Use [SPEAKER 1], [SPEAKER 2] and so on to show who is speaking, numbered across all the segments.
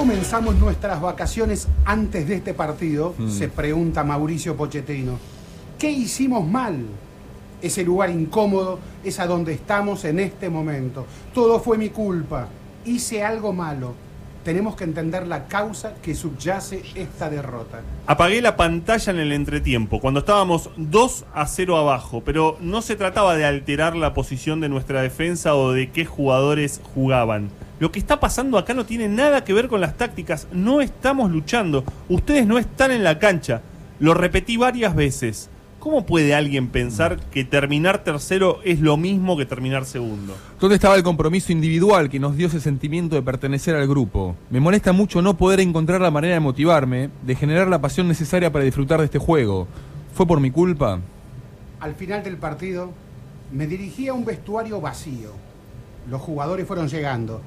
[SPEAKER 1] Comenzamos nuestras vacaciones antes de este partido? Se pregunta Mauricio Pochettino. ¿Qué hicimos mal? Ese lugar incómodo es a donde estamos en este momento. Todo fue mi culpa. Hice algo malo. Tenemos que entender la causa que subyace esta derrota.
[SPEAKER 2] Apagué la pantalla en el entretiempo, cuando estábamos 2 a 0 abajo, pero no se trataba de alterar la posición de nuestra defensa o de qué jugadores jugaban. Lo que está pasando acá no tiene nada que ver con las tácticas, no estamos luchando, ustedes no están en la cancha. Lo repetí varias veces. ¿Cómo puede alguien pensar que terminar tercero es lo mismo que terminar segundo?
[SPEAKER 3] ¿Dónde estaba el compromiso individual que nos dio ese sentimiento de pertenecer al grupo? Me molesta mucho no poder encontrar la manera de motivarme, de generar la pasión necesaria para disfrutar de este juego. ¿Fue por mi culpa?
[SPEAKER 1] Al final del partido, me dirigí a un vestuario vacío. Los jugadores fueron llegando,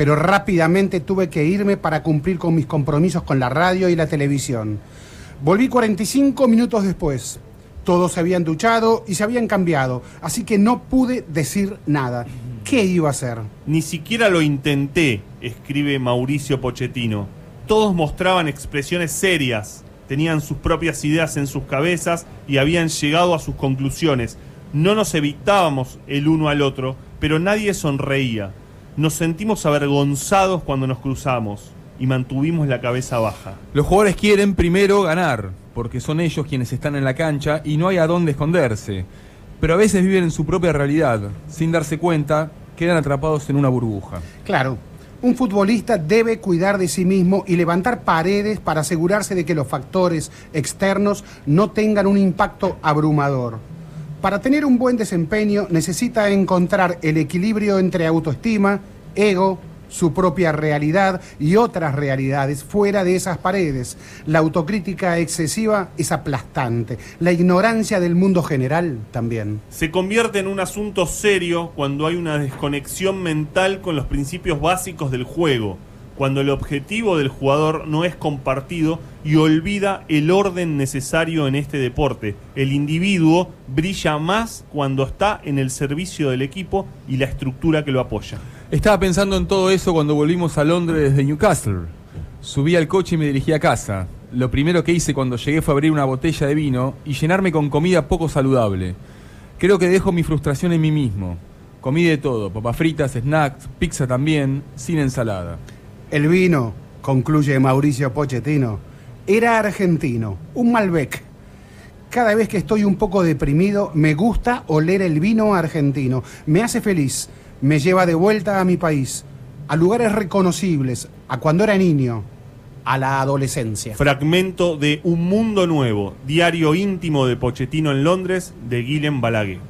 [SPEAKER 1] pero rápidamente tuve que irme para cumplir con mis compromisos con la radio y la televisión. Volví 45 minutos después. Todos se habían duchado y se habían cambiado, así que no pude decir nada. ¿Qué iba a hacer?
[SPEAKER 2] Ni siquiera lo intenté, escribe Mauricio Pochettino. Todos mostraban expresiones serias, tenían sus propias ideas en sus cabezas y habían llegado a sus conclusiones. No nos evitábamos el uno al otro, pero nadie sonreía. Nos sentimos avergonzados cuando nos cruzamos y mantuvimos la cabeza baja.
[SPEAKER 3] Los jugadores quieren primero ganar, porque son ellos quienes están en la cancha y no hay a dónde esconderse. Pero a veces viven en su propia realidad, sin darse cuenta, quedan atrapados en una burbuja.
[SPEAKER 1] Claro, un futbolista debe cuidar de sí mismo y levantar paredes para asegurarse de que los factores externos no tengan un impacto abrumador. Para tener un buen desempeño necesita encontrar el equilibrio entre autoestima, ego, su propia realidad y otras realidades fuera de esas paredes. La autocrítica excesiva es aplastante. La ignorancia del mundo general también.
[SPEAKER 2] Se convierte en un asunto serio cuando hay una desconexión mental con los principios básicos del juego, cuando el objetivo del jugador no es compartido y olvida el orden necesario en este deporte. El individuo brilla más cuando está en el servicio del equipo y la estructura que lo apoya.
[SPEAKER 3] Estaba pensando en todo eso cuando volvimos a Londres desde Newcastle. Subí al coche y me dirigí a casa. Lo primero que hice cuando llegué fue abrir una botella de vino y llenarme con comida poco saludable. Creo que dejo mi frustración en mí mismo. Comí de todo, papas fritas, snacks, pizza también, sin ensalada.
[SPEAKER 1] El vino, concluye Mauricio Pochettino, era argentino, un Malbec. Cada vez que estoy un poco deprimido, me gusta oler el vino argentino. Me hace feliz, me lleva de vuelta a mi país, a lugares reconocibles, a cuando era niño, a la adolescencia.
[SPEAKER 2] Fragmento de Un Mundo Nuevo, diario íntimo de Pochettino en Londres, de Guillem Balaguer.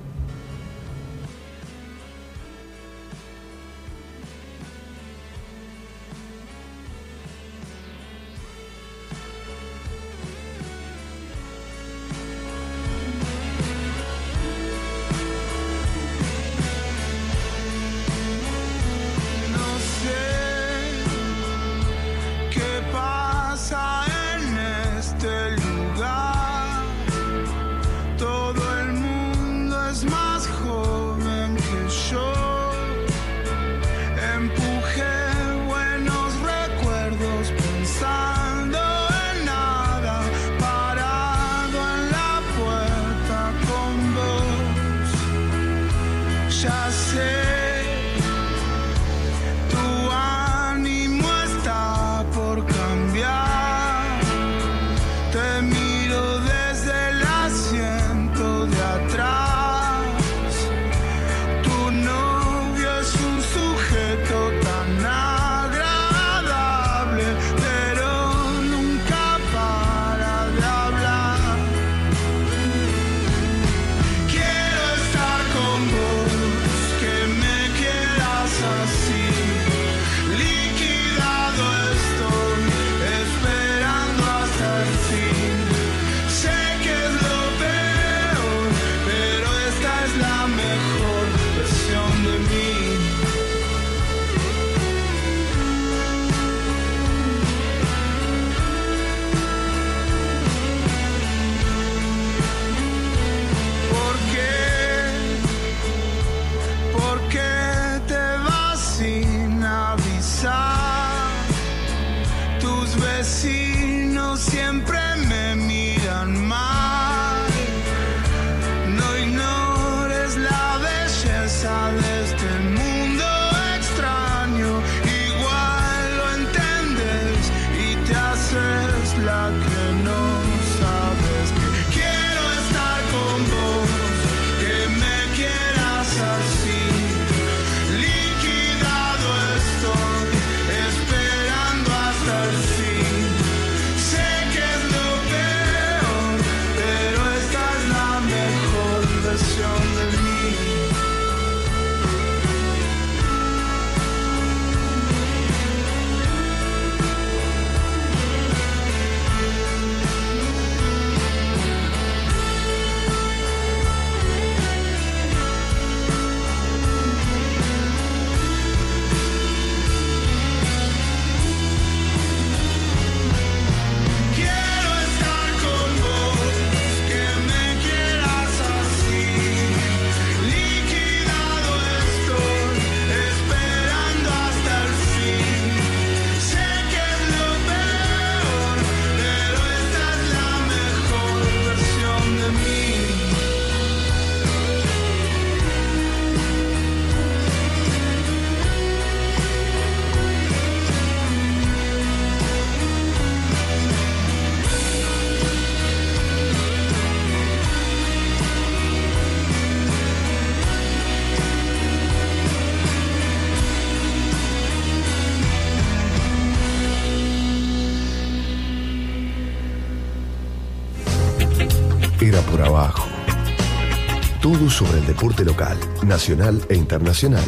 [SPEAKER 4] Sobre el deporte local, nacional e internacional.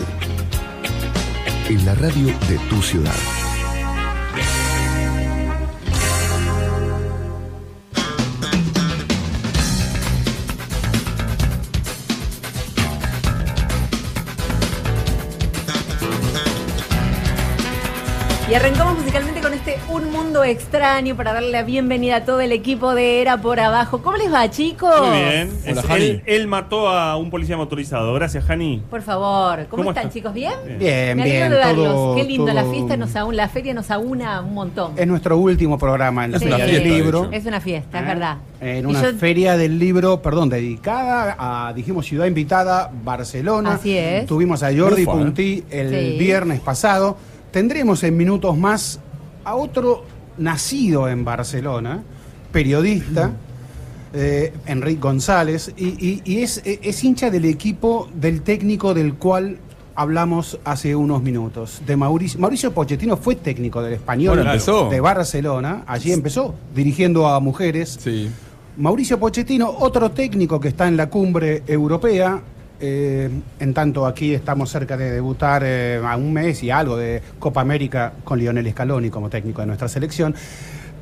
[SPEAKER 4] En la radio de tu ciudad.
[SPEAKER 5] Y arrancamos musicalmente con este Un Mundo Extraño para darle la bienvenida a todo el equipo de Era por Abajo. ¿Cómo les va, chicos?
[SPEAKER 2] Muy bien.
[SPEAKER 3] Hola,
[SPEAKER 2] Es-
[SPEAKER 3] Jani.
[SPEAKER 2] él, él mató a un policía motorizado. Gracias, Jani.
[SPEAKER 5] Por favor, ¿cómo,
[SPEAKER 2] ¿Cómo
[SPEAKER 5] están, chicos? ¿Bien?
[SPEAKER 2] Bien.
[SPEAKER 1] Bien,
[SPEAKER 5] Me alegro
[SPEAKER 1] bien.
[SPEAKER 5] de verlos.
[SPEAKER 1] todo-
[SPEAKER 5] Qué lindo, la fiesta nos aúna, la feria nos aúna un montón.
[SPEAKER 1] Es nuestro último programa en la
[SPEAKER 5] Sí.
[SPEAKER 1] Feria del Libro.
[SPEAKER 5] Es una fiesta, es
[SPEAKER 1] ¿eh?
[SPEAKER 5] verdad.
[SPEAKER 1] En una
[SPEAKER 5] yo-
[SPEAKER 1] feria del libro, perdón, dedicada a, dijimos, ciudad invitada, Barcelona.
[SPEAKER 5] Así es.
[SPEAKER 1] Tuvimos a Jordi
[SPEAKER 3] Ufa, ¿eh?
[SPEAKER 1] Puntí el
[SPEAKER 5] Sí.
[SPEAKER 1] viernes pasado. Tendremos en minutos más a otro nacido en Barcelona, periodista, eh, Enrique González, y, y- y es, es hincha del equipo del técnico del cual hablamos hace unos minutos, de Mauricio. Mauricio Pochettino fue técnico del español
[SPEAKER 3] Bueno, empezó.
[SPEAKER 1] de Barcelona, allí empezó, dirigiendo a mujeres.
[SPEAKER 3] Sí.
[SPEAKER 1] Mauricio Pochettino, otro técnico que está en la cumbre europea. eh, en tanto aquí estamos cerca de debutar eh, a un mes y algo de Copa América con Lionel Scaloni como técnico de nuestra selección.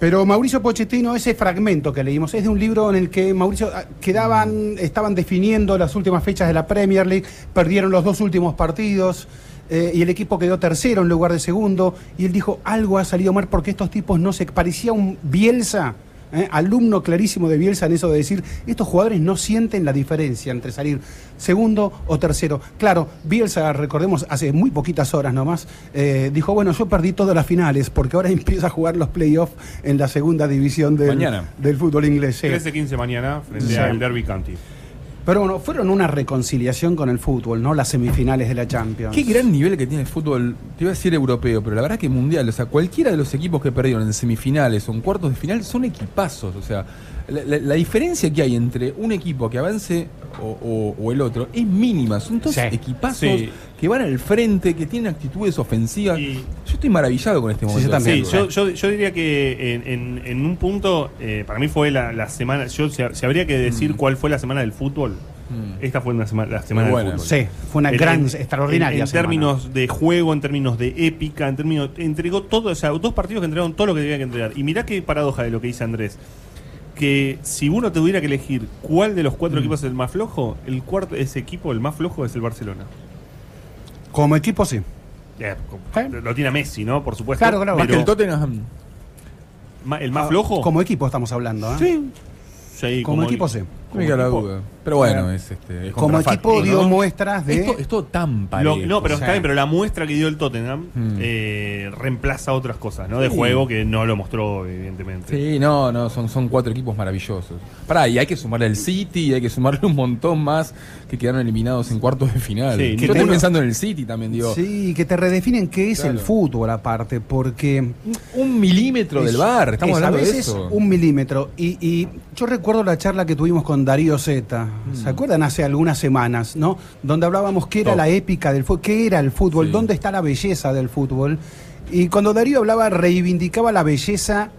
[SPEAKER 1] Pero Mauricio Pochettino, ese fragmento que leímos, es de un libro en el que Mauricio ah, quedaban, estaban definiendo las últimas fechas de la Premier League, perdieron los dos últimos partidos. eh, y el equipo quedó tercero en lugar de segundo. Y él dijo, algo ha salido mal porque estos tipos no se... Parecía un Bielsa, ¿eh? alumno clarísimo de Bielsa en eso de decir, estos jugadores no sienten la diferencia entre salir segundo o tercero. Claro, Bielsa, recordemos, hace muy poquitas horas nomás, eh, dijo, bueno, yo perdí todas las finales porque ahora empieza a jugar los playoffs en la segunda división del,
[SPEAKER 3] Mañana.
[SPEAKER 1] del fútbol inglés. sí.
[SPEAKER 2] 13-15 mañana frente
[SPEAKER 1] Sí.
[SPEAKER 2] al Derby County.
[SPEAKER 1] Pero bueno, fueron una reconciliación con el fútbol, ¿no? Las semifinales de la Champions.
[SPEAKER 3] Qué gran nivel que tiene el fútbol, te iba a decir europeo, pero la verdad que mundial. O sea, cualquiera de los equipos que perdieron en semifinales o en cuartos de final son equipazos. O sea, la, la- la diferencia que hay entre un equipo que avance o, o- o el otro es mínima. Son todos
[SPEAKER 1] Sí.
[SPEAKER 3] equipazos
[SPEAKER 2] Sí.
[SPEAKER 3] que van al frente, que tienen actitudes ofensivas.
[SPEAKER 2] Y-
[SPEAKER 3] estoy maravillado con este
[SPEAKER 1] Sí,
[SPEAKER 3] momento.
[SPEAKER 1] yo también.
[SPEAKER 2] Sí, yo, yo, yo diría que en, en- en un punto, eh, para mí fue la, la semana, yo si, si habría que decir cuál fue la semana del fútbol,
[SPEAKER 3] Mm.
[SPEAKER 2] esta fue una sema- la semana
[SPEAKER 3] Muy
[SPEAKER 2] del
[SPEAKER 3] buena.
[SPEAKER 2] fútbol.
[SPEAKER 1] Sí, fue una
[SPEAKER 2] En-
[SPEAKER 1] gran,
[SPEAKER 2] en-
[SPEAKER 1] extraordinaria
[SPEAKER 2] En, en
[SPEAKER 1] semana.
[SPEAKER 2] términos de juego, en términos de épica, en términos. Entregó todo, o sea, dos partidos que entregaron todo lo que tenía que entregar. Y mirá qué paradoja de lo que dice Andrés. Que si uno tuviera que elegir cuál de los cuatro
[SPEAKER 1] Mm.
[SPEAKER 2] equipos es el más flojo, el cuarto, ese equipo, el más flojo, es el Barcelona.
[SPEAKER 1] Como equipo, sí.
[SPEAKER 2] Eh,
[SPEAKER 1] ¿Eh?
[SPEAKER 2] Lo tiene a Messi, ¿no? Por supuesto.
[SPEAKER 1] Claro, claro.
[SPEAKER 3] Más que
[SPEAKER 2] Pero
[SPEAKER 3] el Tottenham.
[SPEAKER 2] el más
[SPEAKER 1] Ah,
[SPEAKER 2] flojo.
[SPEAKER 1] Como equipo estamos hablando, ¿eh?
[SPEAKER 2] Sí. Sí,
[SPEAKER 1] Como equipo, sí.
[SPEAKER 3] Me queda la duda. Pero bueno, es este. es
[SPEAKER 1] Como equipo dio
[SPEAKER 3] ¿no?
[SPEAKER 1] muestras de...
[SPEAKER 3] Esto, es todo tan
[SPEAKER 2] Lo-
[SPEAKER 3] parejo.
[SPEAKER 2] no, pero
[SPEAKER 1] o sea-
[SPEAKER 2] está bien, pero la muestra que dio el Tottenham
[SPEAKER 3] Mm.
[SPEAKER 2] eh, reemplaza otras cosas, ¿no? De juego que no lo mostró, evidentemente.
[SPEAKER 3] Sí, no, no, son, son cuatro equipos maravillosos. Pará, y hay que sumarle el City, y hay que sumarle un montón más que quedaron eliminados en cuartos de final.
[SPEAKER 2] Sí,
[SPEAKER 3] Yo estoy pensando en el City también, digo.
[SPEAKER 1] Sí, que te redefinen qué es
[SPEAKER 3] Claro.
[SPEAKER 1] el fútbol aparte, porque...
[SPEAKER 3] Un milímetro del bar, estamos
[SPEAKER 1] es
[SPEAKER 3] hablando
[SPEAKER 1] a
[SPEAKER 3] de
[SPEAKER 1] veces
[SPEAKER 3] eso.
[SPEAKER 1] un milímetro. Y, y yo recuerdo la charla que tuvimos con Darío Zeta,
[SPEAKER 3] Mm.
[SPEAKER 1] ¿se acuerdan? Hace algunas semanas, ¿no? Donde hablábamos qué era
[SPEAKER 3] Top.
[SPEAKER 1] la épica del fútbol, qué era el fútbol,
[SPEAKER 3] Sí.
[SPEAKER 1] dónde está la belleza del fútbol. Y cuando Darío hablaba, reivindicaba la belleza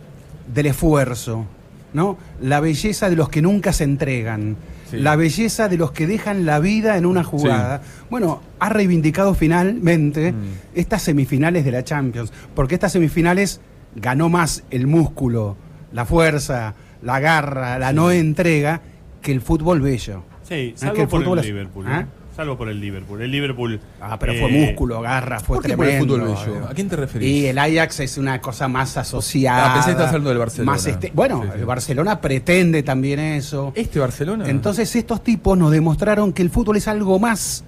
[SPEAKER 1] del esfuerzo, ¿no? La belleza de los que nunca se entregan.
[SPEAKER 3] Sí.
[SPEAKER 1] La belleza de los que dejan la vida en una jugada. Bueno, ha reivindicado finalmente
[SPEAKER 3] Mm.
[SPEAKER 1] estas semifinales de la Champions, porque estas semifinales ganó más el músculo, la fuerza, la garra, la no entrega que el fútbol bello.
[SPEAKER 2] Sí,
[SPEAKER 1] que
[SPEAKER 2] salvo
[SPEAKER 1] el
[SPEAKER 2] por
[SPEAKER 1] fútbol
[SPEAKER 2] el
[SPEAKER 1] es-
[SPEAKER 2] Liverpool.
[SPEAKER 1] ¿Ah?
[SPEAKER 2] ¿eh? Salvo por el Liverpool. El Liverpool.
[SPEAKER 1] Ah, pero
[SPEAKER 2] eh,
[SPEAKER 1] fue músculo, garra, fue
[SPEAKER 3] ¿Por qué por el
[SPEAKER 1] tremendo.
[SPEAKER 3] fútbol bello? ¿A quién te referís?
[SPEAKER 1] Y el Ajax es una cosa más asociada.
[SPEAKER 3] Ah, pensé que estabas hablando del Barcelona.
[SPEAKER 1] Más este- bueno,
[SPEAKER 3] Sí, sí.
[SPEAKER 1] el Barcelona pretende también eso.
[SPEAKER 3] ¿Este Barcelona?
[SPEAKER 1] Entonces estos tipos nos demostraron que el fútbol es algo más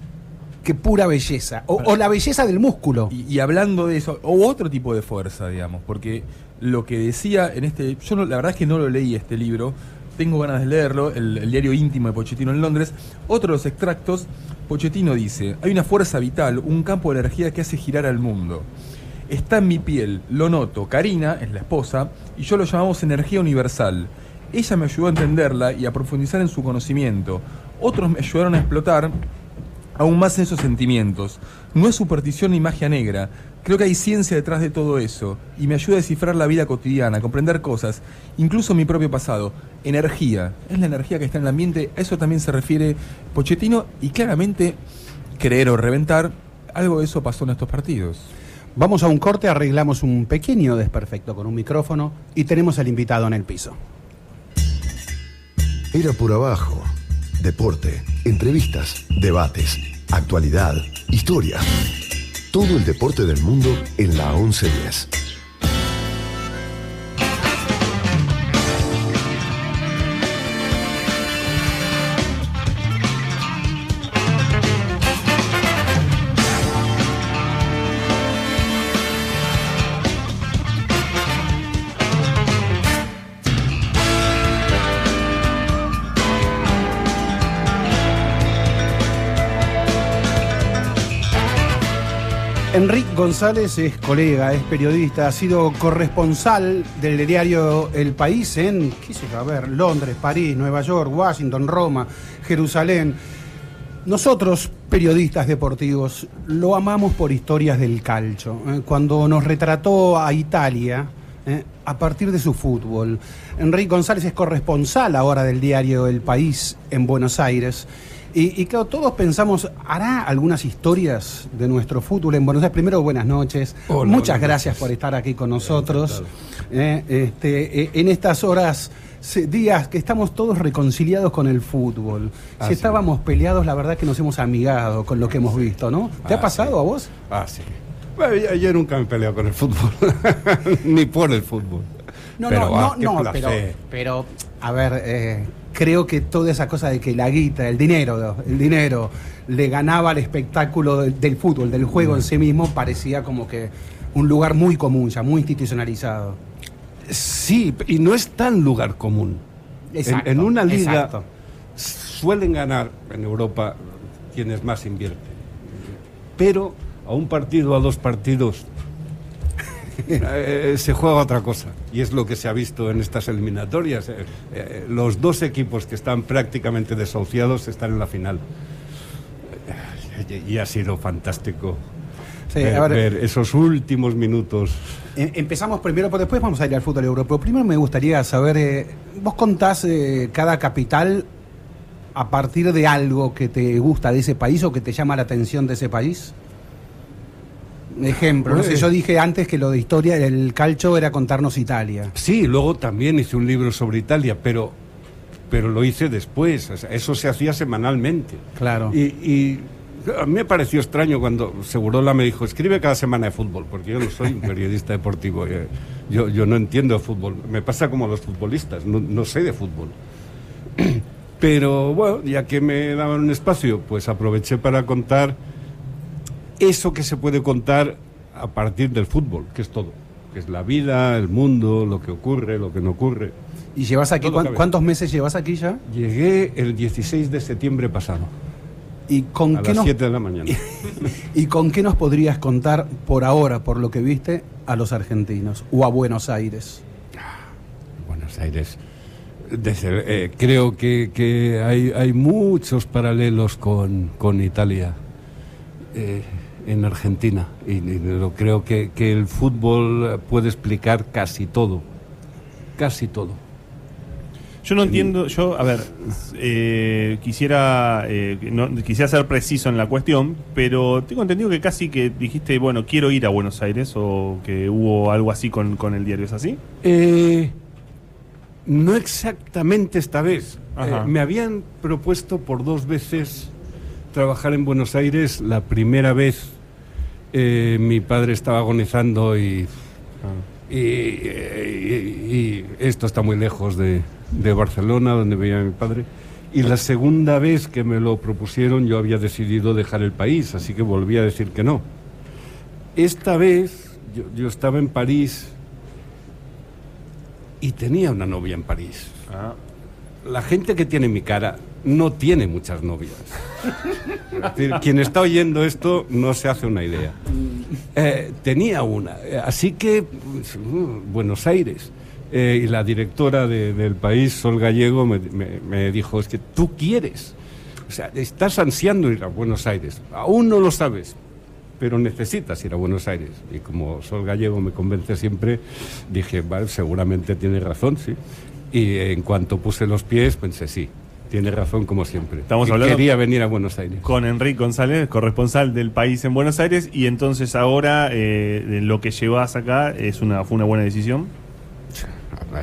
[SPEAKER 1] que pura belleza. O, o la belleza del músculo.
[SPEAKER 3] Y, y hablando de eso, o otro tipo de fuerza, digamos, porque lo que decía en este. Yo no- la verdad es que no lo leí este libro, tengo ganas de leerlo, el, diario íntimo de Pochettino en Londres. Otro de los extractos, Pochettino dice: Hay una fuerza vital, un campo de energía que hace girar al mundo. Está en mi piel, lo noto. Karina es la esposa, y yo lo llamamos energía universal. Ella me ayudó a entenderla y a profundizar en su conocimiento. Otros me ayudaron a explotar aún más esos sentimientos. No es superstición ni magia negra. Creo que hay ciencia detrás de todo eso y me ayuda a descifrar la vida cotidiana, a comprender cosas, incluso mi propio pasado. Energía, es la energía que está en el ambiente, a eso también se refiere Pochettino y claramente creer o reventar, algo de eso pasó en estos partidos.
[SPEAKER 1] Vamos a un corte, arreglamos un pequeño desperfecto con un micrófono y tenemos al invitado en el piso.
[SPEAKER 4] Era por abajo. Deporte, entrevistas, debates, actualidad, historia. Todo el deporte del mundo en la 1110.
[SPEAKER 1] Enrique González es colega, es periodista, ha sido corresponsal del diario El País en, yo, a ver, Londres, París, Nueva York, Washington, Roma, Jerusalén. Nosotros, periodistas deportivos, lo amamos por historias del calcio. Eh, Cuando nos retrató a Italia, eh, a partir de su fútbol. Enrique González es corresponsal ahora del diario El País en Buenos Aires. Y, y claro, todos pensamos, ¿hará algunas historias de nuestro fútbol en Buenos Aires? Primero, buenas noches.
[SPEAKER 6] Hola,
[SPEAKER 1] Muchas
[SPEAKER 6] buenas
[SPEAKER 1] gracias
[SPEAKER 6] noches.
[SPEAKER 1] por estar aquí con nosotros. Eh, este, eh, en estas horas, días que estamos todos reconciliados con el fútbol.
[SPEAKER 6] Ah,
[SPEAKER 1] si
[SPEAKER 6] sí.
[SPEAKER 1] estábamos peleados, la verdad que nos hemos amigado con lo que hemos visto, ¿no? ¿Te ha
[SPEAKER 6] Ah,
[SPEAKER 1] pasado
[SPEAKER 6] sí.
[SPEAKER 1] a vos?
[SPEAKER 6] Ah, sí. Bueno, yo, yo nunca me he peleado con el fútbol, ni por el fútbol.
[SPEAKER 1] No,
[SPEAKER 6] Pero,
[SPEAKER 1] no,
[SPEAKER 6] ah,
[SPEAKER 1] no, no, pero, pero, a ver, eh, creo que toda esa cosa de que la guita, el dinero, el dinero le ganaba al espectáculo del, del fútbol, del juego en sí mismo, parecía como que un lugar muy común, ya muy institucionalizado.
[SPEAKER 6] Sí, y no es tan lugar común. En-
[SPEAKER 1] Exacto,
[SPEAKER 6] en, una liga
[SPEAKER 1] exacto.
[SPEAKER 6] suelen ganar en Europa quienes más invierten. Pero a un partido, a dos partidos, eh, se juega otra cosa. Y es lo que se ha visto en estas eliminatorias. Eh, eh, los dos equipos que están prácticamente desahuciados están en la final. Eh, Y ha sido fantástico
[SPEAKER 1] Sí,
[SPEAKER 6] ver, esos últimos minutos.
[SPEAKER 1] Em- Empezamos primero, pero después vamos a ir al fútbol europeo. Primero me gustaría saber, eh, vos contás eh, cada capital a partir de algo que te gusta de ese país o que te llama la atención de ese país. Ejemplo, no sé,
[SPEAKER 6] Pues-
[SPEAKER 1] yo dije antes que lo de historia, el calcio era contarnos Italia.
[SPEAKER 6] Sí, luego también hice un libro sobre Italia, pero, pero lo hice después. o sea, eso se hacía semanalmente.
[SPEAKER 1] Claro.
[SPEAKER 6] Y, y a mí me pareció extraño cuando Segurola me dijo, escribe cada semana de fútbol, porque yo no soy un periodista deportivo. eh, Yo, yo no entiendo de fútbol. Me pasa como a los futbolistas, no, no sé de fútbol. Pero bueno, ya que me daban un espacio, pues aproveché para contar eso que se puede contar a partir del fútbol, que es todo. Que es la vida, el mundo, lo que ocurre, lo que no ocurre.
[SPEAKER 1] ¿Y llevas aquí, cuán- cuántos meses llevas aquí ya?
[SPEAKER 6] Llegué el 16 de septiembre pasado,
[SPEAKER 1] ¿Y con,
[SPEAKER 6] a
[SPEAKER 1] qué
[SPEAKER 6] las
[SPEAKER 1] nos,
[SPEAKER 6] 7 de la mañana.
[SPEAKER 1] ¿Y con qué nos podrías contar por ahora, por lo que viste, a los argentinos o a Buenos Aires?
[SPEAKER 6] Buenos Aires. Desde- eh, creo que, que hay, hay muchos paralelos con, con Italia eh, en Argentina. Y, y lo- creo que, que el fútbol puede explicar casi todo. Casi todo.
[SPEAKER 2] Yo no entiendo, yo, a ver, eh, quisiera, eh, no- quisiera ser preciso en la cuestión, pero tengo entendido que casi que dijiste, bueno, quiero ir a Buenos Aires o que hubo algo así con, con el diario, ¿es así?
[SPEAKER 6] Eh, no exactamente esta vez. Eh, me habían propuesto por dos veces trabajar en Buenos Aires. La primera vez eh, mi padre estaba agonizando y, y, y- y esto está muy lejos de, de Barcelona, donde veía a mi padre. Y la segunda vez que me lo propusieron yo había decidido dejar el país, así que volví a decir que no. Esta vez yo, yo estaba en París y tenía una novia en París.
[SPEAKER 2] Ah,
[SPEAKER 6] La gente que tiene mi cara no tiene muchas novias. Quien está oyendo esto no se hace una idea. Eh, tenía una, eh, así que pues, uh, Buenos Aires. Eh, y la directora de- del país, Sol Gallego, me, me- me dijo, es que tú quieres, o sea, estás ansiando ir a Buenos Aires, aún no lo sabes, pero necesitas ir a Buenos Aires. Y como Sol Gallego me convence siempre, dije, vale, seguramente tiene razón, sí. Y en cuanto puse los pies, pensé, sí, tiene razón como siempre.
[SPEAKER 2] Estamos
[SPEAKER 6] Que
[SPEAKER 2] hablando-
[SPEAKER 6] Quería venir a Buenos Aires.
[SPEAKER 2] con Enrique González, corresponsal del país en Buenos Aires, y entonces ahora eh, lo que llevas acá es una, fue una buena decisión.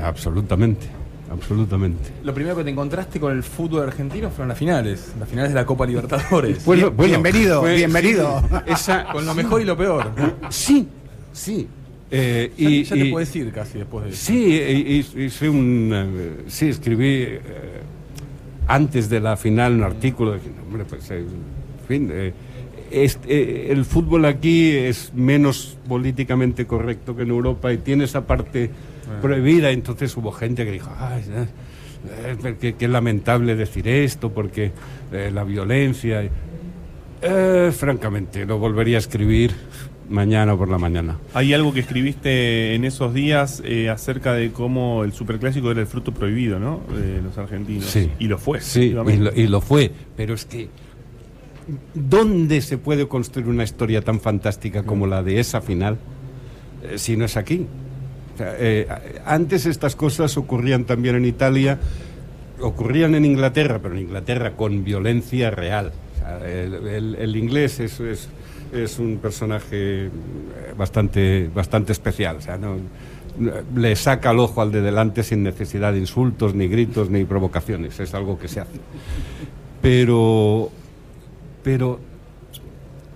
[SPEAKER 6] Absolutamente, absolutamente.
[SPEAKER 3] Lo primero que te encontraste con el fútbol argentino fueron las finales, las finales de la Copa Libertadores.
[SPEAKER 6] Bueno, bueno,
[SPEAKER 1] bienvenido,
[SPEAKER 6] fue-
[SPEAKER 1] bienvenido.
[SPEAKER 6] esa,
[SPEAKER 3] con lo mejor y lo peor.
[SPEAKER 6] sí, sí. Eh,
[SPEAKER 3] Ya,
[SPEAKER 6] y,
[SPEAKER 3] ya te
[SPEAKER 6] y-
[SPEAKER 3] puedes ir casi después de eso.
[SPEAKER 6] Sí, y- y- hice un, eh, sí, escribí eh, antes de la final un artículo. de que, hombre, pues, eh, en fin, eh, este, eh, el fútbol aquí es menos políticamente correcto que en Europa y tiene esa parte prohibida. Entonces hubo gente que dijo, ay, eh, qué, lamentable decir esto, porque la violencia. Francamente, lo volvería a escribir mañana por la mañana.
[SPEAKER 2] Hay algo que escribiste en esos días eh, acerca de cómo el superclásico era el fruto prohibido, ¿no? De los argentinos.
[SPEAKER 6] Sí.
[SPEAKER 2] Y lo fue.
[SPEAKER 6] Sí, y lo, y lo fue. Pero es que, ¿dónde se puede construir una historia tan fantástica como la de esa final eh, si no es aquí? O sea, eh, antes estas cosas ocurrían también en Italia, ocurrían en Inglaterra, pero en Inglaterra con violencia real. O sea, el, el- el inglés es, es- es un personaje eh, bastante, bastante especial. O sea, no- le saca el ojo al de delante sin necesidad de insultos, ni gritos, ni provocaciones. Es algo que se hace. Pero, pero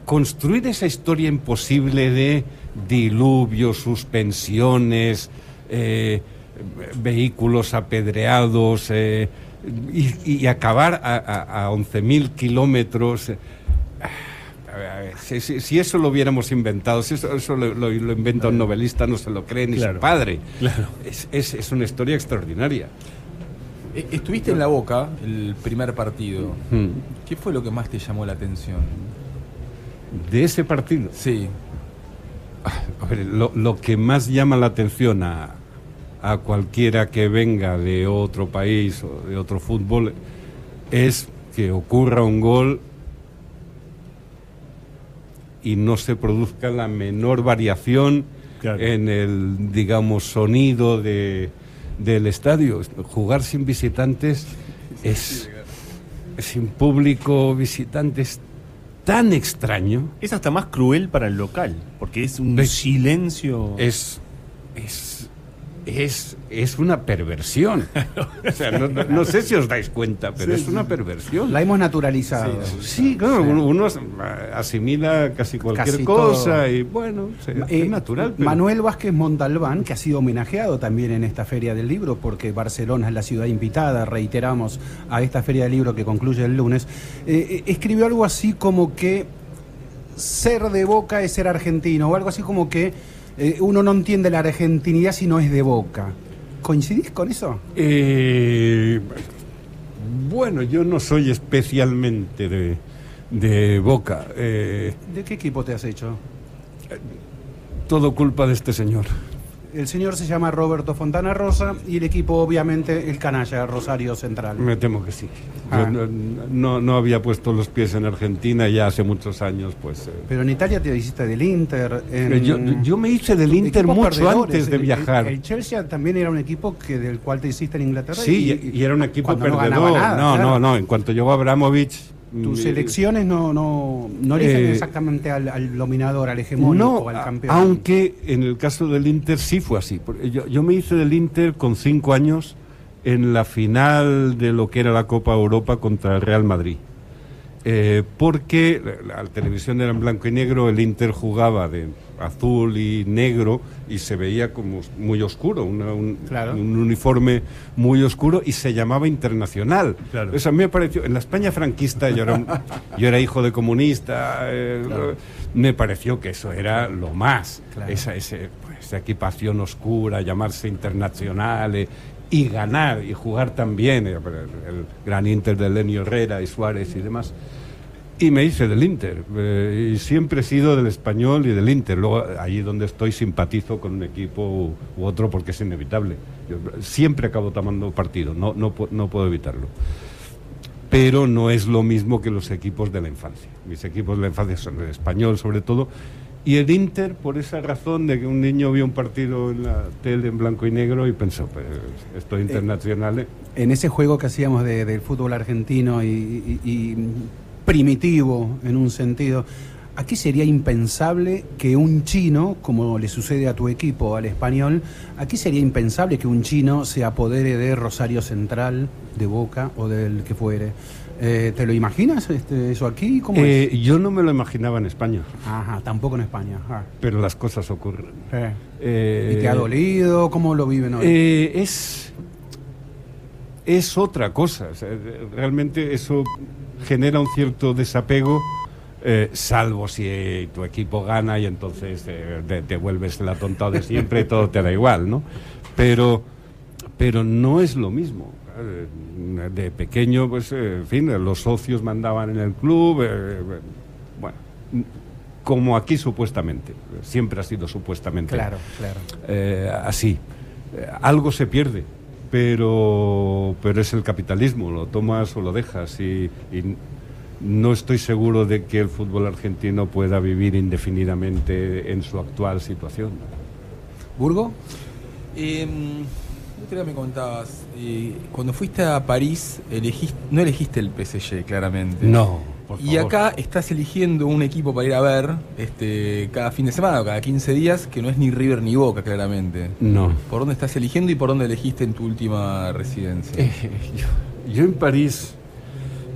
[SPEAKER 6] construir esa historia imposible de diluvio, suspensiones, eh, vehículos apedreados eh, y, acabar a, a- a 11.000 kilómetros. A ver, a ver, si, si- si eso lo hubiéramos inventado, si eso, eso lo, lo- lo inventa un novelista, no se lo cree ni
[SPEAKER 2] Claro.
[SPEAKER 6] su padre.
[SPEAKER 2] Claro.
[SPEAKER 6] Es, es- es una historia extraordinaria.
[SPEAKER 3] Eh, Estuviste en la Boca el primer partido.
[SPEAKER 6] Hmm.
[SPEAKER 3] ¿Qué fue lo que más te llamó la atención?
[SPEAKER 6] De ese partido.
[SPEAKER 3] Sí.
[SPEAKER 6] A ver, lo, lo que más llama la atención a, a cualquiera que venga de otro país o de otro fútbol es que ocurra un gol y no se produzca la menor variación
[SPEAKER 2] Claro.
[SPEAKER 6] en el, digamos, sonido de, del estadio. Jugar sin visitantes es, sin público, visitantes, tan extraño.
[SPEAKER 2] Es hasta más cruel para el local, porque es un silencio.
[SPEAKER 6] es, es es, es una perversión. O sea, no, no- no sé si os dais cuenta, pero es una perversión.
[SPEAKER 1] La hemos naturalizado.
[SPEAKER 6] Sí, claro, uno, uno as- asimila casi cualquier
[SPEAKER 1] Casi
[SPEAKER 6] cosa
[SPEAKER 1] todo.
[SPEAKER 6] y bueno, se-
[SPEAKER 1] Eh,
[SPEAKER 6] es natural. pero-
[SPEAKER 1] Manuel Vázquez Montalbán, que ha sido homenajeado también en esta Feria del Libro, porque Barcelona es la ciudad invitada, reiteramos, a esta Feria del Libro que concluye el lunes, eh, eh, escribió algo así como que ser de Boca es ser argentino, o algo así como que eh, uno no entiende la argentinidad si no es de Boca. ¿Coincidís con eso?
[SPEAKER 6] Eh, bueno, yo no soy especialmente de, de Boca. eh,
[SPEAKER 1] ¿De qué equipo te has hecho?
[SPEAKER 6] todo culpa de este señor.
[SPEAKER 1] El señor se llama Roberto Fontana Rosa y el equipo, obviamente, el canalla Rosario Central.
[SPEAKER 6] Me temo que sí. Yo
[SPEAKER 1] Ah.
[SPEAKER 6] no, no- no había puesto los pies en Argentina ya hace muchos años, pues... eh,
[SPEAKER 1] Pero en Italia te hiciste del Inter. en-
[SPEAKER 6] yo, yo me hice del Inter mucho antes de viajar.
[SPEAKER 1] El, el Chelsea también era un equipo que del cual te hiciste en Inglaterra.
[SPEAKER 6] Sí, y, y era un equipo
[SPEAKER 1] no
[SPEAKER 6] perdedor.
[SPEAKER 1] nada,
[SPEAKER 6] no,
[SPEAKER 1] claro.
[SPEAKER 6] no, no. En cuanto llegó Abramovich...
[SPEAKER 1] Tus selecciones no, no, no eligen
[SPEAKER 6] Eh,
[SPEAKER 1] exactamente al, al dominador, al hegemónico,
[SPEAKER 6] No,
[SPEAKER 1] al campeón.
[SPEAKER 6] aunque en el caso del Inter sí fue así. Yo, yo me hice del Inter con cinco años en la final de lo que era la Copa Europa contra el Real Madrid. Eh, porque la, la televisión era en blanco y negro, el Inter jugaba de azul y negro y se veía como muy oscuro, una- un,
[SPEAKER 1] Claro.
[SPEAKER 6] un uniforme muy oscuro y se llamaba internacional.
[SPEAKER 2] Claro.
[SPEAKER 6] Eso a mí me pareció, en la España franquista yo era, un- yo era hijo de comunista, eh, me pareció que eso era lo más,
[SPEAKER 1] Claro.
[SPEAKER 6] esa, ese- pues, esa equipación oscura, llamarse internacional eh, y ganar y jugar también, el, el gran Inter de Lenio Herrera y Suárez y demás. Y me hice del Inter. eh, y siempre he sido del español y del Inter. Luego, allí donde estoy, simpatizo con un equipo u, otro porque es inevitable. Yo siempre acabo tomando partido, no, no, no puedo evitarlo. Pero no es lo mismo que los equipos de la infancia. Mis equipos de la infancia son el español, sobre todo. Y el Inter, por esa razón de que un niño vio un partido en la tele en blanco y negro y pensó, pues esto es internacional. eh".
[SPEAKER 1] En ese juego que hacíamos de- del fútbol argentino y, y- y primitivo en un sentido, aquí sería impensable que un chino, como le sucede a tu equipo, al español, aquí sería impensable que un chino se apodere de Rosario Central, de Boca o del que fuere. Eh, ¿Te lo imaginas este, eso aquí? ¿Cómo
[SPEAKER 6] Eh,
[SPEAKER 1] es?
[SPEAKER 6] yo no me lo imaginaba en España,
[SPEAKER 1] Ajá, tampoco en España.
[SPEAKER 6] Pero las cosas ocurren.
[SPEAKER 1] eh. ¿Y te ha dolido? ¿Cómo lo viven hoy?
[SPEAKER 6] Es, es otra cosa. o sea, realmente eso genera un cierto desapego, eh, salvo si eh, tu equipo gana y entonces eh, te, te vuelves el atontado de siempre y todo te da igual, ¿no? Pero, pero no es lo mismo. Eh, De pequeño, pues, eh, en fin, los socios mandaban en el club. eh, bueno, como aquí supuestamente. Siempre ha sido supuestamente
[SPEAKER 1] claro, claro.
[SPEAKER 6] eh, así. Eh, algo se pierde, pero, pero es el capitalismo, lo tomas o lo dejas. Y, y no estoy seguro de que el fútbol argentino pueda vivir indefinidamente en su actual situación.
[SPEAKER 1] ¿Burgo?
[SPEAKER 3] Eh, el otro día me contabas, eh, cuando fuiste a París, elegiste, no elegiste el PSG, claramente.
[SPEAKER 6] por
[SPEAKER 3] Y acá estás eligiendo un equipo para ir a ver este, cada fin de semana o cada 15 días, que no es ni River ni Boca, claramente.
[SPEAKER 6] No.
[SPEAKER 3] ¿Por dónde estás eligiendo y por dónde elegiste en tu última residencia?
[SPEAKER 6] Eh, yo, yo en París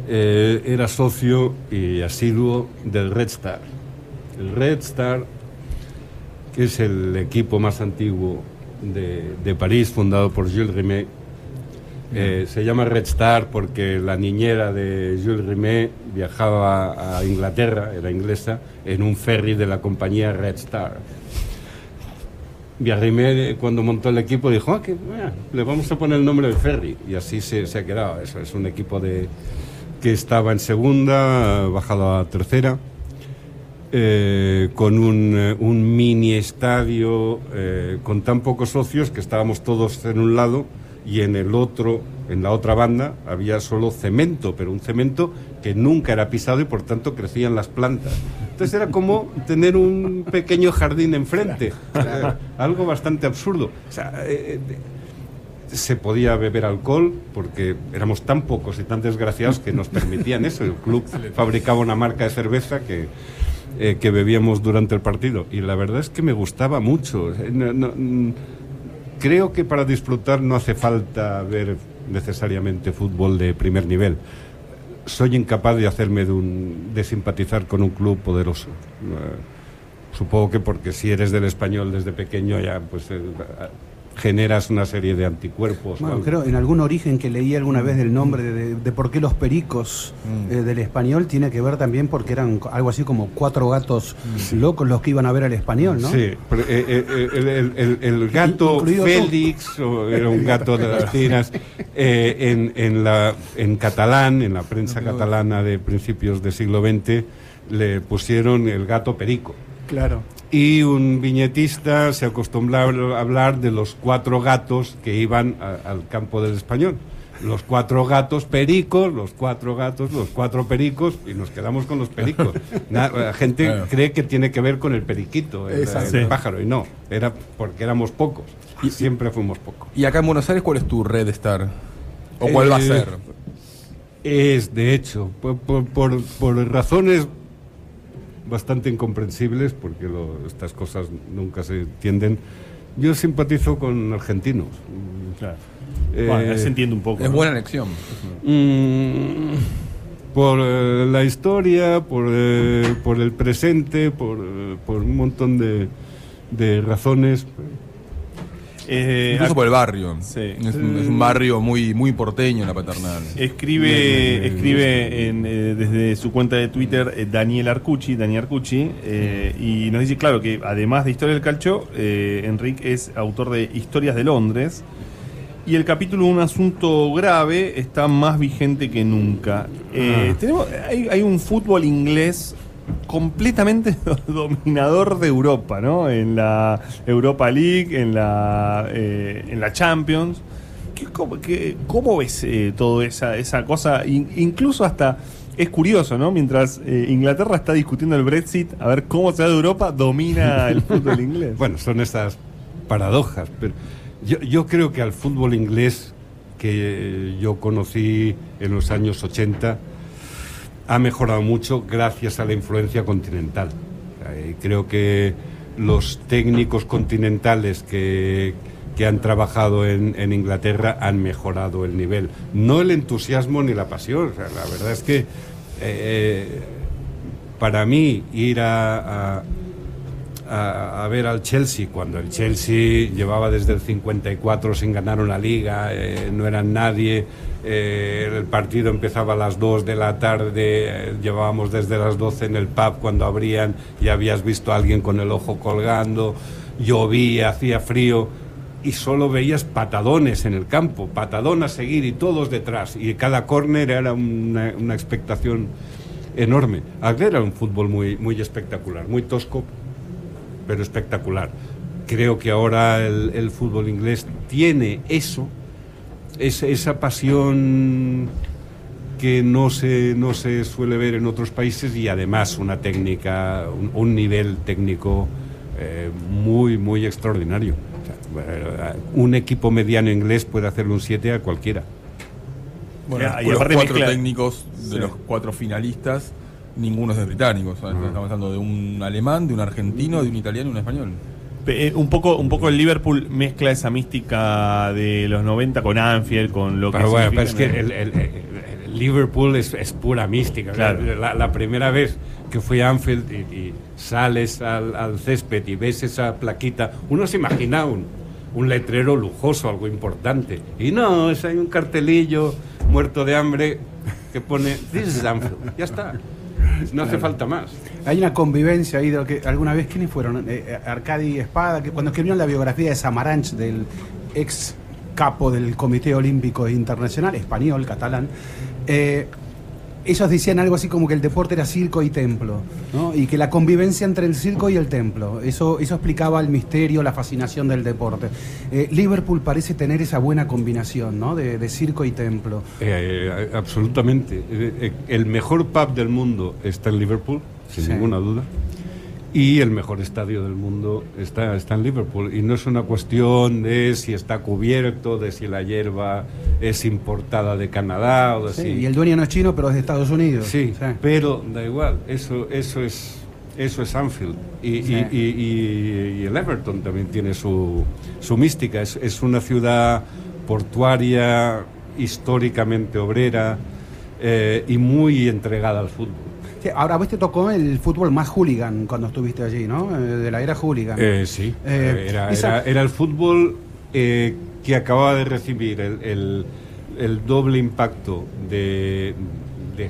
[SPEAKER 6] eh, era socio y asiduo del Red Star. El Red Star, que es el equipo más antiguo de, de París, fundado por Jules Rimet. Eh, se llama Red Star porque la niñera de Jules Rimet viajaba a Inglaterra, era inglesa, en un ferry de la compañía Red Star. Rimet, eh, cuando montó el equipo, dijo, ah, que, bueno, le vamos a poner el nombre del ferry. Y así se, se ha quedado. Eso es un equipo de, que estaba en segunda, bajado a tercera, eh, con un, eh, un mini estadio, eh, con tan pocos socios que estábamos todos en un lado y en el otro, en la otra banda, había solo cemento, pero un cemento que nunca era pisado y por tanto crecían las plantas. Entonces era como tener un pequeño jardín enfrente, algo bastante absurdo. O sea, eh, eh, se podía beber alcohol porque éramos tan pocos y tan desgraciados que nos permitían eso. El club fabricaba una marca de cerveza que, eh, que bebíamos durante el partido y la verdad es que me gustaba mucho. No- no- creo que para disfrutar no hace falta ver necesariamente fútbol de primer nivel. Soy incapaz de hacerme de, un, de simpatizar con un club poderoso. Eh, supongo que porque si eres del español desde pequeño ya pues eh, generas una serie de anticuerpos.
[SPEAKER 1] Bueno,
[SPEAKER 6] ¿no?
[SPEAKER 1] creo en algún origen que leí alguna vez del nombre de, de- de por qué los pericos
[SPEAKER 6] Mm.
[SPEAKER 1] eh, del español tiene que ver también porque eran algo así como cuatro gatos locos los que iban a ver al español, ¿no?
[SPEAKER 6] Sí, pero, eh, eh, el, el- el- el gato. Félix, o era un gato de las tiras, eh, en, en, la, en catalán, en la prensa catalana de principios del siglo XX, le pusieron el gato perico.
[SPEAKER 1] Claro.
[SPEAKER 6] Y un viñetista se acostumbraba a hablar de los cuatro gatos que iban a- al campo del español. Los cuatro gatos pericos, los cuatro gatos, los cuatro pericos, y nos quedamos con los pericos. Na- la gente
[SPEAKER 3] Claro.
[SPEAKER 6] cree que tiene que ver con el periquito, el, el pájaro, y no, era porque éramos pocos. Y siempre fuimos pocos.
[SPEAKER 3] ¿Y acá en Buenos Aires cuál es tu red star? ¿O cuál va a
[SPEAKER 6] Eh,
[SPEAKER 3] ser?
[SPEAKER 6] Es, de hecho, por- por- por razones bastante incomprensibles, porque lo- estas cosas nunca se entienden, yo simpatizo con argentinos.
[SPEAKER 2] Claro.
[SPEAKER 6] Eh,
[SPEAKER 2] Bueno, se entiende un poco.
[SPEAKER 3] Es
[SPEAKER 2] ¿no?
[SPEAKER 3] buena elección.
[SPEAKER 6] Mm, por eh, la historia, por, eh, por el presente, por, eh, por un montón de, de razones.
[SPEAKER 2] Eh,
[SPEAKER 3] Incluso por el barrio.
[SPEAKER 2] Sí.
[SPEAKER 3] Es, un, es un barrio muy, muy porteño la paternal.
[SPEAKER 2] Escribe, escribe en, eh, desde su cuenta de Twitter eh, Daniel Arcucci, Daniel Arcucci, eh, y nos dice, claro, que además de Historia del Calcio, Enrique es autor de Historias de Londres, y el capítulo Un asunto grave está más vigente que nunca. Eh, tenemos, hay, hay un fútbol inglés completamente dominador de Europa, ¿no? En la Europa League, en la, eh, en la Champions. ¿Qué- cómo, qué- cómo ves eh, toda esa, esa cosa? In- incluso hasta es curioso, ¿no? Mientras eh, Inglaterra está discutiendo el Brexit, a ver cómo se de Europa, domina el fútbol inglés.
[SPEAKER 6] Bueno, son estas paradojas, pero yo, yo creo que al fútbol inglés que yo conocí en los años 80 ha mejorado mucho gracias a la influencia continental. Eh, creo que los técnicos continentales que, que han trabajado en, en Inglaterra han mejorado el nivel. No el entusiasmo ni la pasión. la verdad es que eh, para mí ir a a, ver al Chelsea cuando el Chelsea llevaba desde el 54 sin ganar una liga, eh, no eran nadie, eh, el partido empezaba a las 2 de la tarde, eh, llevábamos desde las 12 en el pub cuando abrían y habías visto a alguien con el ojo colgando, llovía, hacía frío y solo veías patadones en el campo, patadón a seguir y todos detrás y cada córner era una, una expectación enorme. Aquel era un fútbol muy, muy espectacular, muy tosco, pero espectacular. Creo que ahora el, el fútbol inglés tiene eso, es- esa pasión que no se, no se suele ver en otros países y además una técnica, un, un nivel técnico eh, muy, muy extraordinario. O sea, eh, un equipo mediano inglés puede hacerle un 7 a cualquiera.
[SPEAKER 3] Bueno,
[SPEAKER 2] Y- y
[SPEAKER 3] los cuatro
[SPEAKER 2] mezcla-
[SPEAKER 3] técnicos de
[SPEAKER 2] Sí.
[SPEAKER 3] los cuatro finalistas, ninguno es de británicos. ¿sabes? Estamos hablando de un alemán, de un argentino, de un italiano y un español.
[SPEAKER 2] Eh, Un poco, un poco el Liverpool mezcla esa mística de los 90 con Anfield, con lo que
[SPEAKER 6] Pero bueno, pero es que el, el- el- el Liverpool es, es pura mística.
[SPEAKER 2] Claro.
[SPEAKER 6] La, la primera vez que fui a Anfield y, y sales al, al césped y ves esa plaquita, uno se imagina un, un letrero lujoso, algo importante. Y no, es hay un cartelillo muerto de hambre que pone This is Anfield. Ya está. No hace falta más.
[SPEAKER 1] Hay una convivencia ahí de lo que alguna vez quiénes fueron Eh, Arcadi Espada que cuando escribieron la biografía de Samaranch del ex capo del Comité Olímpico Internacional español catalán eh, ellos decían algo así como que el deporte era circo y templo, ¿no? Y que la convivencia entre el circo y el templo, eso, eso explicaba el misterio, la fascinación del deporte. Eh, Liverpool parece tener esa buena combinación, ¿no? De, de circo y templo.
[SPEAKER 6] Eh, eh, absolutamente. El mejor pub del mundo está en Liverpool, sin
[SPEAKER 1] Sí.
[SPEAKER 6] ninguna duda. Y el mejor estadio del mundo está, está en Liverpool. Y no es una cuestión de si está cubierto, de si la hierba es importada de Canadá o de
[SPEAKER 1] Sí,
[SPEAKER 6] si...
[SPEAKER 1] Y el dueño no es chino, pero es de Estados Unidos.
[SPEAKER 6] Sí, pero da igual. Eso, eso es, Eso es Anfield. Y, y-
[SPEAKER 1] Sí.
[SPEAKER 6] y- y- y el Everton también tiene su, su mística. Es, es una ciudad portuaria, históricamente obrera eh, y muy entregada al fútbol.
[SPEAKER 1] Sí, ahora vos te tocó el fútbol más hooligan cuando estuviste allí, ¿no? Eh, De la era hooligan.
[SPEAKER 6] Eh, sí,
[SPEAKER 1] Eh,
[SPEAKER 6] era,
[SPEAKER 1] esa-
[SPEAKER 6] era- era el fútbol eh, que acababa de recibir el, el- el doble impacto de, de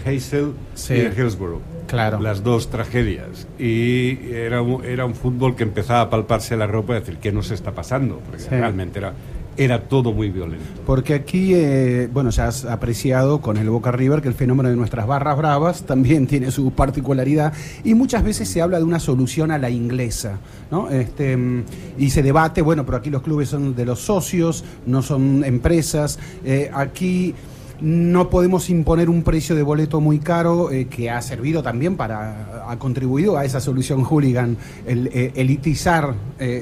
[SPEAKER 1] Sí.
[SPEAKER 6] y de Hillsborough.
[SPEAKER 1] Claro.
[SPEAKER 6] Las dos tragedias. Y era un, era un fútbol que empezaba a palparse la ropa y decir, ¿qué nos está pasando? Porque
[SPEAKER 1] Sí.
[SPEAKER 6] realmente era, era todo muy violento.
[SPEAKER 1] Porque aquí, eh, bueno, ya has apreciado con el Boca River que el fenómeno de nuestras barras bravas también tiene su particularidad y muchas veces se habla de una solución a la inglesa, ¿no? Este, mm, y se debate, bueno, pero aquí los clubes son de los socios, no son empresas. Eh, aquí no podemos imponer un precio de boleto muy caro eh, que ha servido también para, ha contribuido a esa solución hooligan, el eh, elitizar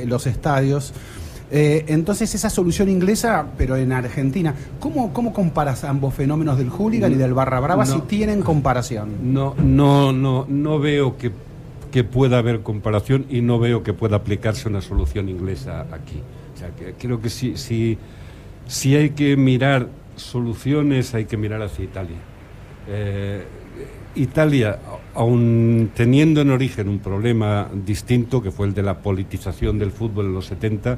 [SPEAKER 1] los estadios. Eh, entonces esa solución inglesa, pero en Argentina, ¿cómo, cómo comparas ambos fenómenos del hooligan y del barra brava
[SPEAKER 6] No.
[SPEAKER 1] si tienen comparación?
[SPEAKER 6] No, no, no, no veo que, que pueda haber comparación y no veo que pueda aplicarse una solución inglesa aquí. O sea, que creo que si, si, si hay que mirar soluciones, hay que mirar hacia Italia. Eh, Italia, aun teniendo en origen un problema distinto, que fue el de la politización del fútbol en los 70,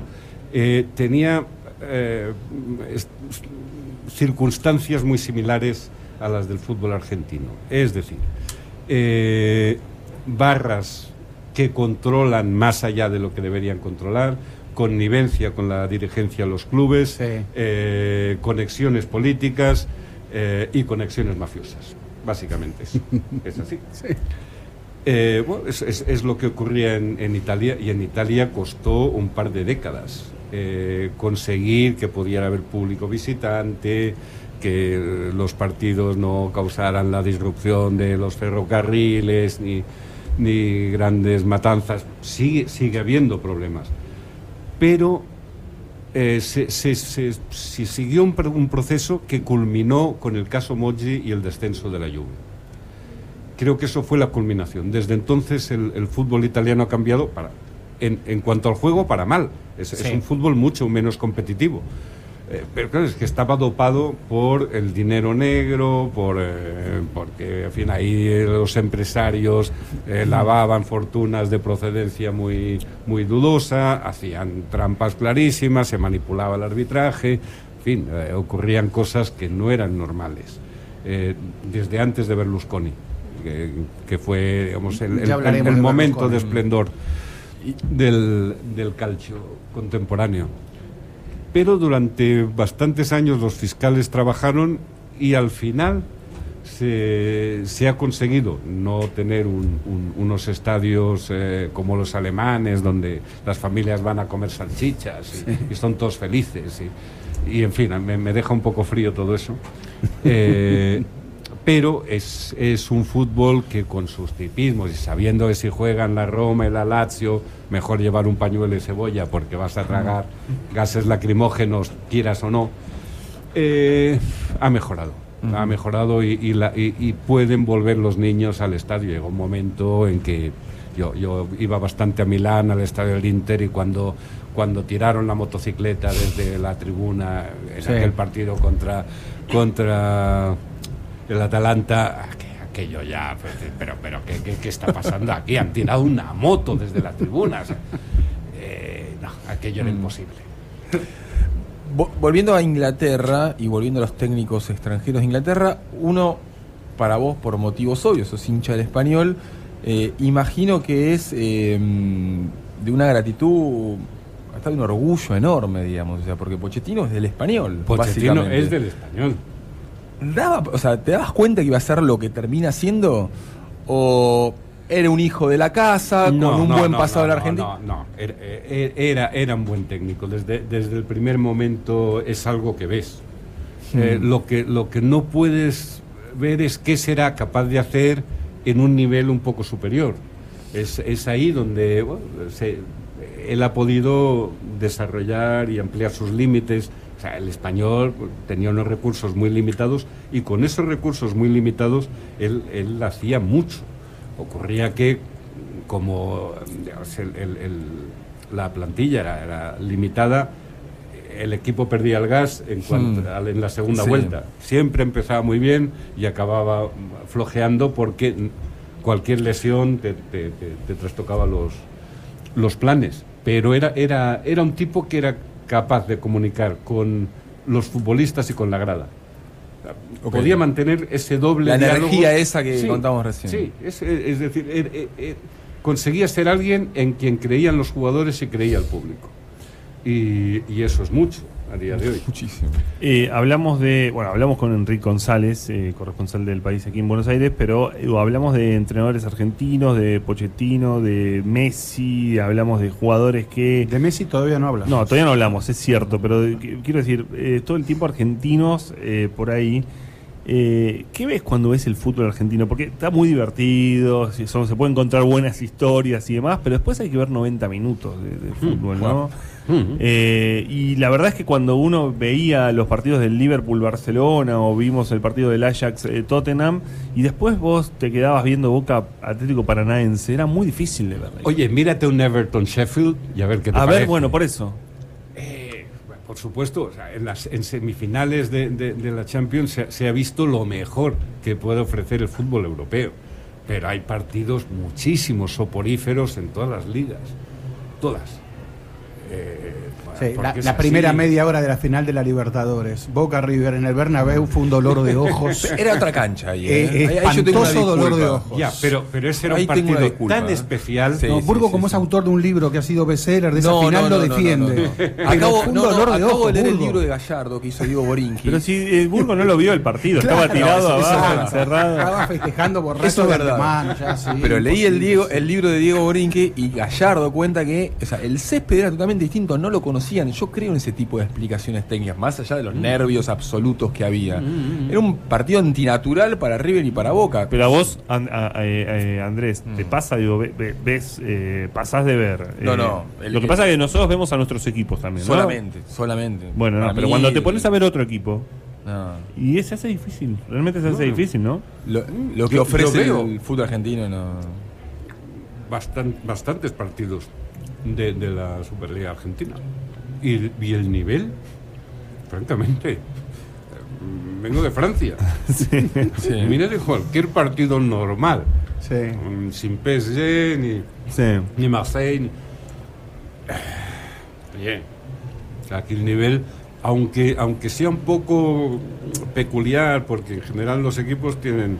[SPEAKER 6] eh, tenía eh, circunstancias muy similares a las del fútbol argentino. Es decir, eh, barras que controlan más allá de lo que deberían controlar, connivencia con la dirigencia de los clubes,
[SPEAKER 1] Sí.
[SPEAKER 6] eh, conexiones políticas eh, y conexiones mafiosas. Básicamente es, es así. Eh, bueno, es, lo que ocurría en, Italia y en Italia costó un par de décadas eh, conseguir que pudiera haber público visitante, que los partidos no causaran la disrupción de los ferrocarriles ni, grandes matanzas. Sigue, sigue habiendo problemas. Pero eh, se, se- siguió un, un proceso que culminó con el caso Moggi y el descenso de la Juve. Creo que eso fue la culminación. Desde entonces el, el fútbol italiano ha cambiado para, en, en cuanto al juego para mal. Es, un fútbol mucho menos competitivo. Eh, pero claro, es que estaba dopado por el dinero negro, por, eh, porque en fin, ahí los empresarios eh, lavaban fortunas de procedencia muy, muy dudosa, hacían trampas clarísimas, se manipulaba el arbitraje, en fin, eh, ocurrían cosas que no eran normales. eh, desde antes de Berlusconi, que, que fue digamos, el, momento de esplendor del, del calcio contemporáneo. Pero durante bastantes años los fiscales trabajaron y al final se, se ha conseguido no tener un- un- unos estadios eh, como los alemanes, donde las familias van a comer salchichas y, y son todos felices. Y, y, en fin, me, me deja un poco frío todo eso. Eh, pero es, es un fútbol que con sus tipismos y sabiendo que si juegan la Roma y la Lazio, mejor llevar un pañuelo de cebolla porque vas a tragar gases lacrimógenos, quieras o no, eh, ha mejorado. Ha mejorado y, y la- y- y pueden volver los niños al estadio. Llegó un momento en que yo, yo iba bastante a Milán, al estadio del Inter, y cuando, cuando tiraron la motocicleta desde la tribuna en
[SPEAKER 1] Sí.
[SPEAKER 6] aquel partido contra, contra el Atalanta, aqu- aquello ya, pues, pero, pero ¿qué, qué, qué está pasando aquí? Han tirado una moto desde la tribuna. o sea, eh, no, aquello era imposible.
[SPEAKER 3] Vo- Volviendo a Inglaterra y volviendo a los técnicos extranjeros de Inglaterra, uno, para vos, por motivos obvios, sos hincha del español, eh, imagino que es eh, mm, de una gratitud, hasta de un orgullo enorme, digamos, o sea, porque Pochettino es del español.
[SPEAKER 6] Pochettino es del español.
[SPEAKER 3] Daba- o sea, ¿te dabas cuenta que iba a ser lo que termina siendo? ¿O era un hijo de la casa, con un buen pasado en la Argentina?
[SPEAKER 6] No, no, era, eh, era, era un buen técnico. Desde, desde el primer momento es algo que ves. Eh, lo, que, lo que no puedes ver es qué será capaz de hacer en un nivel un poco superior. Es, es ahí donde bueno, se- él ha podido desarrollar y ampliar sus límites. O sea, el español tenía unos recursos muy limitados y con esos recursos muy limitados él, él hacía mucho. Ocurría que como digamos, el- el- el- la plantilla era, era limitada, el equipo perdía el gas en, cuanto-
[SPEAKER 3] Hmm.
[SPEAKER 6] en la segunda
[SPEAKER 3] Sí.
[SPEAKER 6] vuelta. Siempre empezaba muy bien y acababa flojeando porque cualquier lesión te, te- te- te trastocaba los, los planes. Pero era, era, era un tipo que era capaz de comunicar con los futbolistas y con la grada. Podía mantener ese doble
[SPEAKER 3] La
[SPEAKER 6] diálogo.
[SPEAKER 3] energía esa que contamos recién.
[SPEAKER 6] Sí, es, es decir, er- er- er- conseguía ser alguien en quien creían los jugadores y creía el público. Y, y eso es mucho a día de hoy.
[SPEAKER 3] Muchísimo.
[SPEAKER 2] Eh, hablamos de, bueno, hablamos con Enrique González, eh, corresponsal del país aquí en Buenos Aires, pero eh, hablamos de entrenadores argentinos, de Pochettino, de Messi, hablamos de jugadores que...
[SPEAKER 1] De Messi todavía no habla.
[SPEAKER 2] No, todavía no hablamos, es cierto, pero de- que- quiero decir, eh, todo el tiempo argentinos eh, por ahí. Eh, ¿Qué ves cuando ves el fútbol argentino? Porque está muy divertido, se pueden encontrar buenas historias y demás, pero después hay que ver 90 minutos de, de fútbol, ¿no? Eh, y la verdad es que cuando uno veía los partidos del Liverpool-Barcelona o vimos el partido del Ajax-Tottenham y después vos te quedabas viendo Boca Atlético Paranaense, era muy difícil de ver.
[SPEAKER 6] Oye, mírate un Everton Sheffield y a ver qué te
[SPEAKER 2] A
[SPEAKER 6] parece.
[SPEAKER 2] ver, bueno, por eso.
[SPEAKER 6] Eh, por supuesto, o sea, en, las, en semifinales de, de- de la Champions se, se ha visto lo mejor que puede ofrecer el fútbol europeo. Pero hay partidos muchísimos soporíferos en todas las ligas. Todas. Eh,
[SPEAKER 1] Sí, la, primera media hora de la final de la Libertadores. Boca River en el Bernabéu fue un dolor de ojos.
[SPEAKER 3] Era otra cancha ahí.
[SPEAKER 1] Eh,
[SPEAKER 3] ¿eh? Ahí- ahí yo tengo una
[SPEAKER 1] espantoso dolor de ojos.
[SPEAKER 6] Ya, pero, pero ese era
[SPEAKER 3] Ahí
[SPEAKER 6] un partido
[SPEAKER 3] disculpa,
[SPEAKER 6] tan
[SPEAKER 3] ¿eh?
[SPEAKER 6] especial.
[SPEAKER 3] Sí,
[SPEAKER 1] No, Burgo,
[SPEAKER 3] sí,
[SPEAKER 1] como
[SPEAKER 3] sí.
[SPEAKER 1] es autor de un libro que ha sido bestseller, de esa
[SPEAKER 3] No,
[SPEAKER 1] final
[SPEAKER 3] no,
[SPEAKER 1] lo
[SPEAKER 3] no, no,
[SPEAKER 1] defiende.
[SPEAKER 3] no, no.
[SPEAKER 1] Pero
[SPEAKER 3] Acabo,
[SPEAKER 1] un
[SPEAKER 3] no, no,
[SPEAKER 1] dolor de
[SPEAKER 3] acabo
[SPEAKER 1] ojos,
[SPEAKER 3] de leer el libro de Gallardo que hizo Diego Borinqui.
[SPEAKER 2] Pero si el Burgo no lo vio el partido,
[SPEAKER 1] Claro,
[SPEAKER 2] estaba tirado abajo, encerrado.
[SPEAKER 1] Estaba festejando borracho
[SPEAKER 3] Eso es
[SPEAKER 1] de
[SPEAKER 3] verdad. Pero leí el,
[SPEAKER 1] imposible.
[SPEAKER 3] Diego, el libro de Diego Borinque y Gallardo cuenta que el césped era totalmente distinto, no lo conocían. Yo creo en ese tipo de explicaciones técnicas, más allá de los nervios absolutos que había. Era un partido antinatural para River y para Boca.
[SPEAKER 2] Pero a vos, An- a- eh, Andrés, ¿te pasa, digo, ve- ve- ves, eh, pasás de ver?
[SPEAKER 3] No,
[SPEAKER 2] eh,
[SPEAKER 3] no, el
[SPEAKER 2] lo que pasa es que nosotros vemos a nuestros equipos también, ¿no?
[SPEAKER 3] solamente, solamente.
[SPEAKER 2] Bueno, no, pero
[SPEAKER 3] mí,
[SPEAKER 2] cuando te pones a ver otro equipo,
[SPEAKER 3] no.
[SPEAKER 2] y se hace difícil, realmente se hace difícil, ¿no?
[SPEAKER 3] Lo, lo que
[SPEAKER 6] Yo-
[SPEAKER 3] ofrece el fútbol argentino no.
[SPEAKER 6] bastan- bastantes partidos de, de la Superliga Argentina. Y, y el nivel, francamente, vengo de Francia.
[SPEAKER 3] Sí.
[SPEAKER 6] Mira de cualquier partido normal,
[SPEAKER 1] Sí.
[SPEAKER 6] mm, sin PSG ni,
[SPEAKER 2] Sí.
[SPEAKER 6] ni Marseille. ni- Oye, aquí el nivel, aunque, aunque sea un poco peculiar, porque en general los equipos tienen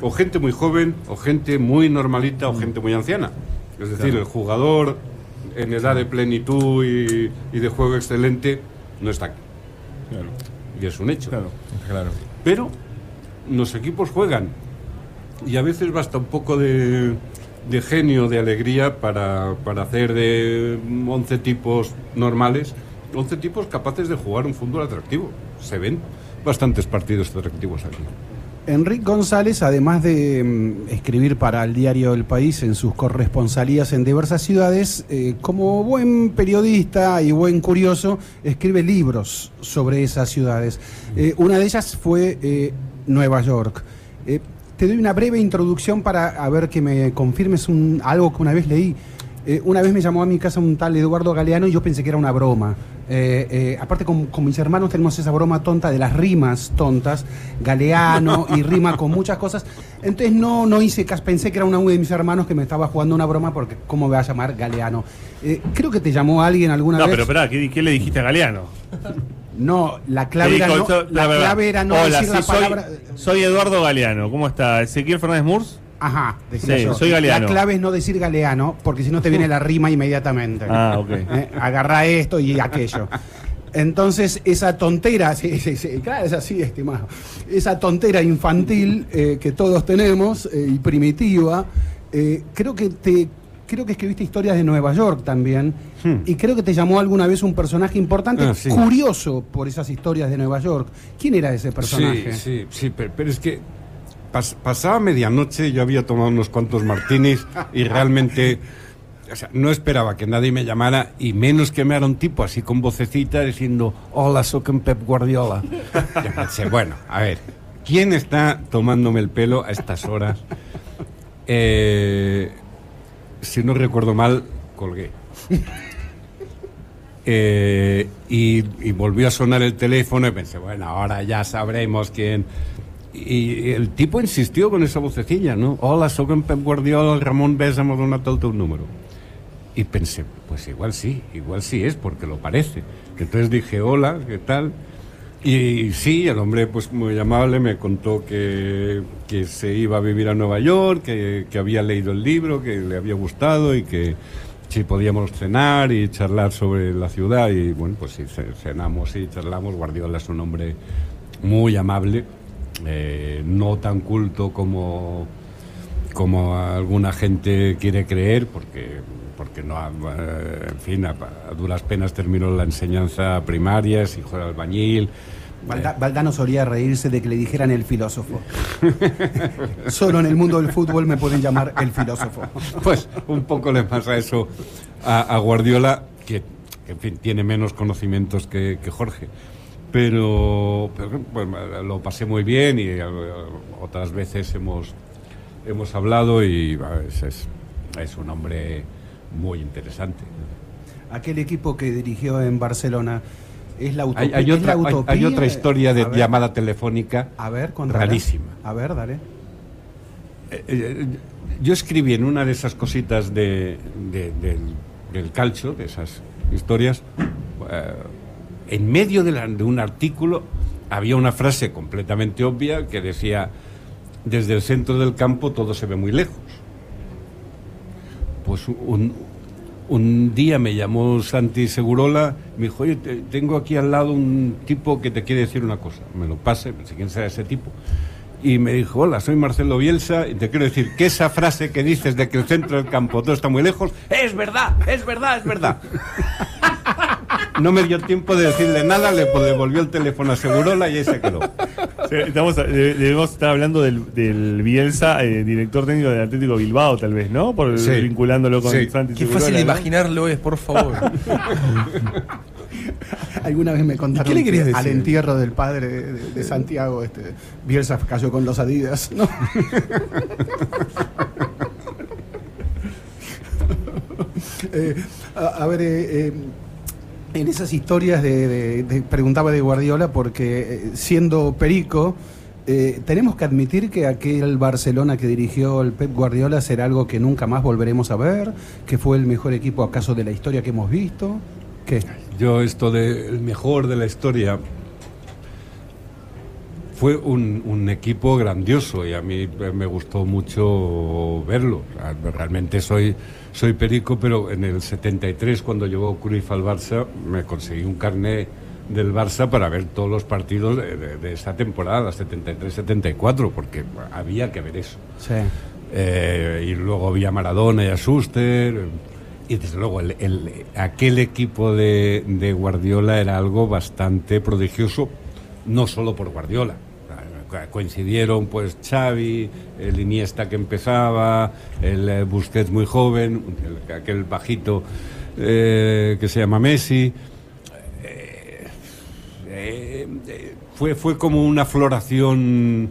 [SPEAKER 6] o gente muy joven, o gente muy normalita, o gente muy anciana. Es decir, el jugador en edad de plenitud y, y de juego excelente no está aquí. Y es un hecho.
[SPEAKER 3] Claro.
[SPEAKER 6] Pero los equipos juegan y a veces basta un poco de, de genio, de alegría para, para hacer de 11 tipos normales, 11 tipos capaces de jugar un fútbol atractivo. Se ven bastantes partidos atractivos aquí.
[SPEAKER 1] Enrique González, además de mm, escribir para el diario El País en sus corresponsalías en diversas ciudades, eh, como buen periodista y buen curioso, escribe libros sobre esas ciudades. Eh, una de ellas fue eh, Nueva York. Te doy una breve introducción para ver que me confirmes algo que una vez leí. Una vez me llamó a mi casa un tal Eduardo Galeano y yo pensé que era una broma. Eh, eh, aparte con, con mis hermanos tenemos esa broma tonta de las rimas tontas, Galeano y rima con muchas cosas. Entonces no, no hice caso, pensé que era uno de mis hermanos que me estaba jugando una broma porque ¿cómo me va a llamar Galeano? Eh, creo que te llamó alguien alguna
[SPEAKER 2] No,
[SPEAKER 1] vez.
[SPEAKER 2] pero espera, ¿qué, qué le dijiste a Galeano?
[SPEAKER 1] No, la clave era no, la clave era no
[SPEAKER 2] Hola,
[SPEAKER 1] decir
[SPEAKER 2] sí,
[SPEAKER 1] la
[SPEAKER 2] soy-
[SPEAKER 1] palabra.
[SPEAKER 2] Soy, Eduardo Galeano, ¿cómo está? ¿Ezequiel Fernández Murs?
[SPEAKER 1] Ajá, decía
[SPEAKER 2] Sí,
[SPEAKER 1] yo.
[SPEAKER 2] soy Galeano.
[SPEAKER 1] La clave es no decir Galeano, porque si no te viene la rima inmediatamente.
[SPEAKER 2] Ah, ok.
[SPEAKER 1] Eh, Agarra esto y aquello. Entonces, esa tontera, sí, sí, sí, claro, es así, estimado. Esa tontera infantil eh, que todos tenemos eh, y primitiva, eh, creo que te. Creo que escribiste historias de Nueva York también. Y creo que te llamó alguna vez un personaje importante,
[SPEAKER 6] Ah, sí.
[SPEAKER 1] curioso por esas historias de Nueva York. ¿Quién era ese personaje?
[SPEAKER 6] Sí, sí, sí, pero, pero es que pas- pasaba medianoche, yo había tomado unos cuantos martinis y realmente no esperaba que nadie me llamara y menos que me era un tipo así con vocecita diciendo, hola, soy Pep Guardiola. Yo pensé, bueno, a ver, ¿quién está tomándome el pelo a estas horas? Eh, si no recuerdo mal, colgué. Eh, y volvió a sonar el teléfono y pensé, bueno, ahora ya sabremos quién. Y el tipo insistió con esa vocecilla, ¿no? Hola, Pep Guardiola, el Ramón Besa m'ha el número. Y pensé, pues igual sí, igual sí es, porque lo parece. Entonces dije, hola, ¿qué tal? Y sí, el hombre, pues muy amable, me contó que, que se iba a vivir a Nueva York, que, que había leído el libro, que le había gustado y que si podíamos cenar y charlar sobre la ciudad. Y bueno, pues sí, ce- cenamos y charlamos. Guardiola es un hombre muy amable, eh, no tan culto como, como alguna gente quiere creer, porque, porque no, eh, en fin, a, a duras penas terminó la enseñanza primaria, es hijo de albañil.
[SPEAKER 1] Valda- Valdano solía reírse de que le dijeran el filósofo. Solo en el mundo del fútbol me pueden llamar el filósofo.
[SPEAKER 6] Pues un poco le pasa eso a, a Guardiola, que, que, en fin, tiene menos conocimientos que, que Jorge. Pero, pero, bueno, lo pasé muy bien y eh, otras veces hemos, hemos hablado y es, es, es un hombre muy interesante.
[SPEAKER 1] Aquel equipo que dirigió en Barcelona es la utopía.
[SPEAKER 6] Hay, hay
[SPEAKER 1] es
[SPEAKER 6] otra,
[SPEAKER 1] la utopía?
[SPEAKER 6] hay otra historia de
[SPEAKER 1] ver,
[SPEAKER 6] llamada telefónica
[SPEAKER 1] A ver,
[SPEAKER 6] rarísima.
[SPEAKER 1] A ver, dale.
[SPEAKER 6] Eh, eh, yo escribí en una de esas cositas de, de- del, del calcio, de esas historias, eh, en medio de, la- de un artículo había una frase completamente obvia que decía, desde el centro del campo todo se ve muy lejos. Pues un, un día me llamó Santi Segurola, me dijo, oye, te- tengo aquí al lado un tipo que te quiere decir una cosa. Me lo pase, no sé quién será ese tipo. Y me dijo, hola, soy Marcelo Bielsa y te quiero decir que esa frase que dices de que el centro del campo todo está muy lejos, es verdad, es verdad, es verdad. No me dio tiempo de decirle nada, le devolvió el teléfono a Segurola y ahí se quedó.
[SPEAKER 2] Sí, Estamos, de- debemos estar hablando del, del Bielsa, eh, director técnico del Atlético Bilbao, tal vez, ¿no? Por
[SPEAKER 6] Sí.
[SPEAKER 2] vinculándolo con
[SPEAKER 6] Sí.
[SPEAKER 2] Santi
[SPEAKER 3] Qué
[SPEAKER 2] Segurola,
[SPEAKER 3] fácil de
[SPEAKER 2] ¿no?
[SPEAKER 3] imaginarlo es, por favor.
[SPEAKER 1] Alguna vez me contaron
[SPEAKER 3] ¿Qué le
[SPEAKER 1] al entierro del padre de, de Santiago, este, Bielsa cayó con los Adidas. ¿no? Eh, a, a ver, eh, eh, en esas historias de, de- de- preguntaba de Guardiola porque eh, siendo Perico eh, tenemos que admitir que aquel Barcelona que dirigió el Pep Guardiola será algo que nunca más volveremos a ver, que fue el mejor equipo acaso de la historia que hemos visto. ¿Qué?
[SPEAKER 6] Yo esto del mejor de la historia fue un, equipo grandioso y a mí me gustó mucho verlo. Realmente soy, soy perico, pero en el 73 cuando llegó Cruyff al Barça me conseguí un carné del Barça para ver todos los partidos de, de- de esa temporada, 73-74, porque había que ver eso.
[SPEAKER 1] Sí.
[SPEAKER 6] Eh, y luego había Maradona y a Schuster. Y desde luego, el- el- aquel equipo de, de Guardiola era algo bastante prodigioso, no solo por Guardiola. Co- Coincidieron pues Xavi, el Iniesta que empezaba, el eh, Busquets muy joven, el- aquel bajito eh, que se llama Messi. Eh, fue, fue como una floración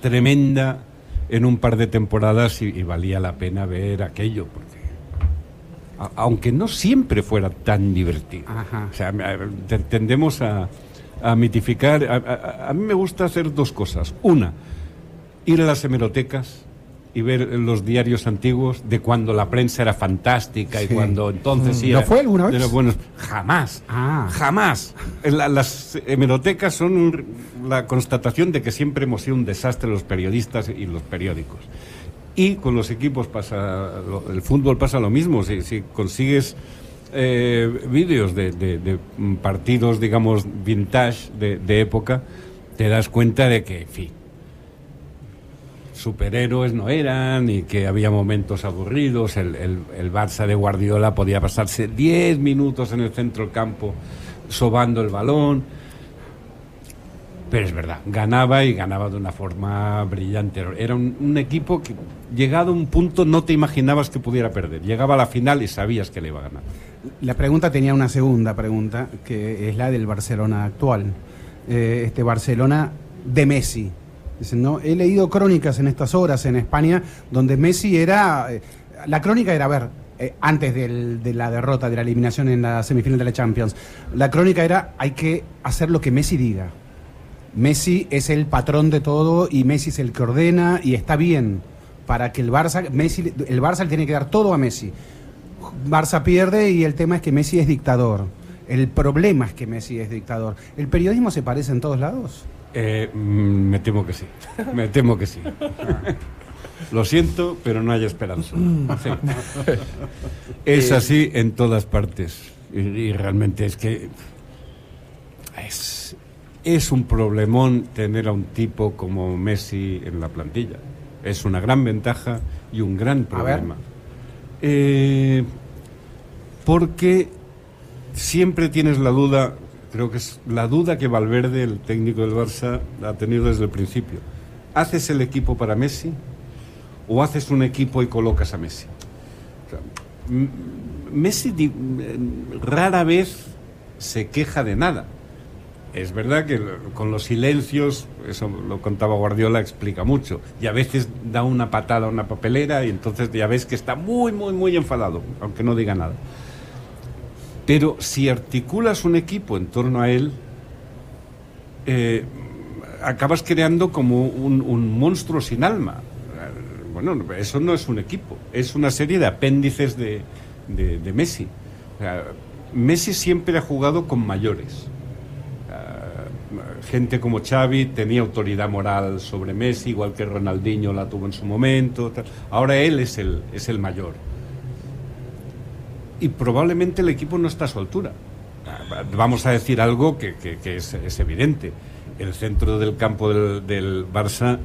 [SPEAKER 6] tremenda en un par de temporadas y, y valía la pena ver aquello, porque a- aunque no siempre fuera tan divertido.
[SPEAKER 1] Ajá.
[SPEAKER 6] O sea, tendemos a, a mitificar. A, a- a mí me gusta hacer dos cosas. Una, ir a las hemerotecas y ver los diarios antiguos de cuando la prensa era fantástica y
[SPEAKER 1] Sí.
[SPEAKER 6] cuando entonces sí
[SPEAKER 1] ¿Lo
[SPEAKER 6] era-
[SPEAKER 1] fue alguna vez?
[SPEAKER 6] buenos. Jamás.
[SPEAKER 1] Ah.
[SPEAKER 6] Jamás. La- las hemerotecas son un- la constatación de que siempre hemos sido un desastre los periodistas y los periódicos. Y con los equipos pasa, lo- el fútbol pasa lo mismo. Si, si consigues eh, vídeos de, partidos, digamos, vintage de, de época, te das cuenta de que, en fin, superhéroes no eran y que había momentos aburridos. El, el, el Barça de Guardiola podía pasarse 10 minutos en el centro del campo sobando el balón. Pero es verdad, ganaba y ganaba de una forma brillante. Era un, un equipo que, llegado a un punto, no te imaginabas que pudiera perder. Llegaba a la final y sabías que le iba a ganar.
[SPEAKER 1] La pregunta tenía una segunda pregunta, que es la del Barcelona actual. Eh, este Barcelona de Messi. Dicen, no, he leído crónicas en estas horas en España donde Messi era. eh, la crónica era, a ver, eh, antes de la derrota, de la eliminación en la semifinal de la Champions, la crónica era: hay que hacer lo que Messi diga. Messi es el patrón de todo y Messi es el que ordena y está bien para que el Barça, Messi, el Barça le tiene que dar todo a Messi. Barça pierde y el tema es que Messi es dictador. El problema es que Messi es dictador. ¿El periodismo se parece en todos lados?
[SPEAKER 6] Eh, mm, me temo que sí. Me temo que sí. Lo siento, pero no hay esperanza. Sí. Es así en todas partes. Y, y realmente es que es, es un problemón tener a un tipo como Messi en la plantilla. Es una gran ventaja y un gran
[SPEAKER 1] A ver.
[SPEAKER 6] problema. Eh, porque siempre tienes la duda, creo que es la duda que Valverde, el técnico del Barça, ha tenido desde el principio. ¿Haces el equipo para Messi o haces un equipo y colocas a Messi? O sea, Messi rara vez se queja de nada. Es verdad que con los silencios, eso lo contaba Guardiola, explica mucho. Y a veces da una patada a una papelera y entonces ya ves que está muy, muy, muy enfadado, aunque no diga nada. Pero si articulas un equipo en torno a él, eh, acabas creando como un, monstruo sin alma. Bueno, eso no es un equipo, es una serie de apéndices de, Messi. Messi siempre ha jugado con mayores. Ah, gente como Xavi tenía autoridad moral sobre Messi, igual que Ronaldinho la tuvo en su momento. Ahora él es el, es el mayor. Y probablemente el equipo no está a su altura. Vamos a decir algo que, es, evidente. El centro del campo del, del Barça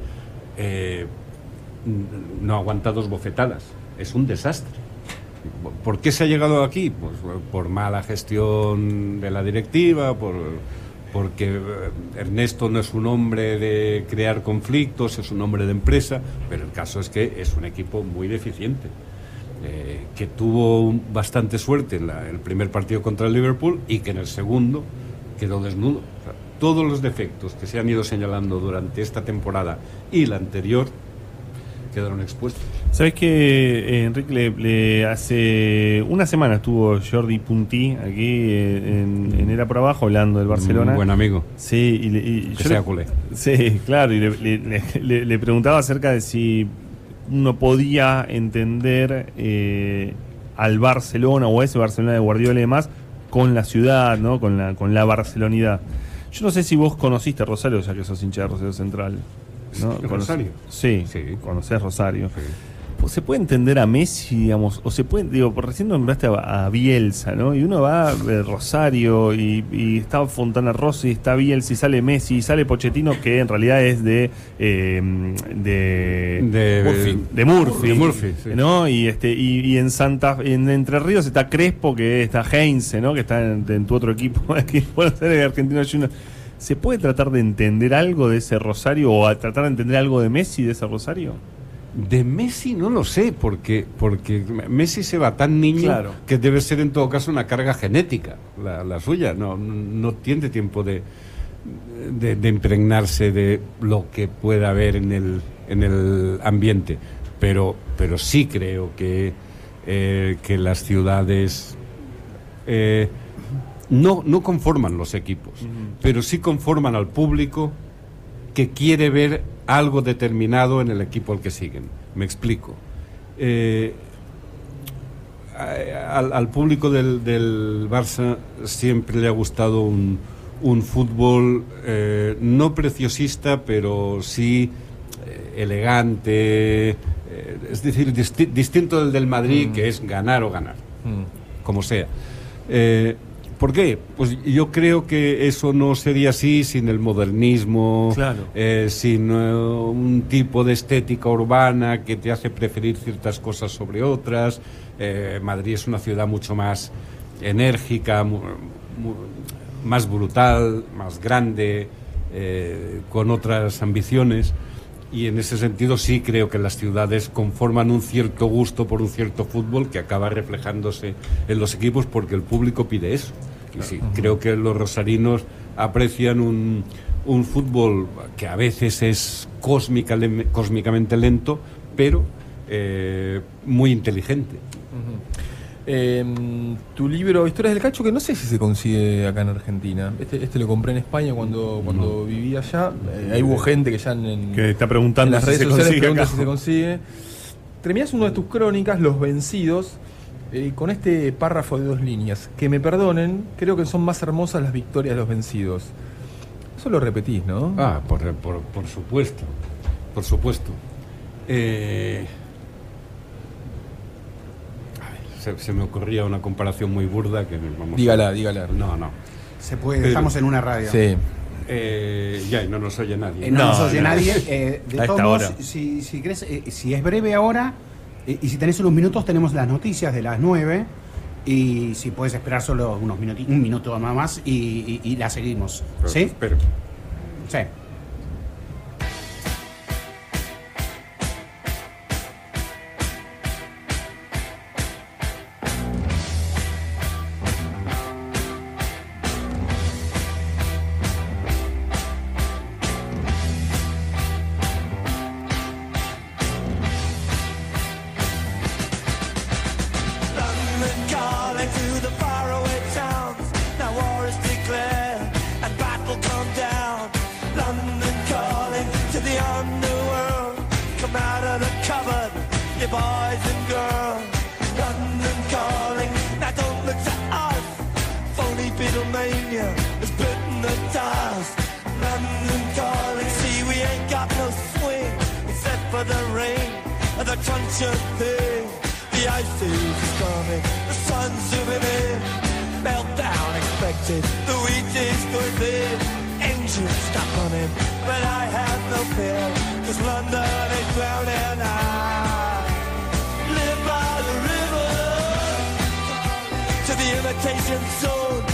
[SPEAKER 6] eh, no aguanta dos bofetadas. Es un desastre. ¿Por qué se ha llegado aquí? Pues por mala gestión de la directiva, por, porque eh, Ernesto no es un hombre de crear conflictos, es un hombre de empresa, pero el caso es que es un equipo muy deficiente, eh, que tuvo bastante suerte en la- el primer partido contra el Liverpool y que en el segundo quedó desnudo. O sea, todos los defectos que se han ido señalando durante esta temporada y la anterior quedaron expuestos.
[SPEAKER 2] ¿Sabes que eh, Enrique le, le- hace una semana estuvo Jordi Puntí aquí eh, en, en Era por Abajo hablando del Barcelona?
[SPEAKER 6] Un buen amigo.
[SPEAKER 2] Sí, y, le- y
[SPEAKER 6] Que
[SPEAKER 2] yo
[SPEAKER 6] sea
[SPEAKER 2] le-
[SPEAKER 6] culé.
[SPEAKER 2] Sí, claro, y le preguntaba acerca de si uno podía entender eh, al Barcelona o a ese Barcelona de Guardiola y demás con la ciudad, ¿no? Con la, con la barcelonidad. Yo no sé si vos conociste Rosario, ya que sos hincha de Rosario Central. ¿no?
[SPEAKER 6] ¿De
[SPEAKER 2] Conoce-
[SPEAKER 6] Rosario?
[SPEAKER 2] Sí,
[SPEAKER 6] Sí.
[SPEAKER 2] conocés Rosario. Pues, ¿Se puede entender a Messi, digamos? O se puede, digo, por recién nombraste a, a Bielsa, ¿no? Y uno va a Rosario y, y está Fontana Rossi, está Bielsa y sale Messi y sale Pochettino, que en realidad es de. eh, de.
[SPEAKER 6] De
[SPEAKER 2] Murphy. De Murphy.
[SPEAKER 6] De Murphy, sí.
[SPEAKER 2] ¿no? Y, este, y, y en Santa en Entre Ríos está Crespo, que está Heinze, ¿no? Que está en, en tu otro equipo aquí en Buenos Aires, Argentino Juniors. ¿Se puede tratar de entender algo de ese Rosario o a tratar de entender algo de Messi de ese Rosario?
[SPEAKER 6] De Messi no lo sé, porque, porque Messi se va tan niño
[SPEAKER 2] Claro.
[SPEAKER 6] que debe ser en todo caso una carga genética, la, la suya. No, no tiene tiempo de, de, de impregnarse de lo que pueda haber en el, en el ambiente. Pero, pero sí creo que, eh, que las ciudades eh, no, no conforman los equipos, pero sí conforman al público que quiere ver algo determinado en el equipo al que siguen. Me explico. Eh, al, al público del, del Barça siempre le ha gustado un, un fútbol eh, no preciosista, pero sí eh, elegante, es decir, disti- distinto del del Madrid, que es ganar o ganar como sea. Eh, ¿Por qué? Pues yo creo que eso no sería así sin el modernismo,
[SPEAKER 2] Claro.
[SPEAKER 6] eh, sin eh, un tipo de estética urbana que te hace preferir ciertas cosas sobre otras. Eh, Madrid es una ciudad mucho más enérgica, mu- mu- más brutal, más grande, eh, con otras ambiciones. Y en ese sentido sí creo que las ciudades conforman un cierto gusto por un cierto fútbol que acaba reflejándose en los equipos porque el público pide eso. Y sí, creo que los rosarinos aprecian un, un fútbol que a veces es cósmica- cósmicamente lento, pero eh, muy inteligente.
[SPEAKER 3] Eh, tu libro Historias del Cacho, que no sé si se consigue acá en Argentina. Este, este lo compré en España cuando, cuando vivía allá. Eh, ahí hubo gente que ya en,
[SPEAKER 2] Que está preguntando
[SPEAKER 3] en las
[SPEAKER 2] si
[SPEAKER 3] redes
[SPEAKER 2] se
[SPEAKER 3] sociales
[SPEAKER 2] consigue
[SPEAKER 3] pregunta
[SPEAKER 2] acá.
[SPEAKER 3] si se consigue. Terminás una de tus crónicas, Los Vencidos, eh, con este párrafo de dos líneas. Que me perdonen, creo que son más hermosas las victorias de los vencidos. Eso lo repetís, ¿no?
[SPEAKER 6] Ah, por, por- por supuesto, por supuesto. Eh, ay, se, se me ocurría una comparación muy burda que vamos a-
[SPEAKER 3] dígala, dígala.
[SPEAKER 6] No, no.
[SPEAKER 1] Se puede,
[SPEAKER 6] Pero-
[SPEAKER 1] estamos en una radio.
[SPEAKER 3] Sí.
[SPEAKER 6] Eh, ya, y no nos oye nadie.
[SPEAKER 1] Eh, no,
[SPEAKER 2] No,
[SPEAKER 1] nos oye
[SPEAKER 2] no.
[SPEAKER 1] nadie. eh, de
[SPEAKER 2] A
[SPEAKER 1] todos modos, si, si, querés, eh, si es breve ahora, eh, y si tenés unos minutos, tenemos las noticias de las 9. Y si puedes esperar solo unos minuti- un minuto nada más y, y, y la seguimos.
[SPEAKER 6] Pero-
[SPEAKER 1] ¿Sí?
[SPEAKER 6] pero-
[SPEAKER 1] Sí.
[SPEAKER 7] And the ice is coming, the sun's zooming in. Meltdown expected, the wheat is going in. Engines stop running, but I have no fear, cause London is drowning. I live by the river to the imitation zone.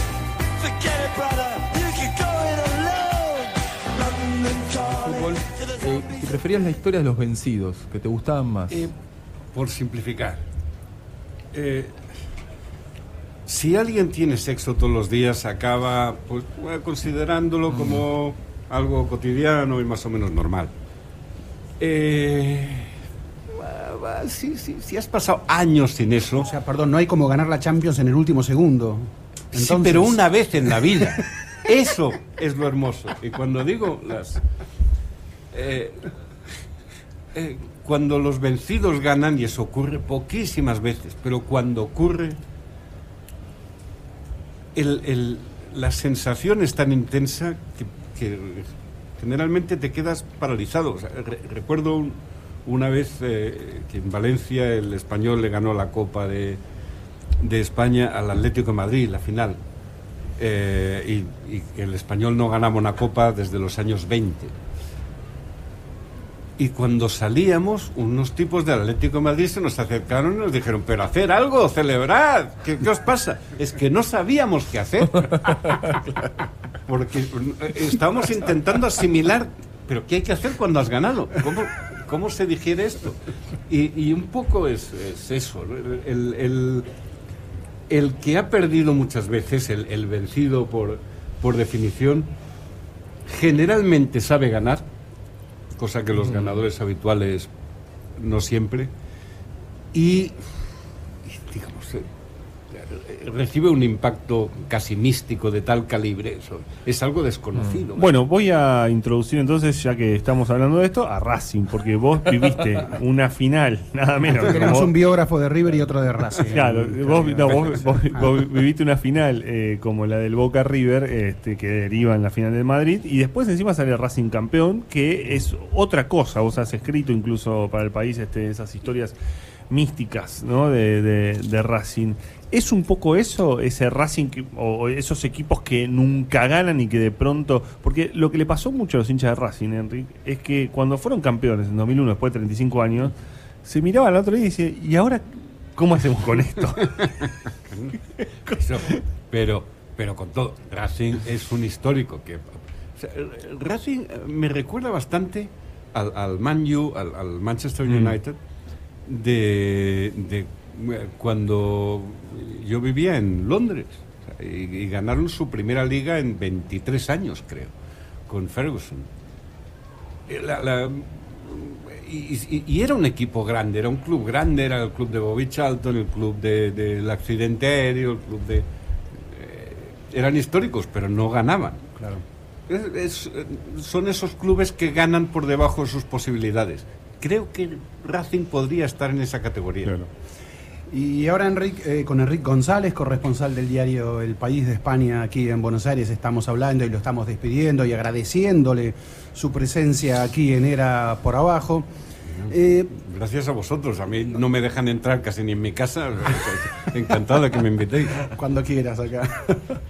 [SPEAKER 7] Forget it, brother, you can go it alone. London calling
[SPEAKER 3] Eh, si preferías la historia de los vencidos, que te gustaban más.
[SPEAKER 6] Eh, por simplificar, eh, si alguien tiene sexo todos los días, acaba pues, eh, considerándolo como algo cotidiano y más o menos normal. Eh, si, si- si has pasado años sin eso,
[SPEAKER 1] O sea, perdón, no hay como ganar la Champions en el último segundo.
[SPEAKER 6] sí, pero una vez en la vida. Eso es lo hermoso. Y cuando digo las... eh, eh, cuando los vencidos ganan, y eso ocurre poquísimas veces, pero cuando ocurre, la sensación es tan intensa que, generalmente te quedas paralizado. Recuerdo un- una vez eh, que en Valencia el español le ganó la Copa de, España al Atlético de Madrid, la final. Y, y el español no ganaba una copa desde los años 20. Y cuando salíamos, unos tipos del Atlético de Madrid se nos acercaron y nos dijeron, pero hacer algo, celebrad, ¿qué, qué os pasa? Es que no sabíamos qué hacer. Porque eh, estábamos intentando asimilar, pero ¿qué hay que hacer cuando has ganado? ¿Cómo, cómo se digiere esto? Y, y un poco es, es eso, el, el- el que ha perdido muchas veces, el, el vencido por, por definición, generalmente sabe ganar, cosa que los ganadores habituales no siempre, y, recibe un impacto casi místico de tal calibre, eso es algo desconocido.
[SPEAKER 2] Bueno, voy a introducir entonces, ya que estamos hablando de esto, a Racing, porque vos viviste una final, nada menos.
[SPEAKER 1] Tenemos un biógrafo de River y otro de Racing.
[SPEAKER 2] Claro, vos, no, vos- vos- vos viviste una final eh, como la del Boca River, este, que deriva en la final del Madrid, y después encima sale Racing campeón, que es otra cosa. Vos has escrito incluso para el país este, esas historias místicas ¿no? de, de- de Racing. ¿Es un poco eso, ese Racing o, esos equipos que nunca ganan y que de pronto... Porque lo que le pasó mucho a los hinchas de Racing, Enrique, es que cuando fueron campeones en 2001, después de 35 años, se miraban al otro día y decían, ¿y ahora cómo hacemos con esto?
[SPEAKER 6] Eso, pero, pero con todo, Racing es un histórico que... o sea, Racing eh, me recuerda bastante al, al Man U, al, al Manchester
[SPEAKER 2] Mm.
[SPEAKER 6] United, de, de, cuando yo vivía en Londres. Y, y ganaron su primera liga en 23 años, creo. con Ferguson. Eh, la- la- y, y- y era un equipo grande, era un club grande, era el club de Bobby Charlton, el club de- del accidente aéreo, el club de... eh, eran históricos, pero no ganaban.
[SPEAKER 1] Claro.
[SPEAKER 6] Es- es, eh, son esos clubes que ganan por debajo de sus posibilidades. Creo que Racing podría estar en esa categoría.
[SPEAKER 1] Y ahora eh, con Enrique González, corresponsal del diario El País de España aquí en Buenos Aires, estamos hablando y lo estamos despidiendo y agradeciéndole su presencia aquí en Era por Abajo. Eh,
[SPEAKER 6] Gracias a vosotros. A mí no me dejan entrar casi ni en mi casa. Encantado de que me invitéis.
[SPEAKER 1] cuando quieras acá.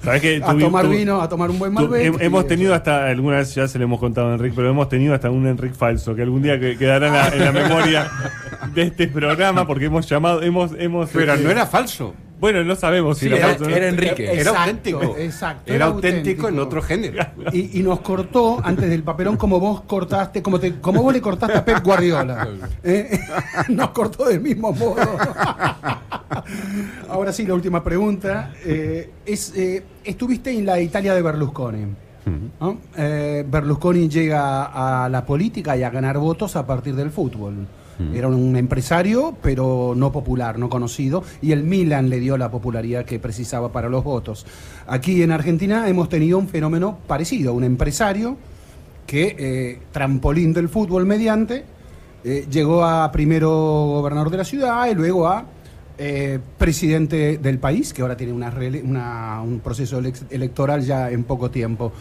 [SPEAKER 2] ¿Sabés que
[SPEAKER 1] a tomar vino, a tomar un buen Malbec.
[SPEAKER 2] hem- hemos tenido hasta, alguna vez ya se lo hemos contado a Enrique, pero hemos tenido hasta un Enrique falso, que algún día que- quedará en la, en la memoria de este programa, porque hemos llamado, hemos, hemos
[SPEAKER 6] Pero
[SPEAKER 2] este,
[SPEAKER 6] no era falso.
[SPEAKER 2] Bueno, no sabemos si
[SPEAKER 3] Sí,
[SPEAKER 2] era,
[SPEAKER 3] era- Enrique.
[SPEAKER 6] Era
[SPEAKER 1] Exacto,
[SPEAKER 6] auténtico.
[SPEAKER 1] exacto,
[SPEAKER 6] Era
[SPEAKER 1] era
[SPEAKER 6] auténtico en otro género.
[SPEAKER 1] Y, y nos cortó antes del papelón como vos cortaste, como, te, como vos le cortaste a Pep Guardiola. ¿Eh? Nos cortó del mismo modo. Ahora sí, la última pregunta. Eh, es, eh, estuviste en la Italia de Berlusconi. ¿no? Eh, Berlusconi llega a la política y a ganar votos a partir del fútbol. Era un empresario, pero no popular, no conocido, y el Milan le dio la popularidad que precisaba para los votos. Aquí en Argentina hemos tenido un fenómeno parecido, un empresario que, eh, trampolín del fútbol mediante, eh, llegó a primero gobernador de la ciudad y luego a eh, presidente del país, que ahora tiene una un proceso elec- electoral ya en poco tiempo.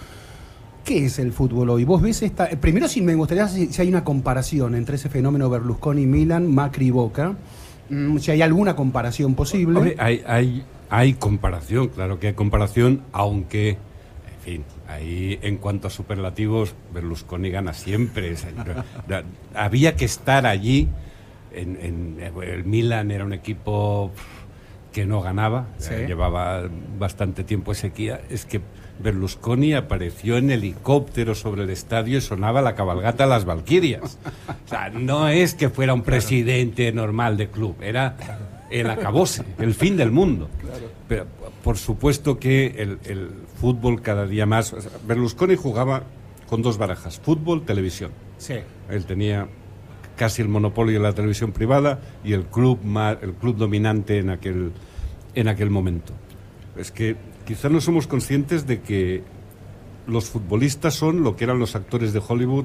[SPEAKER 1] ¿Qué es el fútbol hoy? Vos ves esta. Primero, si me gustaría si, si hay una comparación entre ese fenómeno Berlusconi-Milan, Macri-Boca. Mm, si hay alguna comparación posible.
[SPEAKER 6] Hombre, hay, hay, hay comparación, claro que hay comparación, aunque, en fin, ahí en cuanto a superlativos, Berlusconi gana siempre. Había que estar allí. En, en- el Milan era un equipo que no ganaba,
[SPEAKER 1] Sí.
[SPEAKER 6] eh, llevaba bastante tiempo sequía. Es que Berlusconi apareció en helicóptero sobre el estadio y sonaba la cabalgata de las Valquirias. O sea, no es que fuera un presidente normal de club, era el acabose, el fin del mundo. Pero por supuesto que el, el fútbol cada día más. Berlusconi jugaba con dos barajas: fútbol, televisión.
[SPEAKER 1] Sí.
[SPEAKER 6] Él tenía casi el monopolio de la televisión privada y el club el club dominante en aquel en aquel momento. Es que quizá no somos conscientes de que los futbolistas son lo que eran los actores de Hollywood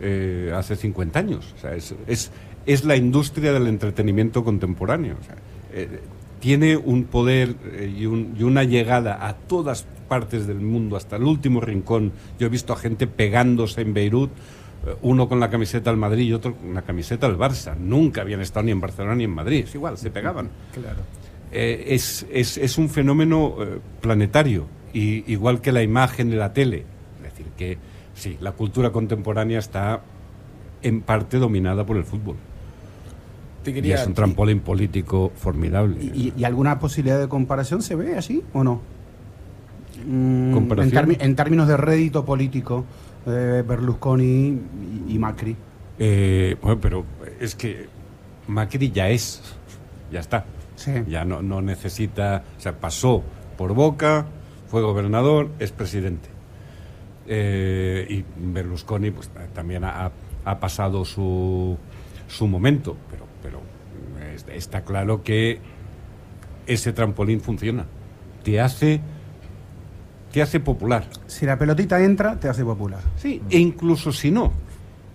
[SPEAKER 6] eh, hace 50 años. O sea, es, es, la industria del entretenimiento contemporáneo. Eh, tiene un poder eh, y, un- y una llegada a todas partes del mundo, hasta el último rincón. Yo he visto a gente pegándose en Beirut, eh, uno con la camiseta del Madrid y otro con la camiseta del Barça. Nunca habían estado ni en Barcelona ni en Madrid. Es igual, se pegaban.
[SPEAKER 1] Claro.
[SPEAKER 6] Eh, es, es- es un fenómeno eh, planetario, y, igual que la imagen de la tele. Es decir, que sí, la cultura contemporánea está en parte dominada por el fútbol.
[SPEAKER 3] Te
[SPEAKER 6] Y
[SPEAKER 3] quería,
[SPEAKER 6] es un trampolín político formidable.
[SPEAKER 1] ¿Y, y- y alguna posibilidad de comparación se ve así o no? Mm,
[SPEAKER 6] ¿Comparación?
[SPEAKER 1] En, en términos de rédito político, eh, Berlusconi y, y Macri.
[SPEAKER 6] Eh, bueno, pero es que Macri ya es, ya está.
[SPEAKER 1] Sí.
[SPEAKER 6] Ya no, no necesita, o sea, pasó por Boca, fue gobernador, es presidente. Eh, y Berlusconi pues, también ha, ha pasado su, su momento, pero, pero es- está claro que ese trampolín funciona. Te hace, te hace popular.
[SPEAKER 1] Si la pelotita entra, te hace popular.
[SPEAKER 6] Sí, e incluso si no,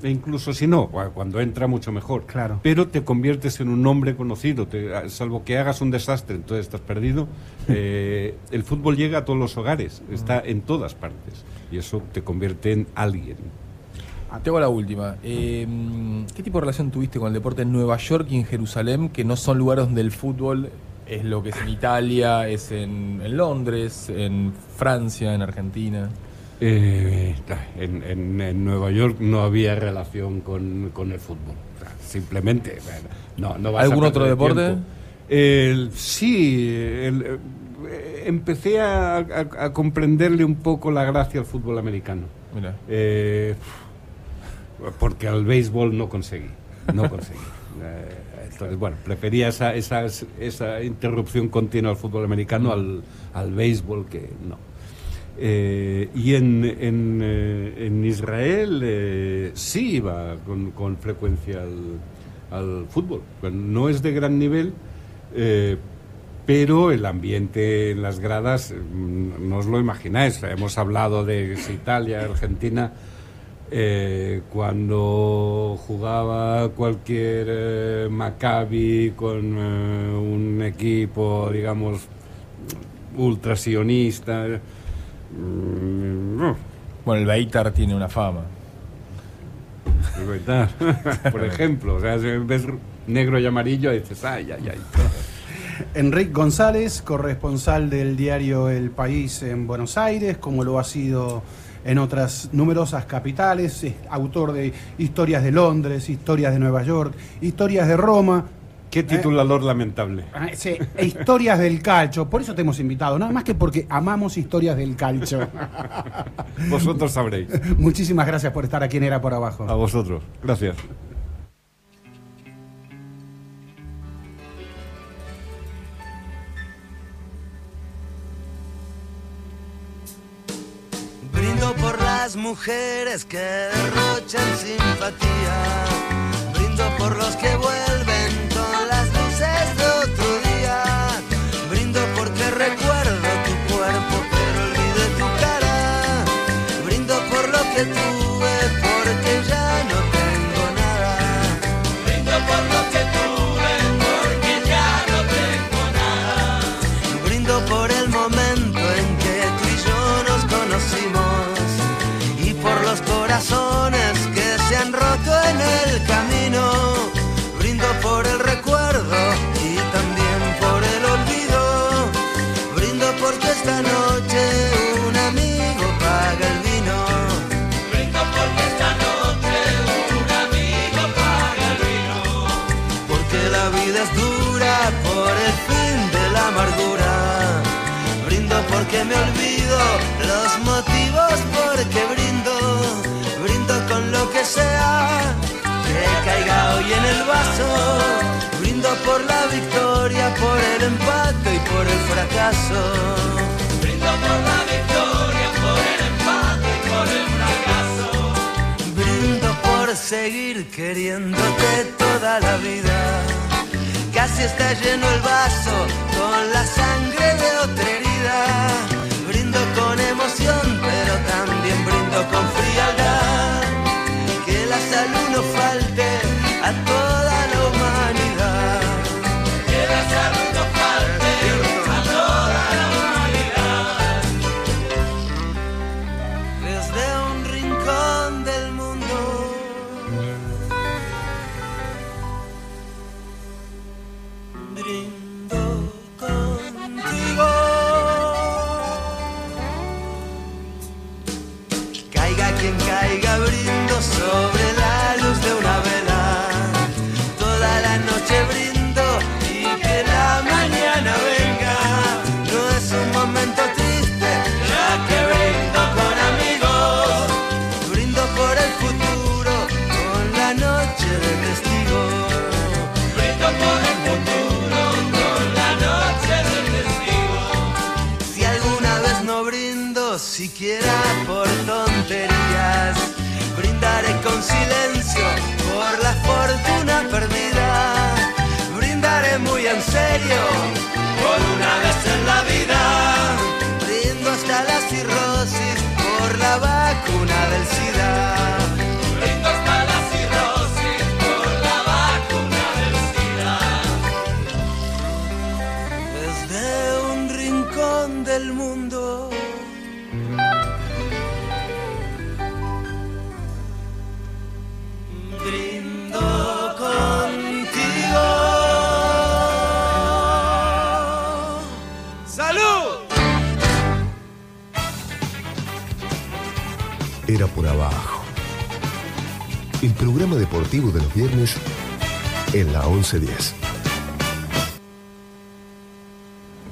[SPEAKER 6] e incluso si no, cu- cuando entra mucho mejor.
[SPEAKER 1] Claro.
[SPEAKER 6] Pero te conviertes en un hombre conocido, te- salvo que hagas un desastre, entonces estás perdido. Eh, el fútbol llega a todos los hogares, está en todas partes, y eso te convierte en alguien.
[SPEAKER 3] Ah, Te hago la última. Eh, ¿Qué tipo de relación tuviste con el deporte en Nueva York y en Jerusalén, que no son lugares donde el fútbol es lo que es en Italia, es en, en Londres, en Francia, en Argentina?
[SPEAKER 6] Eh, en, en- en Nueva York no había relación con, con el fútbol. O sea, simplemente. No, no vas
[SPEAKER 3] ¿Algún otro deporte?
[SPEAKER 6] El- sí, el- eh, empecé a, a- a comprenderle un poco la gracia al fútbol americano.
[SPEAKER 3] Mira.
[SPEAKER 6] Eh, porque al béisbol no conseguí. No conseguí. Eh, entonces, bueno, prefería esa, esa, esa interrupción continua al fútbol americano al, al béisbol que no. Eh, y en, en, eh, en Israel eh, sí iba con, con frecuencia al, al fútbol. No es de gran nivel, pero el ambiente en las gradas, mm, no os lo imagináis. Hemos hablado de Italia, Argentina. cuando jugaba cualquier Maccabi con un equipo, digamos, ultra sionista. no,
[SPEAKER 3] Bueno, el Beitar tiene una fama.
[SPEAKER 6] verdad. Por ejemplo, o sea, si ves negro y amarillo y dices, ay, ay, ay.
[SPEAKER 1] Enrique González, corresponsal del diario El País en Buenos Aires, como lo ha sido en otras numerosas capitales, es autor de historias de Londres, historias de Nueva York, historias de Roma.
[SPEAKER 6] Qué titulador lamentable.
[SPEAKER 1] Ah, sí, historias del calcio, por eso te hemos invitado, nada más que porque amamos historias del calcio.
[SPEAKER 6] Vosotros sabréis.
[SPEAKER 1] Muchísimas gracias por estar aquí en Era por Abajo.
[SPEAKER 6] A vosotros. Gracias.
[SPEAKER 8] Brindo por las mujeres que derrochan simpatía. Brindo por los que vuelven por lo Porque me olvido los motivos porque brindo. Brindo con lo que sea que caiga hoy en el vaso. Brindo por la victoria, por el empate y por el fracaso. Brindo por la victoria, por el empate y por el fracaso. Brindo por seguir queriéndote toda la vida. Casi está lleno el vaso con la sangre de otra herida. Brindo con emoción, pero también brindo con frialdad. Que la salud no falte a toda la humanidad. Silencio por la fortuna perdida. Brindaré muy en serio
[SPEAKER 4] viernes en la 1110.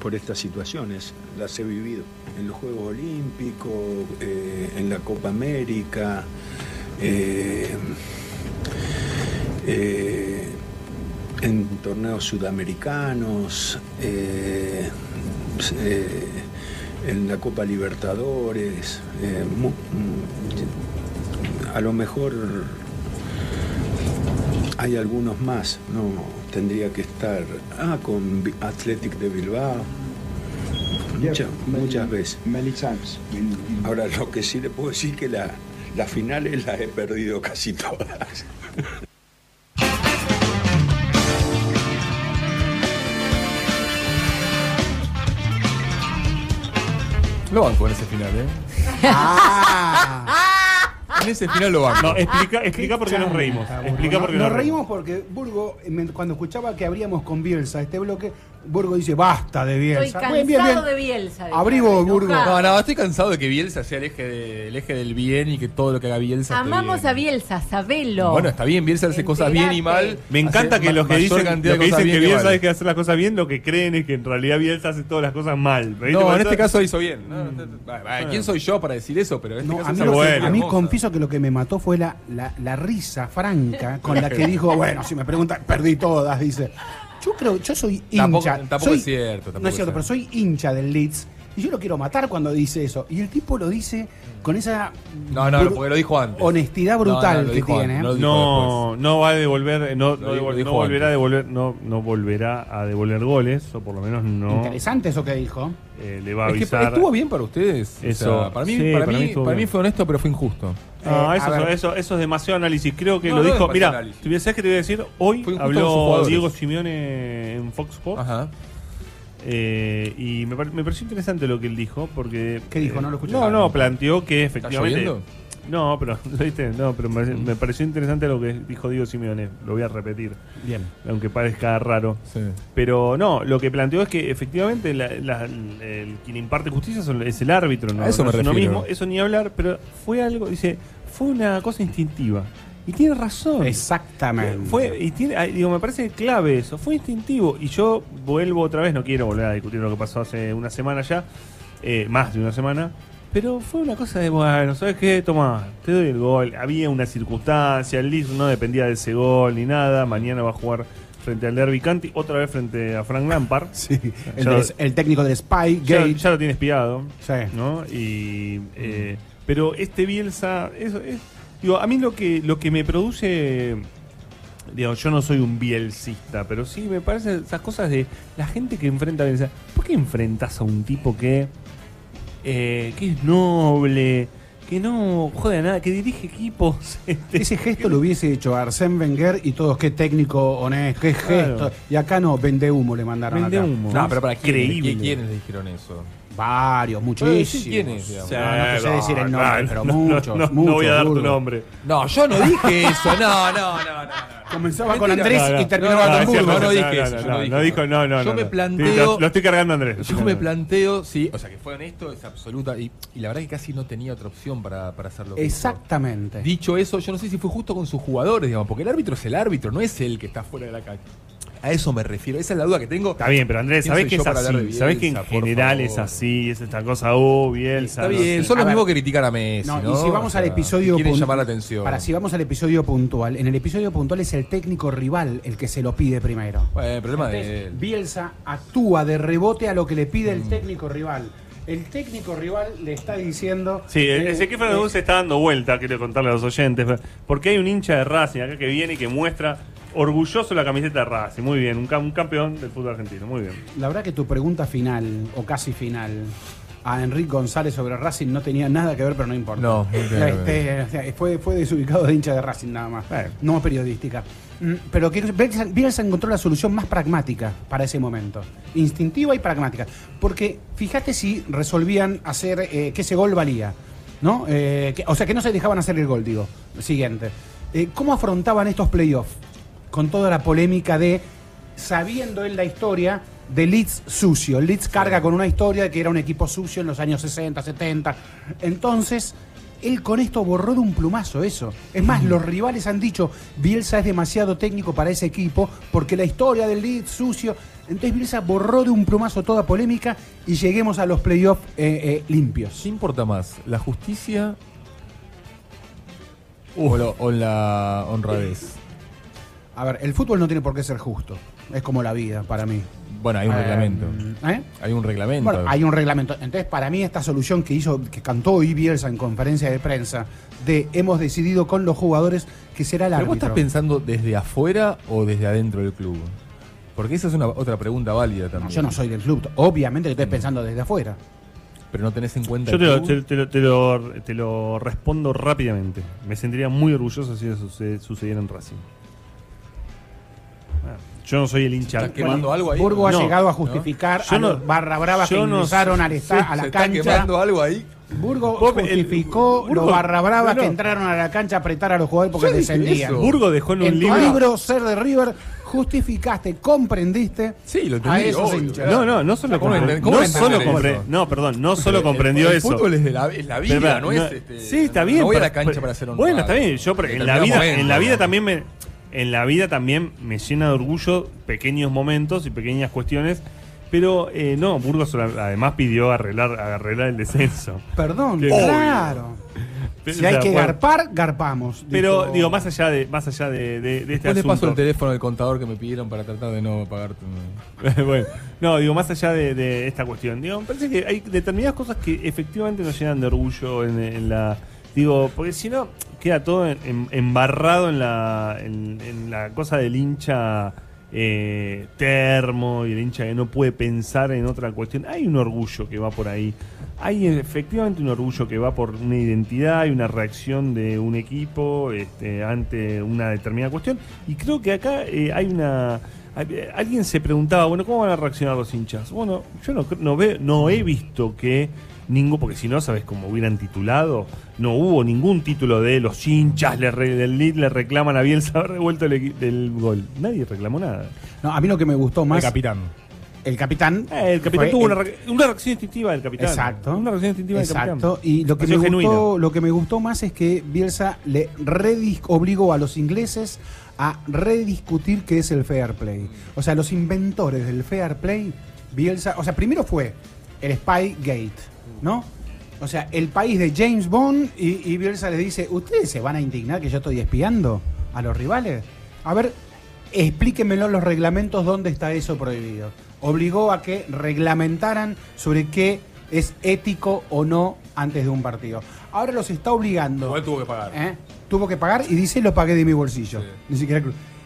[SPEAKER 9] por estas situaciones. Las he vivido en los Juegos Olímpicos, eh, en la Copa América, eh, eh, en torneos sudamericanos, en la Copa Libertadores. mm, a lo mejor hay algunos más, no tendría que estar. Ah, con Athletic de Bilbao. Muchas, muchas veces. Ahora, lo que sí le puedo decir que la, las finales las he perdido casi todas.
[SPEAKER 3] Lo banco en ese final, ¿eh? En ese final lo banco.
[SPEAKER 2] No, explica, explica por qué nos reímos. Explica por qué
[SPEAKER 1] nos
[SPEAKER 2] nos
[SPEAKER 1] reímos porque Burgo, cuando escuchaba que abríamos con Bielsa este bloque, Burgo dice, basta de Bielsa.
[SPEAKER 5] Estoy cansado
[SPEAKER 1] Bien, bien, bien.
[SPEAKER 5] de Bielsa. dijo,
[SPEAKER 1] Abrí vos. Burgo.
[SPEAKER 3] No, no, estoy cansado de que Bielsa sea el eje, de- el eje del bien y que todo lo que haga Bielsa esté
[SPEAKER 5] Amamos
[SPEAKER 3] bien.
[SPEAKER 5] a Bielsa, sabelo.
[SPEAKER 3] Bueno, está bien, Bielsa hace cosas bien y mal.
[SPEAKER 2] Me encanta que los que dicen,
[SPEAKER 3] de
[SPEAKER 2] que,
[SPEAKER 3] cosas
[SPEAKER 2] dicen que Bielsa
[SPEAKER 3] mal.
[SPEAKER 2] hay que hacer las cosas bien, lo que creen es que en realidad Bielsa hace todas las cosas mal. ¿Me diste
[SPEAKER 3] No, en este caso hizo bien. No, no, va, va, ¿Quién soy yo para decir eso? Pero en este
[SPEAKER 1] No,
[SPEAKER 3] caso
[SPEAKER 1] a mí, que-
[SPEAKER 3] es
[SPEAKER 1] a mí confieso que lo que me mató fue la, la, la risa franca con la que dijo, bueno, si me preguntan, perdí todas, dice. Yo creo, yo soy hincha.
[SPEAKER 3] Tampoco- tampoco
[SPEAKER 1] soy-
[SPEAKER 3] es cierto, tampoco
[SPEAKER 1] no es
[SPEAKER 3] es
[SPEAKER 1] cierto, pero soy hincha del Leeds. Y yo lo quiero matar cuando dice eso. Y el tipo lo dice con esa
[SPEAKER 3] No, no, porque lo dijo antes.
[SPEAKER 1] honestidad
[SPEAKER 3] No, no,
[SPEAKER 1] brutal
[SPEAKER 3] lo
[SPEAKER 1] que
[SPEAKER 3] dijo
[SPEAKER 1] tiene.
[SPEAKER 3] antes,
[SPEAKER 1] ¿eh?
[SPEAKER 3] no
[SPEAKER 2] No, no va a devolver, no, no,
[SPEAKER 3] Lo
[SPEAKER 2] devol-
[SPEAKER 3] dijo
[SPEAKER 2] no volverá a devolver, no, no volverá a devolver goles, o por lo menos no
[SPEAKER 1] Interesante eso que dijo.
[SPEAKER 2] eh, le va a
[SPEAKER 3] Es que
[SPEAKER 2] avisar.
[SPEAKER 3] estuvo bien para ustedes. O
[SPEAKER 2] Eso,
[SPEAKER 3] sea, para mí,
[SPEAKER 2] sí,
[SPEAKER 3] para,
[SPEAKER 2] para
[SPEAKER 3] mí,
[SPEAKER 2] mí
[SPEAKER 3] para mí fue honesto, pero fue injusto.
[SPEAKER 2] Ah,
[SPEAKER 1] Eh,
[SPEAKER 2] eso,
[SPEAKER 1] a ver.
[SPEAKER 2] eso, eso es demasiado análisis. Creo que
[SPEAKER 3] No,
[SPEAKER 2] lo
[SPEAKER 3] no
[SPEAKER 2] dijo. Mira,
[SPEAKER 3] análisis.
[SPEAKER 2] ¿tú sabes qué te voy a decir? Hoy habló. Diego Simeone en Fox Sports.
[SPEAKER 3] Ajá.
[SPEAKER 2] eh, y me, me pareció interesante lo que él dijo. porque
[SPEAKER 1] ¿Qué dijo?
[SPEAKER 2] eh,
[SPEAKER 1] No lo escuché.
[SPEAKER 2] No, no, planteó que efectivamente.
[SPEAKER 3] lloviendo?
[SPEAKER 2] No, pero, ¿lo viste? No, pero me, me pareció interesante lo que dijo Diego Simeone. Lo voy a repetir,
[SPEAKER 1] Bien.
[SPEAKER 2] aunque parezca raro.
[SPEAKER 3] Sí.
[SPEAKER 2] Pero no, lo que planteó es que efectivamente la- la- el, quien imparte justicia son- es el árbitro, ¿no?
[SPEAKER 3] A eso
[SPEAKER 2] no
[SPEAKER 3] me
[SPEAKER 2] es uno
[SPEAKER 3] refiero.
[SPEAKER 2] mismo, eso ni hablar, pero fue algo, dice, fue una cosa instintiva. Y tiene razón.
[SPEAKER 1] Exactamente.
[SPEAKER 2] Fue, y tiene, ah, digo, me parece clave eso, fue instintivo. Y yo vuelvo otra vez, no quiero volver a discutir lo que pasó hace una semana ya, eh, más de una semana, pero fue una cosa de, bueno, ¿sabes qué? Toma, te doy el gol. Había una circunstancia, el Leeds no dependía de ese gol ni nada. Mañana va a jugar frente al Derby County, otra vez frente a Frank Lampard.
[SPEAKER 1] Sí, el,
[SPEAKER 2] Ya-
[SPEAKER 1] des- el técnico del Spy
[SPEAKER 2] Ya,
[SPEAKER 1] Gate.
[SPEAKER 2] ya lo tiene espiado.
[SPEAKER 1] Sí.
[SPEAKER 2] ¿no? Y, eh, pero este Bielsa, eso es, digo, a mí lo que, lo que me produce, digo, yo no soy un bielcista, pero sí me parecen esas cosas de la gente que enfrenta a Bielsa. ¿Por qué enfrentas a un tipo que, eh, que es noble, que no jode a nada, que dirige equipos? este,
[SPEAKER 1] Ese gesto lo hubiese hecho Arsène Wenger y todos, qué técnico honesto, qué gesto.
[SPEAKER 2] Claro.
[SPEAKER 1] Y acá no, vende humo le mandaron
[SPEAKER 2] Vende
[SPEAKER 1] acá.
[SPEAKER 2] humo.
[SPEAKER 3] No, pero para quién,
[SPEAKER 2] Creíble.
[SPEAKER 3] ¿quiénes le dijeron eso?
[SPEAKER 1] Varios, muchísimos.
[SPEAKER 3] quiénes, digamos.
[SPEAKER 1] No, no te sé decir el nombre,
[SPEAKER 2] no,
[SPEAKER 1] pero
[SPEAKER 2] no,
[SPEAKER 1] muchos,
[SPEAKER 2] no, no,
[SPEAKER 1] muchos.
[SPEAKER 2] no voy a dar tu nombre.
[SPEAKER 3] No, yo no dije eso. No, no, no, no. no.
[SPEAKER 1] Comenzaba con
[SPEAKER 3] Mentira.
[SPEAKER 1] Andrés
[SPEAKER 2] No, no.
[SPEAKER 1] y terminaba
[SPEAKER 3] no,
[SPEAKER 1] con
[SPEAKER 3] es
[SPEAKER 1] Burgo.
[SPEAKER 3] cierto, no, no dije
[SPEAKER 2] no,
[SPEAKER 3] eso,
[SPEAKER 2] no,
[SPEAKER 3] yo
[SPEAKER 2] no,
[SPEAKER 3] no dije
[SPEAKER 2] no dijo, no, no.
[SPEAKER 3] Yo
[SPEAKER 2] no,
[SPEAKER 3] me
[SPEAKER 2] no.
[SPEAKER 3] planteo-
[SPEAKER 2] Lo, lo estoy cargando Andrés. lo estoy
[SPEAKER 3] Yo me
[SPEAKER 2] cargando.
[SPEAKER 3] planteo, sí, o sea, que fue honesto, es absoluta. Y, y la verdad que casi no tenía otra opción para, para hacer lo que hizo.
[SPEAKER 1] Exactamente.
[SPEAKER 3] Dicho eso, yo no sé si fue justo con sus jugadores, digamos, porque el árbitro es el árbitro, no es el que está fuera de la cancha. A eso me refiero, esa es la duda que tengo.
[SPEAKER 2] Está bien, pero Andrés,
[SPEAKER 3] ¿Quién
[SPEAKER 2] ¿sabés que es así? ¿Sabés que en general
[SPEAKER 3] favor?
[SPEAKER 2] es así? Es esta cosa, oh, Bielsa.
[SPEAKER 3] Está bien, son lo
[SPEAKER 1] A ver.
[SPEAKER 3] mismo que criticar a Messi.
[SPEAKER 1] No,
[SPEAKER 3] No,
[SPEAKER 1] y si vamos
[SPEAKER 3] O
[SPEAKER 1] al episodio
[SPEAKER 3] Quieren llamar la atención.
[SPEAKER 1] Para si vamos al episodio puntual, en el episodio puntual es el técnico rival el que se lo pide primero.
[SPEAKER 3] Bueno, el problema de él.
[SPEAKER 1] Bielsa actúa de rebote a lo que le pide el técnico rival. El técnico rival le está diciendo.
[SPEAKER 2] Sí, Ezequiel Fernández se está dando vuelta, quiero contarle a los oyentes, porque hay un hincha de Racing acá que viene y que muestra orgulloso la camiseta de Racing. Muy bien, un, cam- un campeón del fútbol argentino, muy bien.
[SPEAKER 1] La verdad que tu pregunta final, o casi final, a Enrique González sobre Racing no tenía nada que ver, pero no importa.
[SPEAKER 3] No,
[SPEAKER 1] Este, o sea, fue, fue desubicado de hincha de Racing nada más,
[SPEAKER 2] Bueno.
[SPEAKER 1] no periodística. Mm, Pero que Bielsa, Bielsa encontró la solución más pragmática para ese momento. Instintiva y pragmática. Porque fíjate si resolvían hacer eh, que ese gol valía. ¿no? Eh, que- o sea, que no se dejaban hacer el gol, digo. Siguiente. Eh, ¿Cómo afrontaban estos playoffs? Con toda la polémica de, sabiendo en la historia, de Leeds sucio. Leeds carga con una historia de que era un equipo sucio en los años 60, 70. Entonces, él con esto borró de un plumazo eso. Es más, los rivales han dicho, Bielsa es demasiado técnico para ese equipo, porque la historia del Leeds sucio... Entonces Bielsa borró de un plumazo toda polémica y lleguemos a los playoffs eh, eh, limpios.
[SPEAKER 3] ¿Qué importa más? ¿La justicia o, lo- o la honradez?
[SPEAKER 1] A ver, el fútbol no tiene por qué ser justo. Es como la vida para mí.
[SPEAKER 3] Bueno, hay un
[SPEAKER 1] Eh,
[SPEAKER 3] reglamento.
[SPEAKER 1] ¿eh?
[SPEAKER 3] Hay un reglamento.
[SPEAKER 1] Bueno, hay un reglamento. Entonces, para mí, esta solución que hizo, que cantó hoy Bielsa en conferencia de prensa, de hemos decidido con los jugadores que será el
[SPEAKER 3] ¿Pero vos
[SPEAKER 1] árbitro.
[SPEAKER 3] estás pensando desde afuera o desde adentro del club? Porque esa es una otra pregunta válida
[SPEAKER 1] No,
[SPEAKER 3] también.
[SPEAKER 1] yo no soy del club. Obviamente que estoy pensando desde afuera.
[SPEAKER 3] Pero no tenés en cuenta
[SPEAKER 2] Yo te lo,
[SPEAKER 3] club.
[SPEAKER 2] te, te lo, te lo- te lo respondo rápidamente. Me sentiría muy orgulloso si eso suce- sucediera en Racing. Yo no soy el hincha.
[SPEAKER 3] ¿Está quemando algo ahí?
[SPEAKER 1] Burgo ha
[SPEAKER 2] No,
[SPEAKER 1] llegado a justificar
[SPEAKER 2] Yo
[SPEAKER 1] a
[SPEAKER 2] no-
[SPEAKER 1] los barra bravas que
[SPEAKER 2] no-
[SPEAKER 1] ingresaron al esta- a la
[SPEAKER 3] se está
[SPEAKER 1] cancha.
[SPEAKER 3] quemando algo ahí.
[SPEAKER 1] Burgo
[SPEAKER 2] el-
[SPEAKER 1] justificó
[SPEAKER 2] Burgo-
[SPEAKER 1] los barra bravas
[SPEAKER 2] no,
[SPEAKER 1] que
[SPEAKER 2] no.
[SPEAKER 1] entraron a la cancha a apretar a los jugadores porque descendían.
[SPEAKER 3] eso.
[SPEAKER 2] Burgo dejó en un
[SPEAKER 1] En tu
[SPEAKER 2] libro.
[SPEAKER 1] libro Ser de River justificaste, comprendiste
[SPEAKER 3] Sí, lo
[SPEAKER 1] a
[SPEAKER 3] entendí.
[SPEAKER 1] esos
[SPEAKER 3] obvio,
[SPEAKER 1] hinchas.
[SPEAKER 2] No, no, no solo,
[SPEAKER 3] ¿Cómo
[SPEAKER 2] compre-
[SPEAKER 3] enten- cómo
[SPEAKER 2] no solo
[SPEAKER 3] eso?
[SPEAKER 2] compre- no, perdón, no solo
[SPEAKER 3] El-
[SPEAKER 2] comprendió
[SPEAKER 3] el,
[SPEAKER 2] eso.
[SPEAKER 3] El fútbol es, de la, es la vida,
[SPEAKER 2] Pero,
[SPEAKER 3] no, es este,
[SPEAKER 2] sí, está bien.
[SPEAKER 3] No voy a
[SPEAKER 2] pero-
[SPEAKER 3] la cancha
[SPEAKER 2] pero-
[SPEAKER 3] para hacer un
[SPEAKER 2] Bueno, está bien. Yo, en la vida, en la vida también me, en la vida también me llena de orgullo pequeños momentos y pequeñas cuestiones. Pero eh, no, Burgos además pidió arreglar, arreglar el descenso.
[SPEAKER 1] Perdón,
[SPEAKER 2] Qué
[SPEAKER 1] claro.
[SPEAKER 2] Pero,
[SPEAKER 1] Si
[SPEAKER 2] o
[SPEAKER 1] hay
[SPEAKER 2] sea,
[SPEAKER 1] que
[SPEAKER 2] bueno,
[SPEAKER 1] garpar, garpamos.
[SPEAKER 2] Pero
[SPEAKER 1] dijo-
[SPEAKER 2] digo, más allá de, más allá de, de- de este
[SPEAKER 3] Después le paso el
[SPEAKER 2] asunto.
[SPEAKER 3] teléfono del contador que me pidieron para tratar de no pagarte.
[SPEAKER 2] bueno, no, digo, más allá de, de esta cuestión, digo, me parece que hay determinadas cosas que efectivamente nos llenan de orgullo en, en la. Digo, porque si no, queda todo en- embarrado en la, en, la cosa del hincha eh, termo y el hincha que no puede pensar en otra cuestión. Hay un orgullo que va por ahí. Hay efectivamente un orgullo que va por una identidad y una reacción de un equipo este, ante una determinada cuestión. Y creo que acá eh, hay una. Alguien se preguntaba, bueno, ¿cómo van a reaccionar los hinchas? Bueno, yo no, no, veo, no he visto que ningún, porque si no, sabes cómo hubieran titulado, no hubo ningún título de los hinchas le re- del lead le reclaman a Bielsa haber revuelto el, gol. Nadie reclamó nada.
[SPEAKER 1] No, a mí lo que me gustó más.
[SPEAKER 3] El capitán.
[SPEAKER 1] El capitán.
[SPEAKER 2] Eh, el capitán
[SPEAKER 1] fue
[SPEAKER 2] tuvo
[SPEAKER 1] el-
[SPEAKER 2] una, re- una reacción instintiva del capitán.
[SPEAKER 1] Exacto.
[SPEAKER 2] Una reacción instintiva del capitán.
[SPEAKER 1] Exacto. Y lo que, me gustó, lo que me gustó más es que Bielsa le redis- obligó a los ingleses a rediscutir qué es el fair play. O sea, los inventores del fair play, Bielsa, o sea, primero fue el Spy Gate, ¿no? O sea, el país de James Bond y, y Bielsa les dice, ¿ustedes se van a indignar que yo estoy espiando a los rivales? A ver, explíquenmelo los reglamentos dónde está eso prohibido. Obligó a que reglamentaran sobre qué es ético o no antes de un partido. Ahora los está obligando.
[SPEAKER 3] Igual tuvo que pagar.
[SPEAKER 1] ¿eh? Tuvo que pagar y dice lo pagué de mi bolsillo.
[SPEAKER 3] Sí.
[SPEAKER 1] Ni siquiera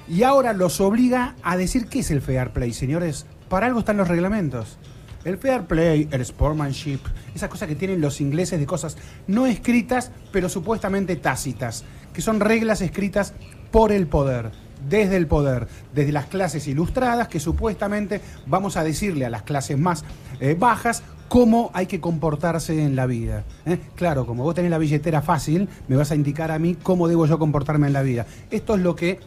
[SPEAKER 1] Y ahora los obliga a decir qué es el fair play, señores. Para algo están los reglamentos. El fair play, el sportsmanship, esas cosas que tienen los ingleses de cosas no escritas, pero supuestamente tácitas, que son reglas escritas por el poder, desde el poder, desde las clases ilustradas, que supuestamente vamos a decirle a las clases más eh, bajas cómo hay que comportarse en la vida. ¿eh? Claro, como vos tenés la billetera fácil, me vas a indicar a mí cómo debo yo comportarme en la vida. Esto es lo que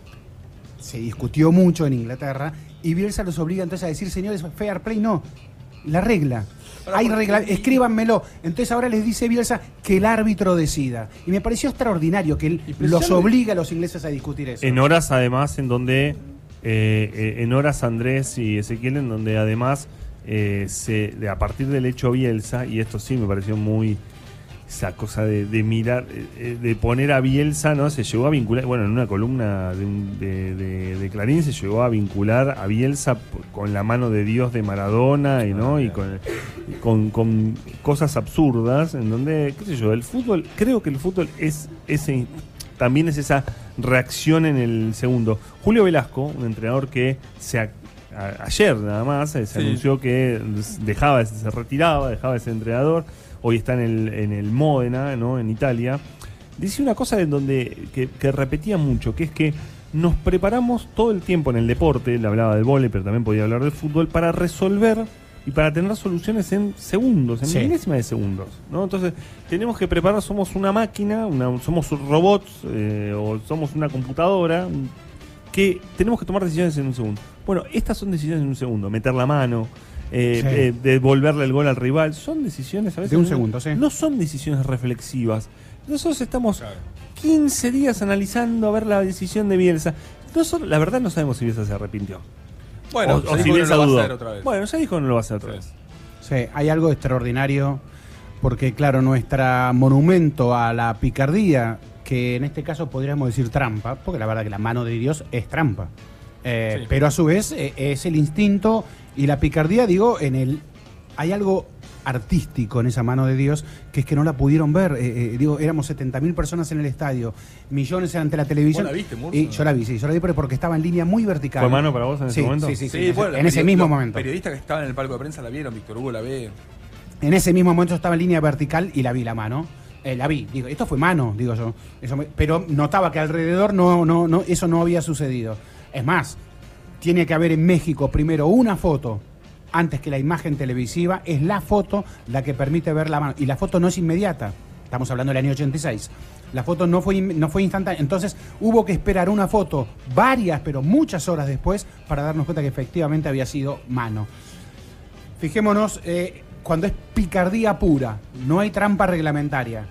[SPEAKER 1] se discutió mucho en Inglaterra y Bielsa los obliga entonces a decir, señores, fair play no, la regla. Hay regla, escríbanmelo. Entonces ahora les dice Bielsa que el árbitro decida. Y me pareció extraordinario que él los obliga a los ingleses a discutir eso.
[SPEAKER 2] En horas, además, en donde. eh, eh, en horas, Andrés y Ezequiel, en donde además. eh, se, de, a partir del hecho Bielsa, y esto sí me pareció muy. Esa cosa de, de mirar, eh, eh, de poner a Bielsa, ¿no? Se llegó a vincular, bueno, en una columna de, un- de, Clarín se llegó a vincular a Bielsa con la mano de Dios de Maradona y, ¿no? y con, y con, con cosas absurdas, en donde, qué sé yo, el fútbol, creo que el fútbol es ese también es esa reacción en el segundo. Julio Velasco, un entrenador que se a- a- ayer nada más eh, se
[SPEAKER 3] Sí.
[SPEAKER 2] anunció que dejaba, se retiraba, dejaba de ser entrenador. Hoy está en el, en el Módena, ¿no? en Italia. Dice una cosa en donde que, que repetía mucho, que es que nos preparamos todo el tiempo en el deporte, le hablaba del vóley, pero también podía hablar del fútbol, para resolver y para tener soluciones en segundos, en
[SPEAKER 1] Sí.
[SPEAKER 2] milésimas de segundos. ¿no? Entonces, tenemos que preparar, somos una máquina, una- somos robots eh, o somos una computadora que tenemos que tomar decisiones en un segundo. Bueno, estas son decisiones en un segundo, meter la mano, eh,
[SPEAKER 1] Sí.
[SPEAKER 2] eh, devolverle el gol al rival, son decisiones a veces...
[SPEAKER 1] De un
[SPEAKER 2] no-
[SPEAKER 1] segundo, sí.
[SPEAKER 2] No son decisiones reflexivas. Nosotros estamos 15 días analizando a ver la decisión de Bielsa. Nosotros, la verdad, no sabemos si Bielsa se arrepintió.
[SPEAKER 3] Bueno,
[SPEAKER 2] O- o si
[SPEAKER 3] dijo que no
[SPEAKER 2] Bielsa
[SPEAKER 3] lo va a
[SPEAKER 2] dudó.
[SPEAKER 3] hacer otra vez.
[SPEAKER 2] Bueno, ya dijo que no lo va a hacer otra vez.
[SPEAKER 1] Sí, hay algo extraordinario porque, claro, nuestra monumento a la picardía, que en este caso podríamos decir trampa, porque la verdad que la mano de Dios es trampa, Eh,
[SPEAKER 3] Sí.
[SPEAKER 1] pero a su vez eh, es el instinto Y la picardía, digo, en el. Hay algo artístico en esa mano de Dios que es que no la pudieron ver. Eh, eh, digo, éramos 70.000 personas en el estadio, millones ante la televisión.
[SPEAKER 3] ¿Vos la viste, Murcia?
[SPEAKER 1] Y yo la vi, sí, yo la vi pero porque estaba en línea muy vertical.
[SPEAKER 2] ¿Fue mano para vos en ese
[SPEAKER 1] Sí,
[SPEAKER 2] momento?
[SPEAKER 1] Sí, sí, sí,
[SPEAKER 3] Sí,
[SPEAKER 1] en ese-
[SPEAKER 3] bueno,
[SPEAKER 1] en ese mismo momento.
[SPEAKER 3] Periodistas que estaban en el palco de prensa la vieron, Víctor Hugo la ve.
[SPEAKER 1] En ese mismo momento estaba en línea vertical y la vi la mano. Eh, la vi, digo, esto fue mano, digo yo. Eso me- pero notaba que alrededor no, no, no, eso no había sucedido. Es más, tiene que haber en México primero una foto antes que la imagen televisiva. Es la foto la que permite ver la mano. Y la foto no es inmediata. Estamos hablando del año 86. La foto no fue, no fue instantánea. Entonces hubo que esperar una foto varias, pero muchas horas después para darnos cuenta que efectivamente había sido mano. Fijémonos, eh, cuando es picardía pura, no hay trampa reglamentaria.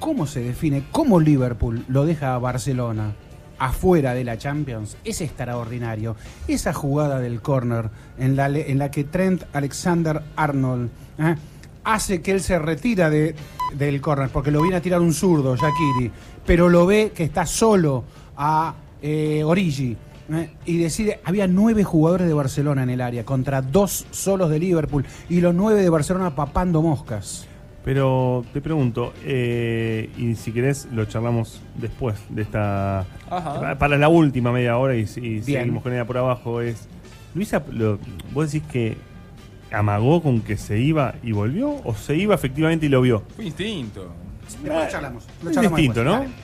[SPEAKER 1] ¿Cómo se define? ¿Cómo Liverpool lo deja a Barcelona afuera de la Champions? Es extraordinario. Esa jugada del córner en la, en la que Trent Alexander Arnold ¿eh? hace que él se retira de, del córner porque lo viene a tirar un zurdo, Shakiri, pero lo ve que está solo a eh, Origi. ¿eh? Y decide, había nueve jugadores de Barcelona en el área contra dos solos de Liverpool y los nueve de Barcelona papando moscas.
[SPEAKER 2] Pero te pregunto, eh, y si querés lo charlamos después de esta...
[SPEAKER 3] Ajá.
[SPEAKER 2] Para la última media hora y, y seguimos con ella por abajo es... Luisa, lo- ¿vos decís que amagó con que se iba y volvió? ¿O se iba efectivamente y lo vio?
[SPEAKER 3] Fue instinto.
[SPEAKER 1] Después lo charlamos. lo
[SPEAKER 2] Es
[SPEAKER 1] charlamos
[SPEAKER 2] distinto,
[SPEAKER 1] después.
[SPEAKER 2] ¿no?
[SPEAKER 1] Dale.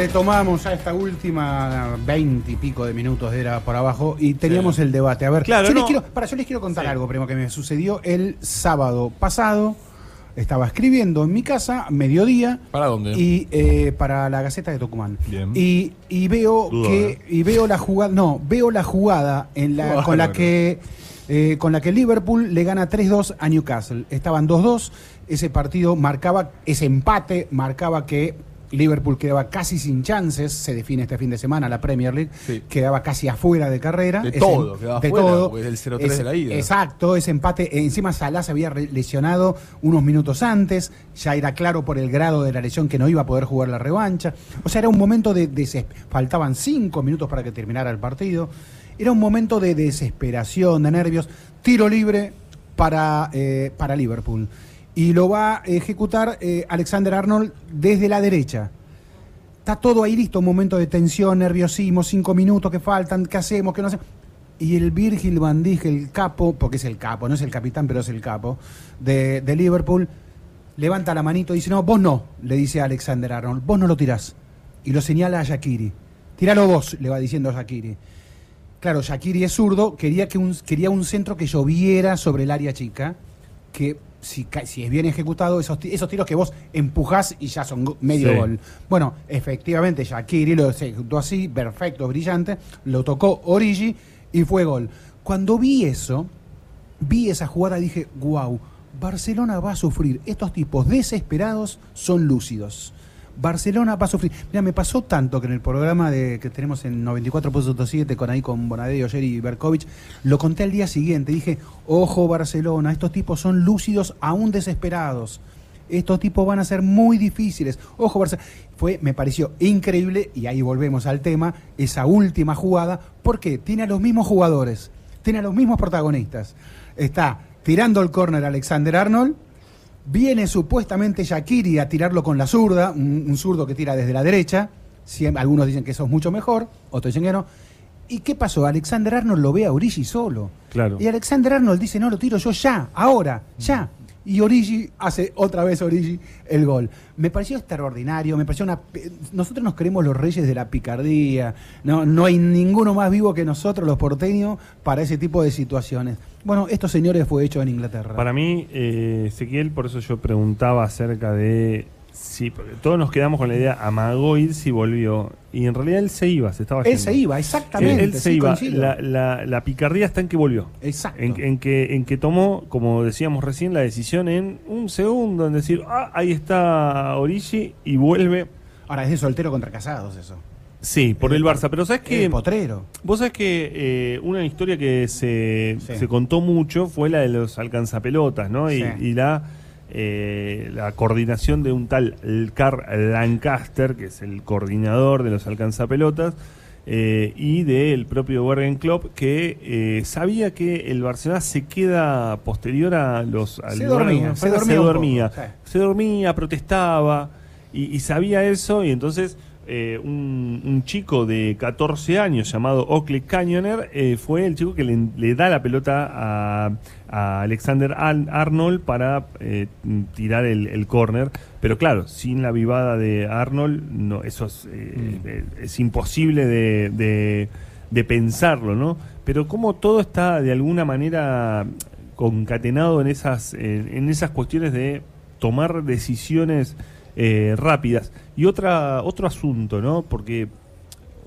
[SPEAKER 1] Retomamos a esta última veinte y pico de minutos de era por abajo y teníamos el debate. A ver,
[SPEAKER 2] Claro,
[SPEAKER 1] yo, les quiero, para, yo les quiero contar
[SPEAKER 2] Sí.
[SPEAKER 1] algo, primo, que me sucedió el sábado pasado. Estaba escribiendo en mi casa, mediodía.
[SPEAKER 3] ¿Para dónde?
[SPEAKER 1] Y eh, para la Gaceta de Tucumán.
[SPEAKER 3] Bien.
[SPEAKER 1] Y, y veo que
[SPEAKER 2] ¿eh?
[SPEAKER 1] y veo la jugada, no, veo la jugada en la, con la que eh, con la que Liverpool le gana 3-2 a Newcastle. Estaban 2-2, ese partido marcaba ese empate marcaba que Liverpool quedaba casi sin chances, se define este fin de semana la Premier League,
[SPEAKER 3] Sí.
[SPEAKER 1] quedaba casi afuera de carrera.
[SPEAKER 3] De todo, quedaba
[SPEAKER 1] de
[SPEAKER 3] afuera,
[SPEAKER 1] todo.
[SPEAKER 3] el 0-3
[SPEAKER 1] Ese-
[SPEAKER 3] de la ida.
[SPEAKER 1] Exacto, ese empate. Encima Salah se había lesionado unos minutos antes, ya era claro por el grado de la lesión que no iba a poder jugar la revancha. O sea, era un momento de deses- Faltaban cinco minutos para que terminara el partido. Era un momento de desesperación, de nervios. Tiro libre para, eh, para Liverpool. Y lo va a ejecutar eh, Alexander Arnold desde la derecha. Está todo ahí listo, un momento de tensión, nerviosismo, cinco minutos que faltan, ¿qué hacemos? ¿Qué no hacemos? Y el Virgil van el capo, porque es el capo, no es el capitán, pero es el capo, de, de Liverpool, levanta la manito y dice, no, vos no, le dice a Alexander Arnold, vos no lo tirás. Y lo señala a Shakiri. Tíralo vos, le va diciendo a Shakiri. Claro, Shakiri es zurdo, quería, que un, quería un centro que lloviera sobre el área chica, que si, si es bien ejecutado, esos, esos tiros que vos empujás y ya son medio
[SPEAKER 2] Sí.
[SPEAKER 1] gol. Bueno, efectivamente, Shakiri lo ejecutó así, perfecto, brillante, lo tocó Origi y fue gol. Cuando vi eso, vi esa jugada y dije, wow, Barcelona va a sufrir. Estos tipos desesperados son lúcidos. Barcelona va a sufrir. Mira, me pasó tanto que en el programa de, que tenemos en 94.7 con ahí con Bonadeo, Jerry y Berkovich, lo conté al día siguiente. Dije, ojo Barcelona, estos tipos son lúcidos aún desesperados. Estos tipos van a ser muy difíciles. Ojo Barcelona. Fue, me pareció increíble, y ahí volvemos al tema, esa última jugada, porque tiene a los mismos jugadores, tiene a los mismos protagonistas. Está tirando el córner Alexander Arnold, Viene supuestamente Shakiri a tirarlo con la zurda, un, un zurdo que tira desde la derecha. Siem- algunos dicen que eso es mucho mejor, otros dicen que no. ¿Y qué pasó? Alexander Arnold lo ve a Origi solo.
[SPEAKER 2] Claro.
[SPEAKER 1] Y Alexander Arnold dice, no, lo tiro yo ya, ahora, ya. Y Origi hace otra vez Origi el gol. Me pareció extraordinario, me pareció una... Nosotros nos creemos los reyes de la picardía, no, no hay ninguno más vivo que nosotros los porteños para ese tipo de situaciones. Bueno, estos señores fue hecho en Inglaterra.
[SPEAKER 2] Para mí, eh, Ezequiel, por eso yo preguntaba acerca de. Sí, porque todos nos quedamos con la idea, amagó irse y volvió. Y en realidad él se iba, se estaba
[SPEAKER 1] Él
[SPEAKER 2] yendo.
[SPEAKER 1] se iba, exactamente.
[SPEAKER 2] Él, él se
[SPEAKER 1] sí,
[SPEAKER 2] iba. La, la- la picardía está en que volvió.
[SPEAKER 1] Exacto.
[SPEAKER 2] En, en que, en que tomó, como decíamos recién, la decisión en un segundo, en decir, ah, ahí está Origi y vuelve.
[SPEAKER 1] Ahora es de soltero contra casados eso.
[SPEAKER 2] Sí, por el Barça. Pero ¿sabes qué?
[SPEAKER 1] El potrero.
[SPEAKER 2] Vos sabés que eh, una historia que se,
[SPEAKER 1] Sí.
[SPEAKER 2] se contó mucho fue la de los alcanzapelotas, ¿no? Y la, eh, la coordinación de un tal Carl Lancaster, que es el coordinador de los alcanzapelotas, eh, y del propio Jürgen Klopp, que eh, sabía que el Barcelona se queda posterior a los... al
[SPEAKER 1] Se dormía, se dormía
[SPEAKER 2] se dormía. Se protestaba, y, y sabía eso, y entonces eh, un, un chico de 14 años llamado Oakley Canyoner eh, fue el chico que le, le da la pelota a, a Alexander Al- Arnold para eh, tirar el, el córner. Pero claro, sin la vivada de Arnold, no, eso es, eh, es imposible de, de- de pensarlo, ¿no? Pero como todo está de alguna manera concatenado en esas, en, en esas cuestiones de tomar decisiones eh, rápidas. Y otra, otro asunto, ¿no? Porque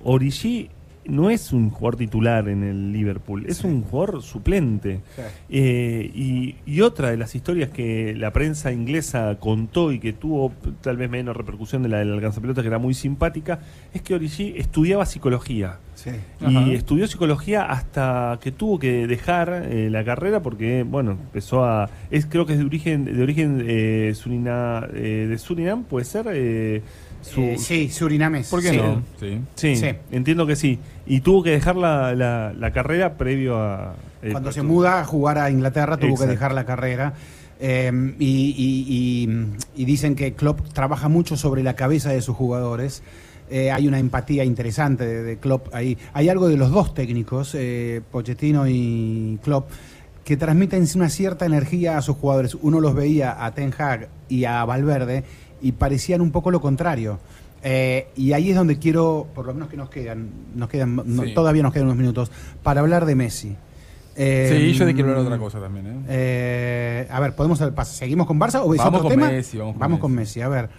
[SPEAKER 2] Origi no es un jugador titular en el Liverpool, es un jugador suplente. Eh, y, y otra de las historias que la prensa inglesa contó y que tuvo tal vez menos repercusión de la del alcanzapelota, que era muy simpática, es que Origi estudiaba psicología.
[SPEAKER 1] Sí.
[SPEAKER 2] Y
[SPEAKER 3] Ajá.
[SPEAKER 2] estudió psicología hasta que tuvo que dejar eh, la carrera porque, bueno, empezó a... Es, creo que es de origen de origen eh, surina- eh, de Surinam, puede ser... eh, su-
[SPEAKER 1] Eh, sí, surinames.
[SPEAKER 3] ¿Por qué
[SPEAKER 1] sí.
[SPEAKER 3] no? Sí.
[SPEAKER 2] sí,
[SPEAKER 1] sí.
[SPEAKER 2] entiendo que sí. Y tuvo que dejar la, la- la carrera previo a... eh,
[SPEAKER 1] Cuando se
[SPEAKER 2] tu-
[SPEAKER 1] muda a jugar a Inglaterra tuvo
[SPEAKER 2] Exacto.
[SPEAKER 1] que dejar la carrera. Eh, y, y- y- y dicen que Klopp trabaja mucho sobre la cabeza de sus jugadores. Eh, hay una empatía interesante de, de Klopp ahí. Hay algo de los dos técnicos, eh, Pochettino y Klopp, que transmiten una cierta energía a sus jugadores. Uno los veía a Ten Hag y a Valverde y parecían un poco lo contrario. Eh, y ahí es donde quiero, por lo menos que nos quedan, nos quedan no, todavía nos quedan unos minutos, para hablar de Messi. Eh,
[SPEAKER 3] Sí, yo te quiero hablar de otra cosa también, ¿eh?
[SPEAKER 1] eh, a ver, podemos seguimos con Barça o es
[SPEAKER 3] Vamos
[SPEAKER 1] otro
[SPEAKER 3] con
[SPEAKER 1] tema?
[SPEAKER 3] Messi, vamos con
[SPEAKER 1] Messi, a ver.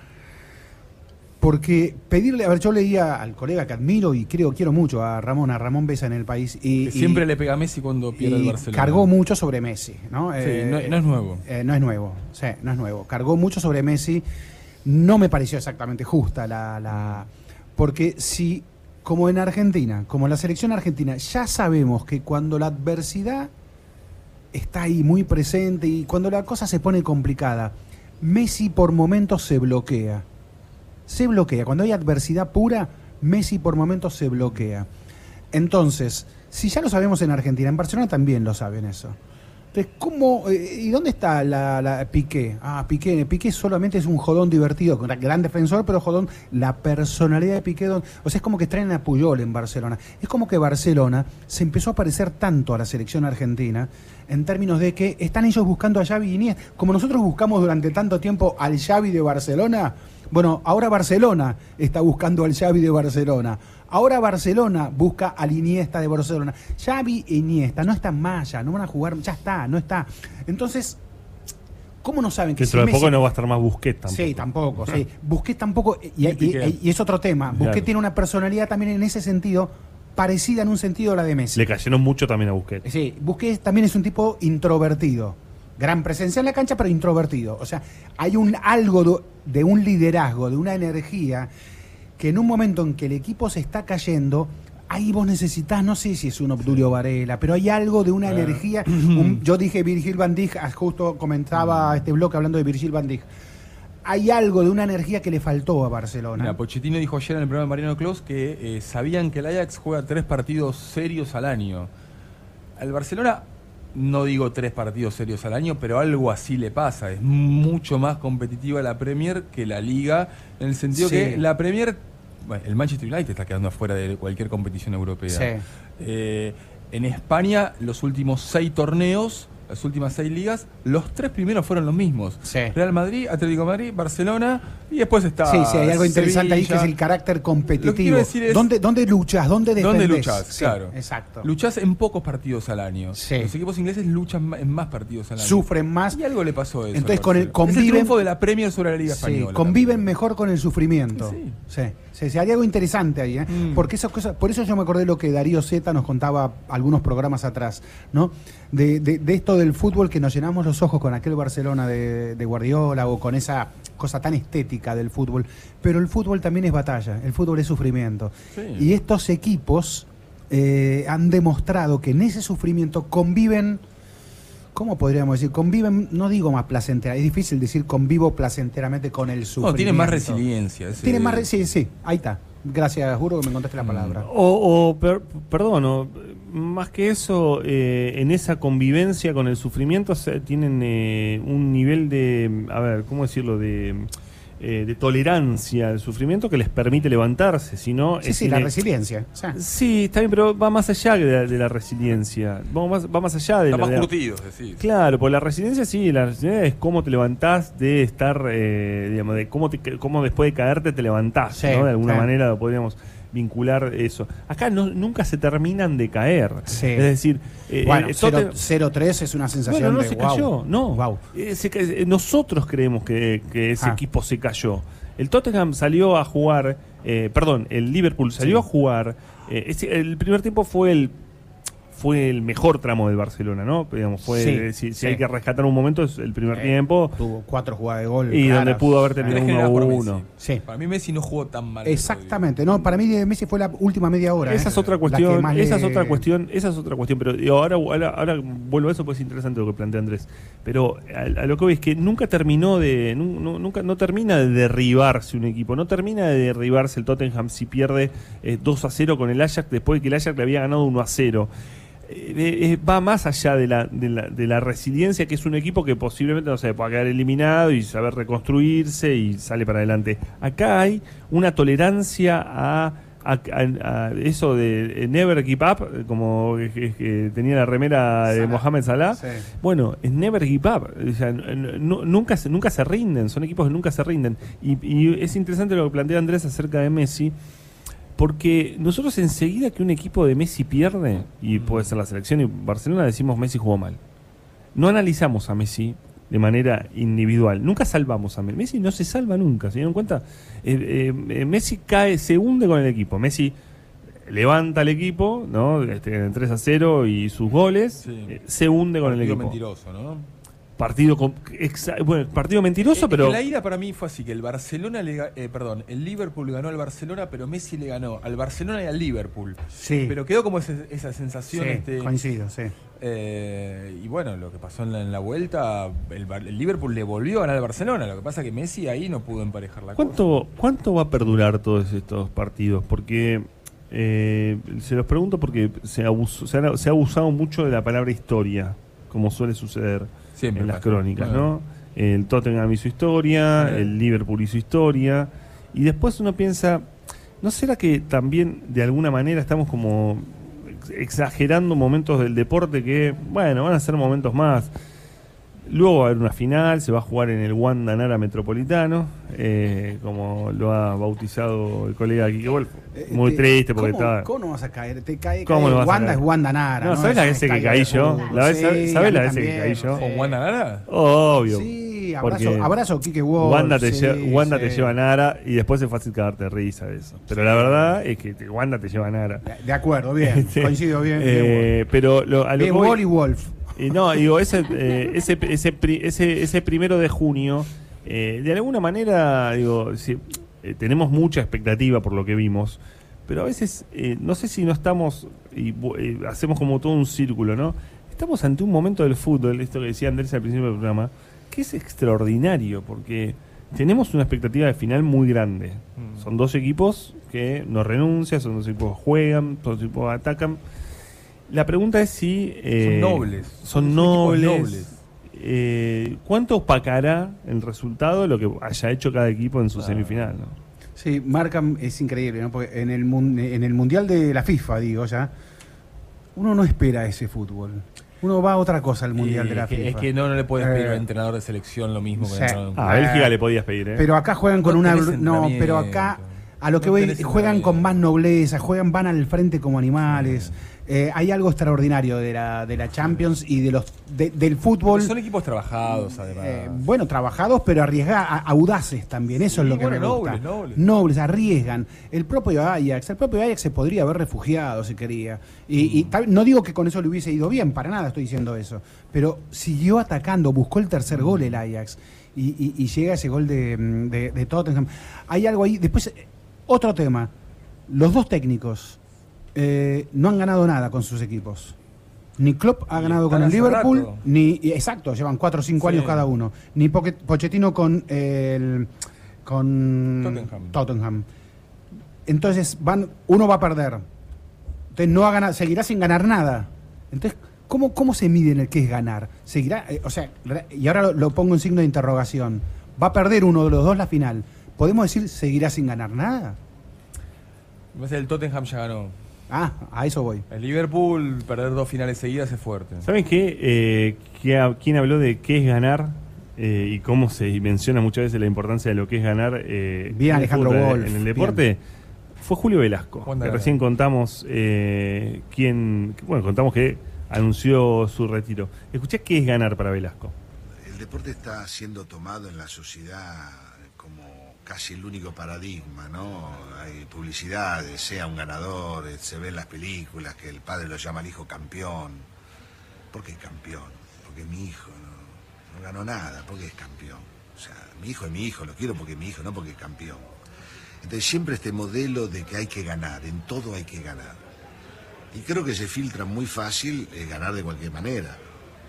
[SPEAKER 1] Porque pedirle, a ver, yo leía al colega que admiro y creo quiero mucho a Ramón, a Ramón Besa en el país y,
[SPEAKER 3] Que
[SPEAKER 1] y-
[SPEAKER 3] siempre le pega a Messi cuando pierde el Barcelona.
[SPEAKER 1] cargó mucho sobre Messi, ¿no?
[SPEAKER 3] Sí, no, no es nuevo.
[SPEAKER 1] no es nuevo, sí, no es nuevo. Cargó mucho sobre Messi. No me pareció exactamente justa la, la- Porque si, como en Argentina, como en la selección argentina, ya sabemos que cuando la adversidad está ahí muy presente y cuando la cosa se pone complicada, Messi por momentos se bloquea. Se bloquea. Cuando hay adversidad pura, Messi por momentos se bloquea. Entonces, si ya lo sabemos en Argentina, en Barcelona también lo saben eso. Entonces, ¿cómo, eh, ¿y dónde está la, la Piqué? Ah, Piqué, Piqué solamente es un jodón divertido, gran defensor, pero jodón, la personalidad de Piqué, don- o sea, es como que traen a Puyol en Barcelona. Es como que Barcelona se empezó a parecer tanto a la selección argentina en términos de que están ellos buscando a Xavi y Iniesta, como nosotros buscamos durante tanto tiempo al Xavi de Barcelona. Bueno, ahora Barcelona está buscando al Xavi de Barcelona. Ahora Barcelona busca al Iniesta de Barcelona. Xavi e Iniesta no están más ya, no van a jugar, ya está, no está. Entonces, ¿cómo no saben que
[SPEAKER 2] Dentro
[SPEAKER 1] si
[SPEAKER 2] de poco
[SPEAKER 1] Messi-
[SPEAKER 2] no va a estar más Busquets tampoco.
[SPEAKER 1] Sí, tampoco, sí. Busquets tampoco, y, es otro tema. Busquets
[SPEAKER 2] Claro.
[SPEAKER 1] tiene una personalidad también en ese sentido, parecida en un sentido a la de Messi.
[SPEAKER 2] Le cayeron mucho también a Busquets.
[SPEAKER 1] Sí, Busquets también es un tipo introvertido. Gran presencia en la cancha, pero introvertido. O sea, hay un algo de un liderazgo, de una energía, que en un momento en que el equipo se está cayendo, ahí vos necesitas, no sé si es un Obdulio Varela, pero hay algo de una energía. un- yo dije Virgil van Dijk, ah, justo comentaba este bloque hablando de Virgil van Dijk. Hay algo de una energía que le faltó a Barcelona.
[SPEAKER 3] Mira, Pochettino dijo ayer en el programa de Mariano Clos que eh, sabían que el Ajax juega tres partidos serios al año. Al Barcelona no digo tres partidos serios al año, pero algo así le pasa. Es mucho más competitiva la Premier que la Liga, en el sentido
[SPEAKER 1] Sí.
[SPEAKER 3] que la Premier, bueno, el Manchester United está quedando afuera de cualquier competición europea.
[SPEAKER 1] Sí.
[SPEAKER 3] Eh, en España, los últimos seis torneos, las últimas seis ligas, los tres primeros fueron los mismos.
[SPEAKER 1] Sí.
[SPEAKER 3] Real Madrid, Atlético de Madrid, Barcelona y después está
[SPEAKER 1] Sí, sí, hay algo interesante ahí que es el carácter competitivo.
[SPEAKER 3] quiero decir es-
[SPEAKER 1] ¿Dónde, ¿Dónde luchas? ¿Dónde defendés?
[SPEAKER 3] ¿Dónde luchas?
[SPEAKER 1] Sí,
[SPEAKER 3] claro.
[SPEAKER 1] Exacto.
[SPEAKER 3] Luchás en pocos partidos al año.
[SPEAKER 1] Sí.
[SPEAKER 3] Los equipos ingleses luchan en más partidos al año.
[SPEAKER 1] Sufren más.
[SPEAKER 3] Y algo le pasó a eso.
[SPEAKER 1] Entonces, con el-
[SPEAKER 3] Barcelona. Es el
[SPEAKER 1] conviven-
[SPEAKER 3] triunfo de la Premier sobre la Liga
[SPEAKER 1] Sí,
[SPEAKER 3] Española.
[SPEAKER 1] conviven mejor con el sufrimiento.
[SPEAKER 3] Sí.
[SPEAKER 1] Sí, sí, sí, hay algo interesante ahí, ¿eh?
[SPEAKER 3] Mm.
[SPEAKER 1] Porque esas cosas, por eso yo me acordé lo que Darío Zeta nos contaba algunos programas atrás, ¿no? De, de- de esto del fútbol que nos llenamos los ojos con aquel Barcelona de, de Guardiola o con esa cosa tan estética del fútbol. Pero el fútbol también es batalla, el fútbol es sufrimiento.
[SPEAKER 3] Sí.
[SPEAKER 1] Y estos equipos eh, han demostrado que en ese sufrimiento conviven. ¿Cómo podríamos decir? Conviven, no digo más placentera, es difícil decir convivo placenteramente con el sufrimiento.
[SPEAKER 3] No, tienen más resiliencia. ese-
[SPEAKER 1] Tienen más re- sí, sí, ahí está. Gracias, juro que me contaste la palabra.
[SPEAKER 2] O, o per- perdón, o, más que eso, eh, en esa convivencia con el sufrimiento se- tienen eh, un nivel de, a ver, ¿cómo decirlo? De, eh, de tolerancia al sufrimiento que les permite levantarse, si no...
[SPEAKER 1] Sí,
[SPEAKER 2] es
[SPEAKER 1] sí, la resiliencia. o sea,
[SPEAKER 2] Sí, está bien, pero va más allá de la, de la resiliencia. Va más, va más allá de
[SPEAKER 3] Están
[SPEAKER 2] la...
[SPEAKER 3] más
[SPEAKER 2] la-
[SPEAKER 3] decís.
[SPEAKER 2] Claro, pues la resiliencia sí, la resiliencia es cómo te levantás de estar, eh, digamos, de cómo, te, cómo después de caerte te levantás,
[SPEAKER 1] Sí,
[SPEAKER 2] ¿no? De alguna manera podríamos vincular eso. Acá no, nunca se terminan de caer.
[SPEAKER 1] Sí.
[SPEAKER 2] Es decir, eh,
[SPEAKER 1] bueno,
[SPEAKER 2] eh,
[SPEAKER 1] 0-
[SPEAKER 2] Totten-
[SPEAKER 1] 0-3 es una sensación
[SPEAKER 2] bueno, no
[SPEAKER 1] de
[SPEAKER 2] se
[SPEAKER 1] wow.
[SPEAKER 2] cayó, no.
[SPEAKER 1] Wow.
[SPEAKER 2] Eh, se eh, nosotros creemos que, que ese
[SPEAKER 1] Ah.
[SPEAKER 2] equipo se cayó. El Tottenham salió a jugar, eh, perdón, el Liverpool salió a jugar. eh, el primer tiempo fue el fue el mejor tramo del Barcelona, ¿no? Digamos, fue
[SPEAKER 1] Sí,
[SPEAKER 2] eh, si, hay que rescatar un momento es el primer
[SPEAKER 1] Eh,
[SPEAKER 2] tiempo
[SPEAKER 1] Tuvo cuatro jugadas de gol.
[SPEAKER 2] y
[SPEAKER 1] claras.
[SPEAKER 2] donde pudo haber terminado
[SPEAKER 3] que
[SPEAKER 2] 1 a
[SPEAKER 3] ganar por
[SPEAKER 2] 1.
[SPEAKER 3] Messi.
[SPEAKER 1] Sí.
[SPEAKER 3] Para mí Messi no jugó tan mal.
[SPEAKER 1] Exactamente, no, para mí Messi fue la última media hora.
[SPEAKER 2] Esa
[SPEAKER 1] ¿eh?
[SPEAKER 2] es otra cuestión, esa es otra cuestión, esa es otra cuestión, pero digo, ahora, ahora, ahora vuelvo a eso porque es interesante lo que plantea Andrés. Pero a, a lo que voy es que nunca terminó de, nu- nu- nunca, no termina de derribarse un equipo, no termina de derribarse el Tottenham si pierde eh, 2 a 0 con el Ajax después de que el Ajax le había ganado 1 a 0. Eh, eh, va más allá de la, de, la, de la resiliencia, que es un equipo que posiblemente no se pueda quedar eliminado y saber reconstruirse y sale para adelante. Acá hay una tolerancia a, a- a- a eso de eh, never keep up, eh, como que, tenía la remera de. Mohamed Salah.
[SPEAKER 1] Sí.
[SPEAKER 2] Bueno, es never give up. O sea, nunca, se- nunca se rinden, son equipos que nunca se rinden. Y, y es interesante lo que plantea Andrés acerca de Messi, porque nosotros enseguida que un equipo de Messi pierde, y puede ser la selección y Barcelona, decimos Messi jugó mal. No analizamos a Messi de manera individual. Nunca salvamos a Messi. Messi no se salva nunca, ¿se dieron cuenta? Eh, eh, eh, Messi cae, se hunde con el equipo. Messi levanta al equipo, ¿no? Este, en 3 a 0 y sus goles,
[SPEAKER 3] Sí.
[SPEAKER 2] eh, se hunde con el equipo.
[SPEAKER 3] mentiroso, ¿no?
[SPEAKER 2] Partido con- exa- bueno, partido mentiroso,
[SPEAKER 3] Eh,
[SPEAKER 2] pero
[SPEAKER 3] La ida para mí fue así, que el Barcelona le eh, perdón, el Liverpool ganó al Barcelona, pero Messi le ganó al Barcelona y al Liverpool.
[SPEAKER 1] Sí.
[SPEAKER 3] Pero quedó como ese- esa sensación.
[SPEAKER 1] Sí,
[SPEAKER 3] este,
[SPEAKER 1] coincido, sí.
[SPEAKER 3] eh, y bueno, lo que pasó en la, en la vuelta, el, Bar- el Liverpool le volvió a ganar al Barcelona. Lo que pasa es que Messi ahí no pudo emparejar la cosa.
[SPEAKER 2] ¿cuánto, ¿cuánto va a perdurar todos estos partidos? Porque eh, se los pregunto porque se, abusó- se, ha, se ha abusado mucho de la palabra historia, como suele suceder
[SPEAKER 3] Siempre
[SPEAKER 2] en las
[SPEAKER 3] pasa.
[SPEAKER 2] crónicas. ¿no? El Tottenham hizo historia,
[SPEAKER 3] Eh.
[SPEAKER 2] el Liverpool hizo historia, y después uno piensa, ¿no será que también de alguna manera estamos como ex- exagerando momentos del deporte que, bueno, van a ser momentos más? Luego va a haber una final, se va a jugar en el Wanda Nara Metropolitano, eh, como lo ha bautizado el colega Quique Wolf. Muy
[SPEAKER 1] Eh,
[SPEAKER 2] triste porque
[SPEAKER 1] ¿cómo,
[SPEAKER 2] está...
[SPEAKER 1] ¿Cómo no vas a caer? Te cae,
[SPEAKER 2] ¿Cómo
[SPEAKER 1] cae-
[SPEAKER 2] no vas a
[SPEAKER 1] Wanda
[SPEAKER 2] caer?
[SPEAKER 1] es Wanda Nara.
[SPEAKER 2] No, ¿sabes
[SPEAKER 1] Es
[SPEAKER 2] la veces que caí yo?
[SPEAKER 1] fútbol.
[SPEAKER 2] La vez-
[SPEAKER 1] Sí,
[SPEAKER 2] ¿sabes
[SPEAKER 1] a
[SPEAKER 2] la veces que caí yo?
[SPEAKER 3] ¿Con Wanda Nara?
[SPEAKER 2] Obvio.
[SPEAKER 1] Sí, abrazo, abrazo Quique Wolf.
[SPEAKER 2] Wanda te,
[SPEAKER 1] sí,
[SPEAKER 2] lleva, Wanda te
[SPEAKER 1] sí.
[SPEAKER 2] lleva a Nara y después es fácil cagarte risa de eso. Pero la verdad es que te- Wanda te lleva a Nara.
[SPEAKER 1] De- acuerdo, bien.
[SPEAKER 2] Sí.
[SPEAKER 1] Coincido bien. bien,
[SPEAKER 2] Eh, pero lo, a lo
[SPEAKER 1] Bien,
[SPEAKER 2] que voy-
[SPEAKER 1] Wall y Wolf.
[SPEAKER 2] Y no, digo, ese, eh, ese, ese, pri- ese, ese primero de junio, eh, de alguna manera, digo, eh, tenemos mucha expectativa por lo que vimos, pero a veces eh, no sé si no estamos, y bu- eh, hacemos como todo un círculo, ¿no? Estamos ante un momento del fútbol, esto que decía Andrés al principio del programa, que es extraordinario, porque tenemos una expectativa de final muy grande. Son dos equipos que no renuncian, son dos equipos que juegan, son dos equipos que atacan. La pregunta es si... eh,
[SPEAKER 3] Son nobles.
[SPEAKER 2] Son nobles.
[SPEAKER 3] nobles.
[SPEAKER 2] Eh, ¿Cuánto opacará el resultado de lo que haya hecho cada equipo en su semifinal? ¿no?
[SPEAKER 1] Sí, marcan, es increíble, ¿no? Porque en el, en el Mundial de la FIFA, digo ya, uno no espera ese fútbol. Uno va a otra cosa al Mundial
[SPEAKER 3] Y
[SPEAKER 1] de la
[SPEAKER 3] que,
[SPEAKER 1] FIFA.
[SPEAKER 3] es que no, no le puedes pedir a un
[SPEAKER 1] Eh,
[SPEAKER 3] entrenador de selección lo mismo que
[SPEAKER 1] sí.
[SPEAKER 3] un
[SPEAKER 2] Ah, a Bélgica le podías pedir, ¿eh?
[SPEAKER 1] Pero acá juegan con
[SPEAKER 3] No
[SPEAKER 1] una... No, pero acá, a lo que
[SPEAKER 3] No
[SPEAKER 1] voy, juegan con más nobleza, juegan, van al frente como animales. Eh, hay algo extraordinario de la, de la Champions y de los de- del fútbol.
[SPEAKER 3] Son equipos trabajados, además.
[SPEAKER 1] Eh, bueno, trabajados, pero arriesgados, audaces también, eso es lo que
[SPEAKER 3] bueno,
[SPEAKER 1] me gusta.
[SPEAKER 3] nobles, nobles.
[SPEAKER 1] arriesgan. El propio Ajax, el propio Ajax se podría haber refugiado si quería. Y, y tal- no digo que con eso le hubiese ido bien, para nada estoy diciendo eso. Pero siguió atacando, buscó el tercer gol el Ajax. Y, y- y llega ese gol de, mm, de- de Tottenham. Hay algo ahí. Después, eh, otro tema. Los dos técnicos eh, no han ganado nada con sus equipos. Ni Klopp ha ganado con el Liverpool,
[SPEAKER 3] rato.
[SPEAKER 1] ni exacto, llevan cuatro o cinco
[SPEAKER 3] Sí.
[SPEAKER 1] años cada uno. Ni Pochettino con el con
[SPEAKER 3] Tottenham.
[SPEAKER 1] Tottenham. Entonces van, uno va a perder. Entonces no va a ganar, seguirá sin ganar nada. Entonces, ¿cómo, cómo se mide en el que es ganar? Seguirá, eh, o sea, y ahora lo, lo pongo en signo de interrogación. Va a perder uno de los dos la final. ¿Podemos decir seguirá sin ganar nada?
[SPEAKER 3] El Tottenham ya ganó.
[SPEAKER 1] Ah, a eso voy.
[SPEAKER 3] El Liverpool, perder dos finales seguidas es fuerte.
[SPEAKER 2] ¿Saben qué? Eh, ¿qué ha- ¿Quién habló de qué es ganar eh, y cómo se menciona muchas veces la importancia de lo que es ganar eh,
[SPEAKER 1] Bien,
[SPEAKER 2] en el
[SPEAKER 1] Alejandro
[SPEAKER 2] fútbol,
[SPEAKER 1] Wolf,
[SPEAKER 2] en el deporte? Fue Julio Velasco, que recién contamos eh, quién, bueno, contamos que anunció su retiro. Escuché qué es ganar para Velasco.
[SPEAKER 10] El deporte está siendo tomado en la sociedad casi el único paradigma, ¿no? Hay publicidades, sea un ganador, eh, se ve en las películas que el padre lo llama al hijo campeón. ¿Por qué campeón? Porque mi hijo no, no ganó nada, porque es campeón. O sea, mi hijo es mi hijo, lo quiero porque es mi hijo, no porque es campeón. Entonces siempre este modelo de que hay que ganar, en todo hay que ganar. Y creo que se filtra muy fácil eh, ganar de cualquier manera.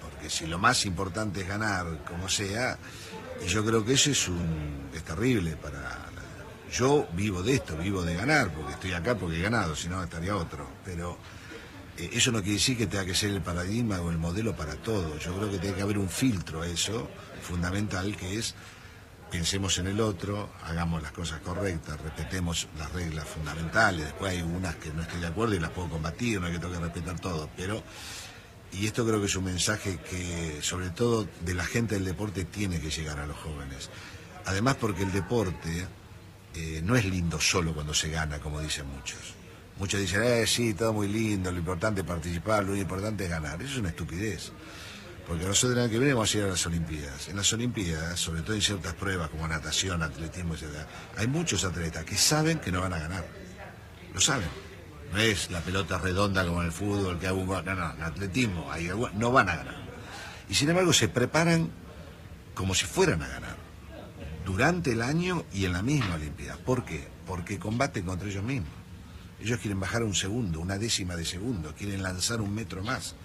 [SPEAKER 10] Porque si lo más importante es ganar, como sea, y yo creo que eso es un es terrible para yo vivo de esto, vivo de ganar, porque estoy acá porque he ganado, si no estaría otro. Pero eh, eso no quiere decir que tenga que ser el paradigma o el modelo para todo. Yo creo que tiene que haber un filtro a eso, fundamental, que es pensemos en el otro, hagamos las cosas correctas, respetemos las reglas fundamentales. Después hay unas que no estoy de acuerdo y las puedo combatir, no es que tengo que respetar todo, pero y esto creo que es un mensaje que sobre todo de la gente del deporte tiene que llegar a los jóvenes. Además porque el deporte eh, no es lindo solo cuando se gana, como dicen muchos. Muchos dicen, eh, sí, todo muy lindo, lo importante es participar, lo importante es ganar. Eso es una estupidez. Porque nosotros el año que viene vamos a ir a las Olimpiadas. En las Olimpiadas, sobre todo en ciertas pruebas como natación, atletismo, etc., hay muchos atletas que saben que no van a ganar. Lo saben. No es la pelota redonda como en el fútbol, que hago un. No, no, atletismo hay no van a ganar. Y sin embargo se preparan como si fueran a ganar. Durante el año y en la misma Olimpiada. ¿Por qué? Porque combaten contra ellos mismos. Ellos quieren bajar un segundo, una décima de segundo, quieren lanzar un metro más.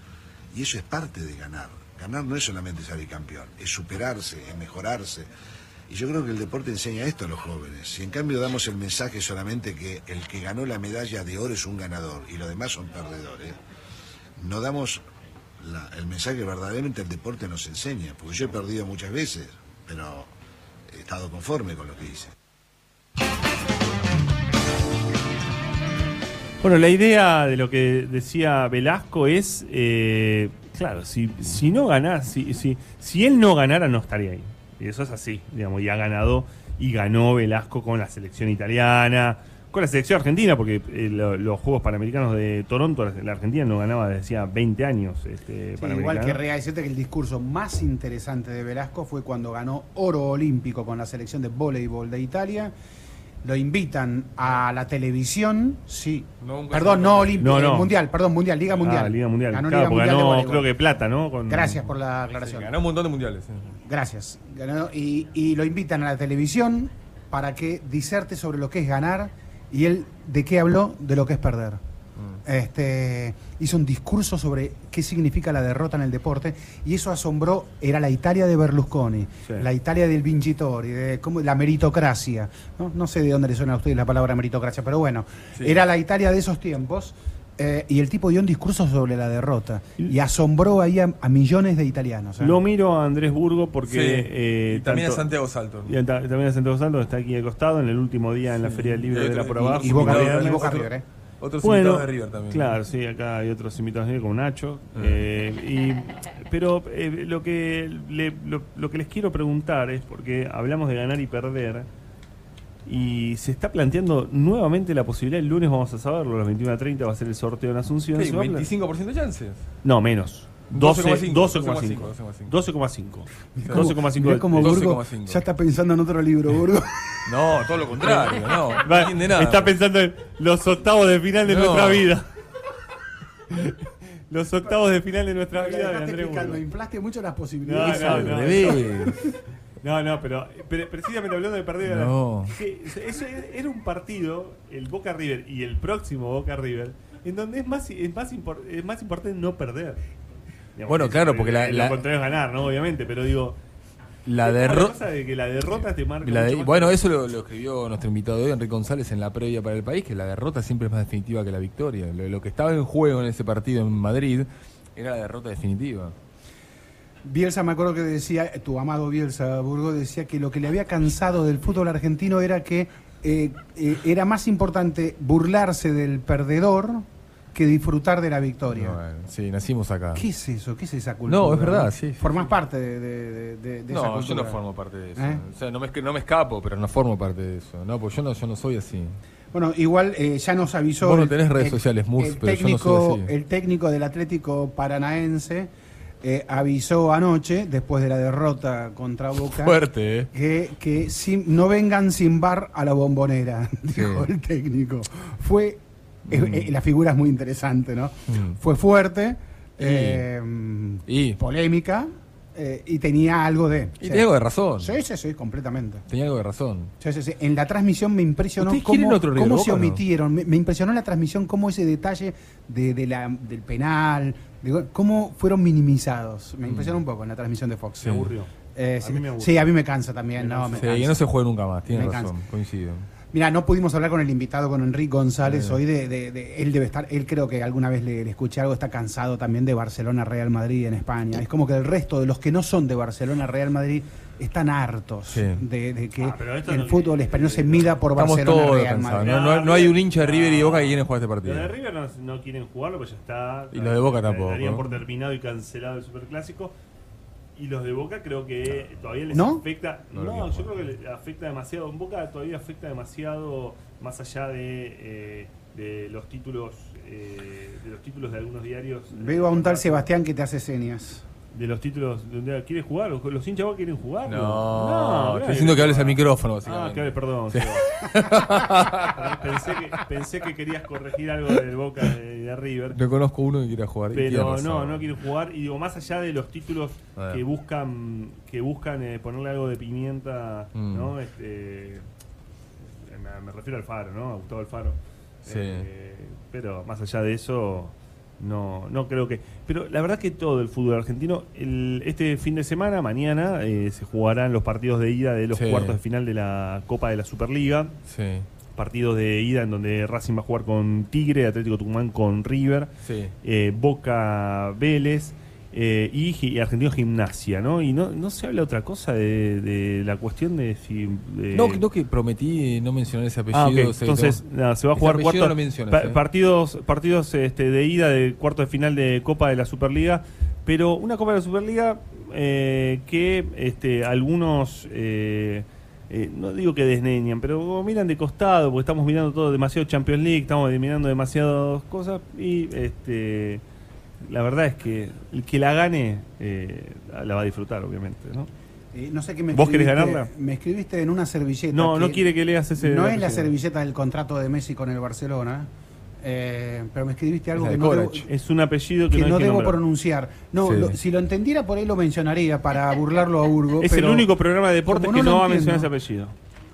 [SPEAKER 10] Y eso es parte de ganar. Ganar no es solamente salir campeón, es superarse, es mejorarse. Y yo creo que el deporte enseña esto a los jóvenes. Si en cambio damos el mensaje solamente que el que ganó la medalla de oro es un ganador y los demás son perdedores, no damos el mensaje que verdaderamente el deporte nos enseña. Porque yo he perdido muchas veces, pero he estado conforme con lo que hice.
[SPEAKER 2] Bueno, la idea de lo que decía Velasco es, eh, claro, si, si no ganás, si, si, si él no ganara no estaría ahí. Y eso es así, digamos, y ha ganado y ganó Velasco con la selección italiana, con la selección argentina, porque eh, lo- los Juegos Panamericanos de Toronto, la, la Argentina no ganaba desde hacía 20 años. Este,
[SPEAKER 1] Sí, igual querría decirte que el discurso más interesante de Velasco fue cuando ganó oro olímpico con la selección de voleibol de Italia lo invitan a la televisión, sí.
[SPEAKER 3] No,
[SPEAKER 1] perdón, no Olimpia,
[SPEAKER 2] No, no.
[SPEAKER 1] Mundial, perdón, Mundial, Liga Mundial.
[SPEAKER 2] Ah, Liga Mundial.
[SPEAKER 1] Ganó
[SPEAKER 2] Claro,
[SPEAKER 1] Liga
[SPEAKER 2] porque
[SPEAKER 1] Mundial
[SPEAKER 2] ganó, creo que plata, ¿no? Con-
[SPEAKER 1] Gracias por la aclaración.
[SPEAKER 3] Ganó un montón de mundiales. sí.
[SPEAKER 1] Gracias. Y, y lo invitan a la televisión para que diserte sobre lo que es ganar y él de qué habló de lo que es perder.
[SPEAKER 2] Mm.
[SPEAKER 1] Este, hizo un discurso sobre qué significa la derrota en el deporte y eso asombró, era la Italia de Berlusconi,
[SPEAKER 2] Sí.
[SPEAKER 1] la Italia del Vincitori, de cómo- la meritocracia. ¿no? No sé de dónde le suena a ustedes la palabra meritocracia, pero bueno,
[SPEAKER 3] Sí.
[SPEAKER 1] era la Italia de esos tiempos. Eh, y el tipo dio un discurso sobre la derrota y asombró ahí a, a millones de italianos. ¿eh?
[SPEAKER 2] Lo miro a Andrés Burgo porque.
[SPEAKER 3] Sí.
[SPEAKER 2] eh,
[SPEAKER 3] Y también
[SPEAKER 2] tanto-
[SPEAKER 3] a Santiago Salto.
[SPEAKER 2] Y a- también a Santiago Salto, está aquí al costado, en el último día en la Feria del Libro
[SPEAKER 3] Y
[SPEAKER 2] de la por
[SPEAKER 3] y-
[SPEAKER 2] abajo.
[SPEAKER 1] y Boca- y. Boca
[SPEAKER 3] Otro-
[SPEAKER 1] River, ¿eh?
[SPEAKER 3] Otros
[SPEAKER 2] Bueno,
[SPEAKER 3] invitados de River también.
[SPEAKER 2] Claro, sí, acá hay otros invitados de River, como Nacho.
[SPEAKER 3] Ah.
[SPEAKER 2] eh, y, pero eh, lo, que le- lo, lo que les quiero preguntar es, porque hablamos de ganar y perder, y se está planteando nuevamente la posibilidad, el lunes vamos a saberlo, a las 21.30 va a ser el sorteo en Asunción.
[SPEAKER 3] ¿Qué,
[SPEAKER 2] se va a pla-
[SPEAKER 3] 25% de chances.
[SPEAKER 2] No, menos. 12,
[SPEAKER 3] 12,5,
[SPEAKER 2] 12,5.
[SPEAKER 3] 12,5.
[SPEAKER 2] 12,5.
[SPEAKER 1] Mirá
[SPEAKER 2] 12,5.
[SPEAKER 1] mirá cómo
[SPEAKER 2] de-
[SPEAKER 1] Burgo
[SPEAKER 3] 12,5.
[SPEAKER 1] ya está pensando en otro libro, Burgo.
[SPEAKER 3] No, todo lo contrario, no. No entiende nada.
[SPEAKER 2] Está pensando en los octavos de final de
[SPEAKER 3] No.
[SPEAKER 2] nuestra vida. los octavos de final de nuestra vida de Andrés Burgo.
[SPEAKER 1] inflaste mucho las
[SPEAKER 2] No,
[SPEAKER 1] posibilidades.
[SPEAKER 2] no,
[SPEAKER 3] Al
[SPEAKER 2] no. No, no, pero, pero precisamente hablando de perder,
[SPEAKER 3] No.
[SPEAKER 2] era un partido, el Boca River y el próximo Boca River, en donde es más, es más, impor- es más importante no perder. Digamos,
[SPEAKER 3] Bueno, claro, porque la-
[SPEAKER 2] lo
[SPEAKER 3] la-
[SPEAKER 2] contrario es ganar, ¿no? Obviamente, pero digo.
[SPEAKER 3] La derrota.
[SPEAKER 2] de que la derrota te marca.
[SPEAKER 3] La de- bueno, eso lo, lo escribió nuestro invitado de hoy, Enrique González, en la previa para el país, que la derrota siempre es más definitiva que la victoria. Lo, lo que estaba en juego en ese partido en Madrid era la derrota definitiva.
[SPEAKER 1] Bielsa, me acuerdo que decía, tu amado Bielsa Burgo decía que lo que le había cansado del fútbol argentino era que eh, eh, era más importante burlarse del perdedor que disfrutar de la victoria.
[SPEAKER 3] Bueno, sí, nacimos acá.
[SPEAKER 1] ¿Qué es eso? ¿Qué es esa cultura?
[SPEAKER 3] No, es verdad, sí,
[SPEAKER 1] Formás
[SPEAKER 3] sí.
[SPEAKER 1] parte de, de- de- de esa
[SPEAKER 3] No, yo no formo parte de eso.
[SPEAKER 1] ¿Eh?
[SPEAKER 3] O sea, no me, no me escapo, pero no formo parte de eso. No, porque yo no, yo no soy así.
[SPEAKER 1] Bueno, igual eh, ya nos avisó.
[SPEAKER 3] Vos no tenés redes
[SPEAKER 1] el-
[SPEAKER 3] sociales, Murs,
[SPEAKER 1] el
[SPEAKER 3] pero yo no soy así.
[SPEAKER 1] El técnico del Atlético Paranaense eh, avisó anoche, después de la derrota contra Boca,
[SPEAKER 3] Fuerte, ¿eh?
[SPEAKER 1] que, que sin- no vengan sin bar a la bombonera, dijo el técnico. Fue.
[SPEAKER 3] Mm.
[SPEAKER 1] eh, la figura es muy interesante, ¿no?
[SPEAKER 3] Mm.
[SPEAKER 1] Fue fuerte,
[SPEAKER 3] Y-
[SPEAKER 1] polémica, y tenía algo de.
[SPEAKER 3] Y tenía algo de razón.
[SPEAKER 1] Sí, sí, sí, completamente.
[SPEAKER 3] Tenía algo de razón.
[SPEAKER 1] Sí, sí, sí. En la transmisión me impresionó
[SPEAKER 3] ¿Ustedes
[SPEAKER 1] cómo,
[SPEAKER 3] otro
[SPEAKER 1] cómo se
[SPEAKER 3] no?
[SPEAKER 1] omitieron. Me, me impresionó la transmisión cómo ese detalle de, de la, del penal, de- cómo fueron minimizados. Me impresionó un poco en la transmisión de Fox.
[SPEAKER 3] Mm. Sí.
[SPEAKER 2] Me aburrió.
[SPEAKER 1] Eh,
[SPEAKER 2] A
[SPEAKER 1] sí,
[SPEAKER 2] mí me
[SPEAKER 1] sí, a mí me cansa también. no, me
[SPEAKER 3] Sí, que no se juegue nunca más, tiene razón,
[SPEAKER 1] cansa.
[SPEAKER 3] coincido.
[SPEAKER 1] Mira, no pudimos hablar con el invitado, con Enrique González hoy. De, de- de- él debe estar, él creo que alguna vez le, le escuché algo, está cansado también de Barcelona, Real Madrid en España. Es como que el resto de los que no son de Barcelona, Real Madrid, están hartos
[SPEAKER 3] Sí.
[SPEAKER 1] de, de que
[SPEAKER 2] Ah,
[SPEAKER 1] el
[SPEAKER 2] no-
[SPEAKER 1] fútbol español se mida por
[SPEAKER 3] Estamos
[SPEAKER 1] Barcelona,
[SPEAKER 3] todos
[SPEAKER 1] Real. Madrid.
[SPEAKER 3] No, no- no hay un hincha de River y de Boca que quieren jugar este
[SPEAKER 2] Los de
[SPEAKER 3] partido.
[SPEAKER 2] River no, no quieren jugarlo, pues ya está.
[SPEAKER 3] Y los de Boca tampoco,
[SPEAKER 2] por terminado y cancelado el superclásico. Y los de Boca creo que todavía les
[SPEAKER 1] ¿No?
[SPEAKER 2] afecta.
[SPEAKER 3] No
[SPEAKER 2] yo creo que les afecta demasiado. En Boca todavía afecta demasiado más allá de, eh, de los títulos eh, de los títulos de algunos diarios.
[SPEAKER 1] Veo a un tal Sebastián que te hace señas.
[SPEAKER 2] De los títulos de un día, ¿quiere jugar? ¿Los, hinchas quieren jugar?
[SPEAKER 3] No, estoy diciendo que hables al micrófono,
[SPEAKER 2] Ah, que perdón.
[SPEAKER 3] Sí.
[SPEAKER 2] Pensé, que, pensé que querías corregir algo del Boca de, de River.
[SPEAKER 3] No conozco uno que quiera jugar.
[SPEAKER 2] Pero no, no quieren jugar. Y digo, más allá de los títulos que buscan que buscan eh, ponerle algo de pimienta,
[SPEAKER 3] Mm.
[SPEAKER 2] ¿no? Este, me, me refiero al Faro, ¿no? A Gustavo Alfaro.
[SPEAKER 3] Sí.
[SPEAKER 2] Eh, pero más allá de eso, no, no creo que. Pero la verdad que todo el fútbol argentino, el- este fin de semana, mañana, eh, se jugarán los partidos de ida de los
[SPEAKER 3] Sí.
[SPEAKER 2] cuartos de final de la Copa de la Superliga.
[SPEAKER 3] Sí,
[SPEAKER 2] Partidos de ida en donde Racing va a jugar con Tigre, Atlético Tucumán con River
[SPEAKER 3] sí.
[SPEAKER 2] eh, Boca Vélez eh, y, Argentino Gimnasia, ¿no? Y no, no se habla otra cosa de, de la cuestión de si... de-
[SPEAKER 3] No, no que prometí no mencionar ese apellido.
[SPEAKER 2] Ah, ok.
[SPEAKER 3] o sea,
[SPEAKER 2] Entonces, nada, se va a jugar
[SPEAKER 3] apellido
[SPEAKER 2] cuarto,
[SPEAKER 3] no menciones,
[SPEAKER 2] pa-
[SPEAKER 3] eh.
[SPEAKER 2] partidos, partidos este, de ida de cuarto de final de Copa de la Superliga, pero una Copa de la Superliga eh, que este, algunos, eh, no digo que desneñan, pero miran de costado, porque estamos mirando todo demasiado Champions League, estamos mirando demasiadas cosas y este, la verdad es que el que la gane eh, la va a disfrutar, obviamente, ¿no?
[SPEAKER 1] Eh, no sé qué me
[SPEAKER 2] ¿Vos querés ganarla?
[SPEAKER 1] Me escribiste en una servilleta.
[SPEAKER 2] No, no quiere que leas ese
[SPEAKER 1] No es la servilleta del contrato de Messi con el Barcelona, eh, pero me escribiste algo
[SPEAKER 2] Es
[SPEAKER 1] que
[SPEAKER 2] la
[SPEAKER 1] no debo.
[SPEAKER 2] Es un apellido que
[SPEAKER 1] que
[SPEAKER 2] no
[SPEAKER 1] no
[SPEAKER 2] que
[SPEAKER 1] debo
[SPEAKER 2] nombrar.
[SPEAKER 1] pronunciar. No,
[SPEAKER 2] Sí.
[SPEAKER 1] lo- si lo entendiera por ahí lo mencionaría para burlarlo a Urgo.
[SPEAKER 2] Es el único programa de deportes que no va a mencionar ese apellido.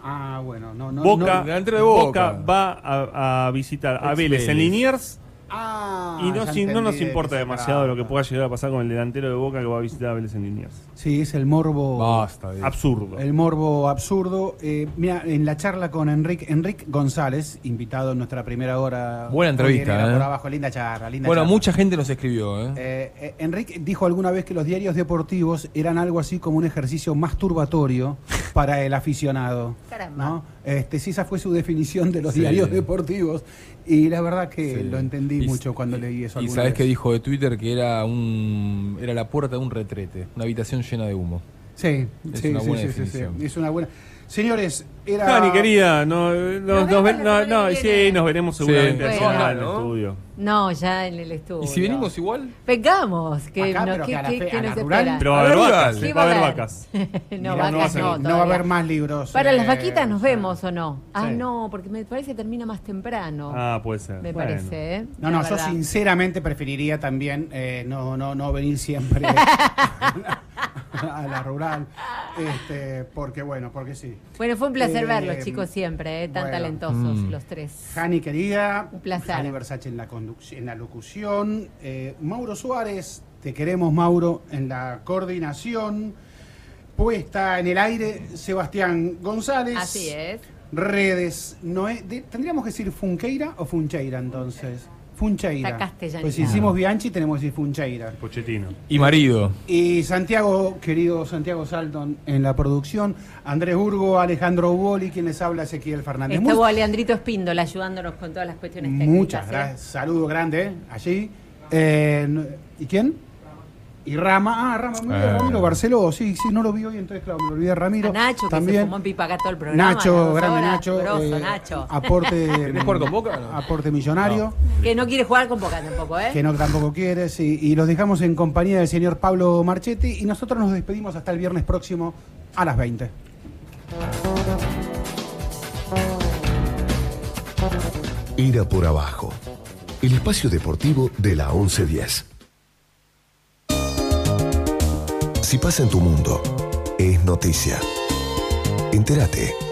[SPEAKER 1] Ah, bueno, no, no.
[SPEAKER 2] Boca,
[SPEAKER 1] no-
[SPEAKER 3] de Boca.
[SPEAKER 2] va a, a visitar a Vélez en. Liniers
[SPEAKER 1] Ah,
[SPEAKER 2] y no, si- no nos importa demasiado lo que pueda llegar a pasar con el delantero de Boca que va a visitar a Vélez en Liniers.
[SPEAKER 1] Sí, es el morbo.
[SPEAKER 3] Basta.
[SPEAKER 2] Absurdo.
[SPEAKER 1] El morbo absurdo. Eh, mira, en la charla con Enrique, Enrique González, invitado en nuestra primera hora.
[SPEAKER 3] Buena entrevista,
[SPEAKER 1] por
[SPEAKER 3] ¿eh?
[SPEAKER 1] abajo, linda charla, linda
[SPEAKER 3] Bueno,
[SPEAKER 1] charla.
[SPEAKER 3] mucha gente nos escribió, ¿eh?
[SPEAKER 1] Eh, eh, Enrique dijo alguna vez que los diarios deportivos eran algo así como un ejercicio masturbatorio para el aficionado.
[SPEAKER 5] Caramba.
[SPEAKER 1] ¿no? Este, sí, esa fue su definición de los
[SPEAKER 3] Sí.
[SPEAKER 1] diarios deportivos. Y la verdad que
[SPEAKER 3] Sí.
[SPEAKER 1] lo entendí
[SPEAKER 3] Y-
[SPEAKER 1] mucho cuando leí eso.
[SPEAKER 3] Y sabes que dijo de Twitter que era un era la puerta de un retrete, una habitación llena de humo.
[SPEAKER 1] Sí,
[SPEAKER 3] Es
[SPEAKER 1] sí,
[SPEAKER 3] una
[SPEAKER 1] sí,
[SPEAKER 3] buena
[SPEAKER 1] sí, sí, sí.
[SPEAKER 3] definición.
[SPEAKER 1] Es una buena. Señores, era.
[SPEAKER 2] Querida, no, no, nos ven- no, no,
[SPEAKER 5] que
[SPEAKER 2] sí, nos veremos seguramente
[SPEAKER 3] Sí.
[SPEAKER 2] allá
[SPEAKER 5] Bueno.
[SPEAKER 2] en el
[SPEAKER 3] ¿no?
[SPEAKER 2] estudio.
[SPEAKER 5] No, ya en el estudio.
[SPEAKER 3] ¿Y si venimos igual?
[SPEAKER 5] Vengamos, que,
[SPEAKER 1] Acá,
[SPEAKER 5] no,
[SPEAKER 1] pero
[SPEAKER 5] ¿qué,
[SPEAKER 1] que a la
[SPEAKER 5] qué-
[SPEAKER 1] fe-
[SPEAKER 5] qué
[SPEAKER 1] a la
[SPEAKER 5] nos
[SPEAKER 1] rural.
[SPEAKER 5] espera?
[SPEAKER 2] Pero va a haber
[SPEAKER 3] ver,
[SPEAKER 2] vacas,
[SPEAKER 5] ¿Qué
[SPEAKER 2] va a haber vacas.
[SPEAKER 5] no,
[SPEAKER 1] Mira, no, va
[SPEAKER 5] vacas
[SPEAKER 1] a
[SPEAKER 5] no,
[SPEAKER 1] no va a
[SPEAKER 5] todavía.
[SPEAKER 1] haber más libros.
[SPEAKER 5] Para
[SPEAKER 1] eh,
[SPEAKER 5] las vaquitas nos vemos o no. Ah,
[SPEAKER 1] sí.
[SPEAKER 5] no, porque me parece que termina más temprano.
[SPEAKER 2] Ah, puede ser.
[SPEAKER 5] me
[SPEAKER 2] Bueno.
[SPEAKER 5] parece, ¿eh?
[SPEAKER 1] No,
[SPEAKER 5] La
[SPEAKER 1] no, yo
[SPEAKER 5] verdad.
[SPEAKER 1] sinceramente preferiría también eh, no, no, no venir siempre a la rural. Este, porque bueno, porque sí.
[SPEAKER 5] Bueno, fue un placer
[SPEAKER 1] Eh,
[SPEAKER 5] verlos, chicos, siempre, ¿eh? tan
[SPEAKER 1] bueno.
[SPEAKER 5] talentosos
[SPEAKER 3] Mm.
[SPEAKER 5] los tres.
[SPEAKER 1] Jani querida,
[SPEAKER 5] Un placer.
[SPEAKER 1] Jani Versace en la, conduc- en la locución, eh, Mauro Suárez, te queremos Mauro en la coordinación, puesta en el aire Sebastián González.
[SPEAKER 5] Así es.
[SPEAKER 1] Redes, Noé, de- tendríamos que decir Funqueira o Funcheira entonces. Funcheira.
[SPEAKER 5] Está castellanizado.
[SPEAKER 1] Pues si hicimos Bianchi tenemos que decir Funcheira.
[SPEAKER 2] Pochettino.
[SPEAKER 3] Y marido.
[SPEAKER 1] Y Santiago, querido Santiago Salton en la producción, Andrés Urgo, Alejandro Boli, quien les habla Ezequiel Fernández.
[SPEAKER 5] Estuvo Leandrito Espíndola ayudándonos con todas las cuestiones técnicas.
[SPEAKER 1] Muchas
[SPEAKER 5] ¿eh?
[SPEAKER 1] gracias. Saludo grande eh, allí. Eh, ¿Y quién? Y Rama. Ah, Rama. muy bien,
[SPEAKER 3] Eh.
[SPEAKER 1] Ramiro Barceló. Sí, sí, no lo vi hoy, entonces claro, me olvidé de Ramiro.
[SPEAKER 5] A Nacho, que se
[SPEAKER 1] También.
[SPEAKER 5] fumó en pipa acá todo el programa.
[SPEAKER 1] Nacho, grande
[SPEAKER 5] horas.
[SPEAKER 1] Nacho.
[SPEAKER 5] Grosso,
[SPEAKER 1] eh,
[SPEAKER 5] Nacho.
[SPEAKER 1] Aporte.
[SPEAKER 3] ¿Querés jugar con Boca o no?
[SPEAKER 1] Aporte millonario.
[SPEAKER 5] Que no quiere jugar con Boca tampoco, ¿eh?
[SPEAKER 1] Que no tampoco quiere, sí. Y los dejamos en compañía del señor Pablo Marchetti. Y nosotros nos despedimos hasta el viernes próximo a las 20.
[SPEAKER 4] Ira por abajo. El espacio deportivo de la 1110. Si pasa en tu mundo, es noticia. Entérate.